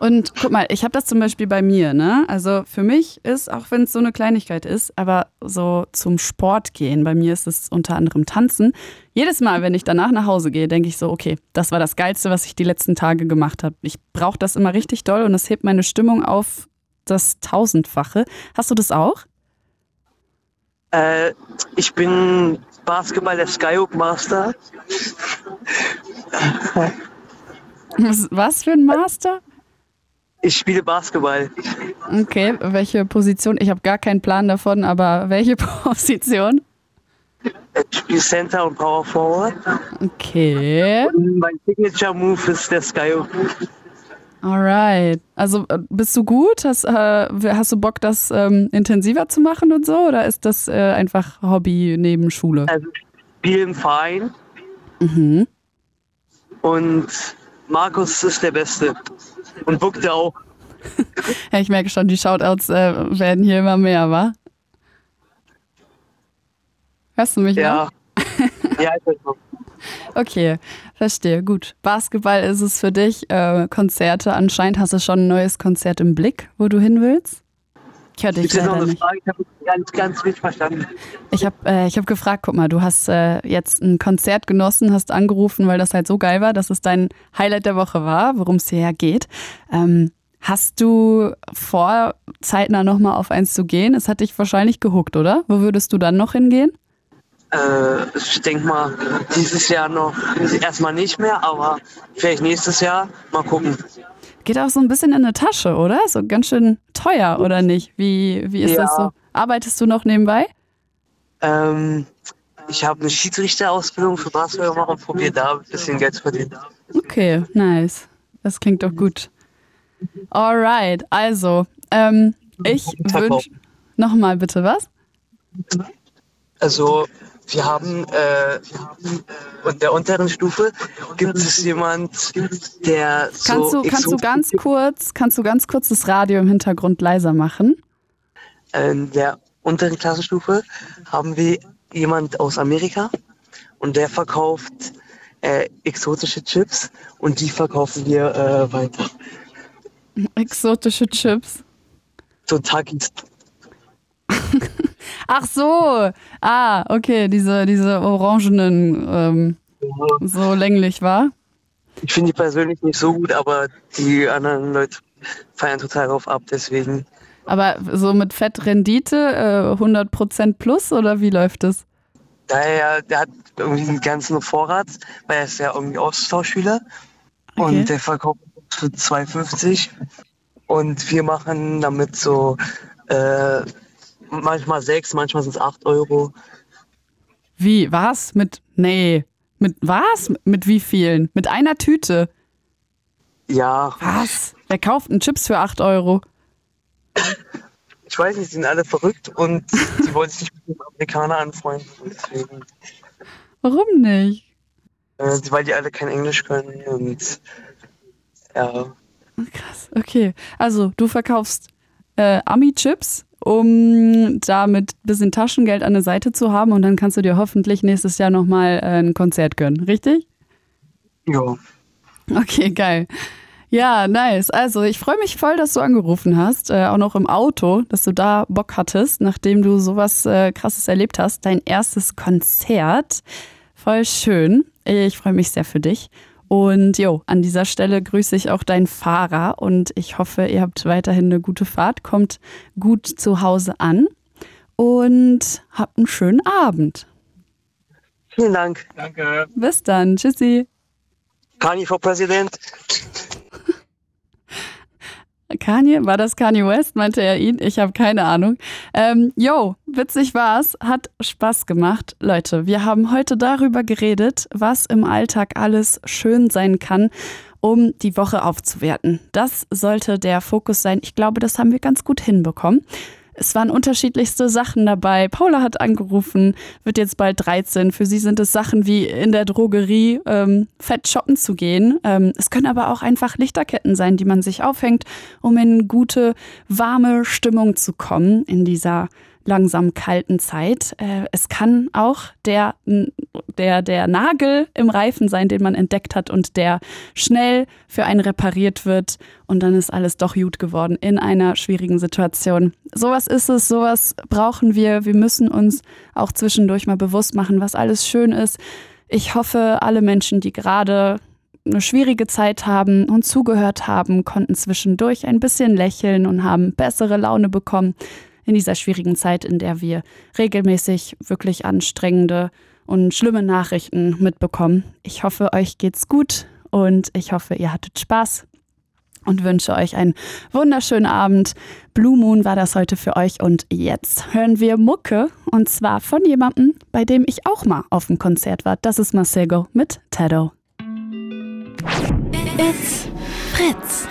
Und guck mal, ich habe das zum Beispiel bei mir, ne? Also für mich ist, auch wenn es so eine Kleinigkeit ist, aber so zum Sport gehen, bei mir ist es unter anderem Tanzen. Jedes Mal, wenn ich danach nach Hause gehe, denke ich so, okay, das war das Geilste, was ich die letzten Tage gemacht habe. Ich brauche das immer richtig doll und es hebt meine Stimmung auf das Tausendfache. Hast du das auch? Äh, ich bin Basketball der Skyhook Master. Was, für ein Master? Ich spiele Basketball. Okay, welche Position? Ich habe gar keinen Plan davon, aber welche Position? Ich spiele Center und Power Forward. Okay, Und mein Signature Move ist der Skyhook. Alright. Also äh, bist du gut? Hast, äh, hast du Bock, das ähm, intensiver zu machen und so? Oder ist das äh, einfach Hobby neben Schule? Also ich spiele im Verein Mhm. und Markus ist der Beste. Und Bukte auch. Ja, ich merke schon, die Shoutouts äh, werden hier immer mehr, wa? Hörst du mich noch? Ja. ja, ist halt so. Okay, verstehe. Gut. Basketball ist es für dich. Äh, Konzerte, anscheinend hast du schon ein neues Konzert im Blick, wo du hin willst. Ich höre dich leider nicht. Frage? Ich habe ganz, ganz nicht verstanden. Ich habe äh, ich hab gefragt, guck mal, du hast äh, jetzt ein Konzert genossen, hast angerufen, weil das halt so geil war, dass es dein Highlight der Woche war, worum es hierher geht. Ähm, hast du vor, zeitnah nochmal auf eins zu gehen? Es hat dich wahrscheinlich gehuckt, oder? Wo würdest du dann noch hingehen? Äh, ich denke mal, dieses Jahr noch erstmal nicht mehr, aber vielleicht nächstes Jahr mal gucken. Geht auch so ein bisschen in eine Tasche, oder? So ganz schön teuer, oder nicht? Wie, wie ist Ja. das so? Arbeitest du noch nebenbei? Ähm, ich habe eine Schiedsrichterausbildung für Basketball gemacht und probiere da ein bisschen Geld zu verdienen. Okay, nice. Das klingt doch gut. Alright, also, ähm, ich wünsche. Nochmal bitte was? Also wir haben äh, in der unteren Stufe gibt es jemand, der so Kannst du, kannst du ganz kurz, kannst du ganz kurz das Radio im Hintergrund leiser machen? in der unteren Klassenstufe haben wir jemand aus Amerika und der verkauft äh, exotische Chips und die verkaufen wir äh, weiter. Exotische Chips. So Takis. Ach so. Ah, okay, diese, diese orangenen, ähm, so länglich war. Ich finde die persönlich nicht so gut, aber die anderen Leute feiern total drauf ab, deswegen. Aber so mit Fettrendite, äh, 100% plus oder wie läuft das? Daher, der hat irgendwie einen ganzen Vorrat, weil er ist ja irgendwie Austauschschüler. Okay. Und der verkauft für 2,50. Und wir machen damit so äh, manchmal 6, manchmal sind es 8 Euro. Wie? Was? Mit. Nee. Mit was? Mit wie vielen? Mit einer Tüte. Ja, Was? Wer kauft einen Chips für 8 Euro? ich weiß nicht, die sind alle verrückt und die wollen sich nicht mit dem Amerikaner anfreunden. Deswegen, Warum nicht? äh, weil die alle kein Englisch können. Und ja, Krass, okay. Also, du verkaufst äh, Ami-Chips, um damit ein bisschen Taschengeld an der Seite zu haben und dann kannst du dir hoffentlich nächstes Jahr nochmal äh, ein Konzert gönnen, richtig? ja. Okay, geil. Ja, nice. Also, ich freue mich voll, dass du angerufen hast, äh, auch noch im Auto, dass du da Bock hattest, nachdem du sowas äh, Krasses erlebt hast. Dein erstes Konzert. Voll schön. Ich freue mich sehr für dich. Und jo, an dieser Stelle grüße ich auch deinen Fahrer und ich hoffe, ihr habt weiterhin eine gute Fahrt, kommt gut zu Hause an und habt einen schönen Abend. Vielen Dank. Bis dann. Tschüssi. Kani for President. Kanye, war das Kanye West? Meinte er ihn? Ich habe keine Ahnung. Ähm, yo, witzig war's, hat Spaß gemacht. Leute, wir haben heute darüber geredet, was im Alltag alles schön sein kann, um die Woche aufzuwerten. Das sollte der Fokus sein. Ich glaube, das haben wir ganz gut hinbekommen. Es waren unterschiedlichste Sachen dabei. Paula hat angerufen, wird jetzt bald 13. Für sie sind es Sachen wie in der Drogerie ähm, fett shoppen zu gehen. Ähm, es können aber auch einfach Lichterketten sein, die man sich aufhängt, um in gute, warme Stimmung zu kommen in dieser langsam kalten Zeit. Äh, es kann auch der, der, der Nagel im Reifen sein, den man entdeckt hat und der schnell für einen repariert wird und dann ist alles doch gut geworden in einer schwierigen Situation. Sowas ist es, sowas brauchen wir. Wir müssen uns auch zwischendurch mal bewusst machen, was alles schön ist. Ich hoffe, alle Menschen, die gerade eine schwierige Zeit haben und zugehört haben, konnten zwischendurch ein bisschen lächeln und haben bessere Laune bekommen in dieser schwierigen Zeit, in der wir regelmäßig wirklich anstrengende und schlimme Nachrichten mitbekommen. Ich hoffe, euch geht's gut und ich hoffe, ihr hattet Spaß und wünsche euch einen wunderschönen Abend. Blue Moon war das heute für euch und jetzt hören wir Mucke und zwar von jemandem, bei dem ich auch mal auf dem Konzert war. Das ist Masego mit Tado. It's Fritz.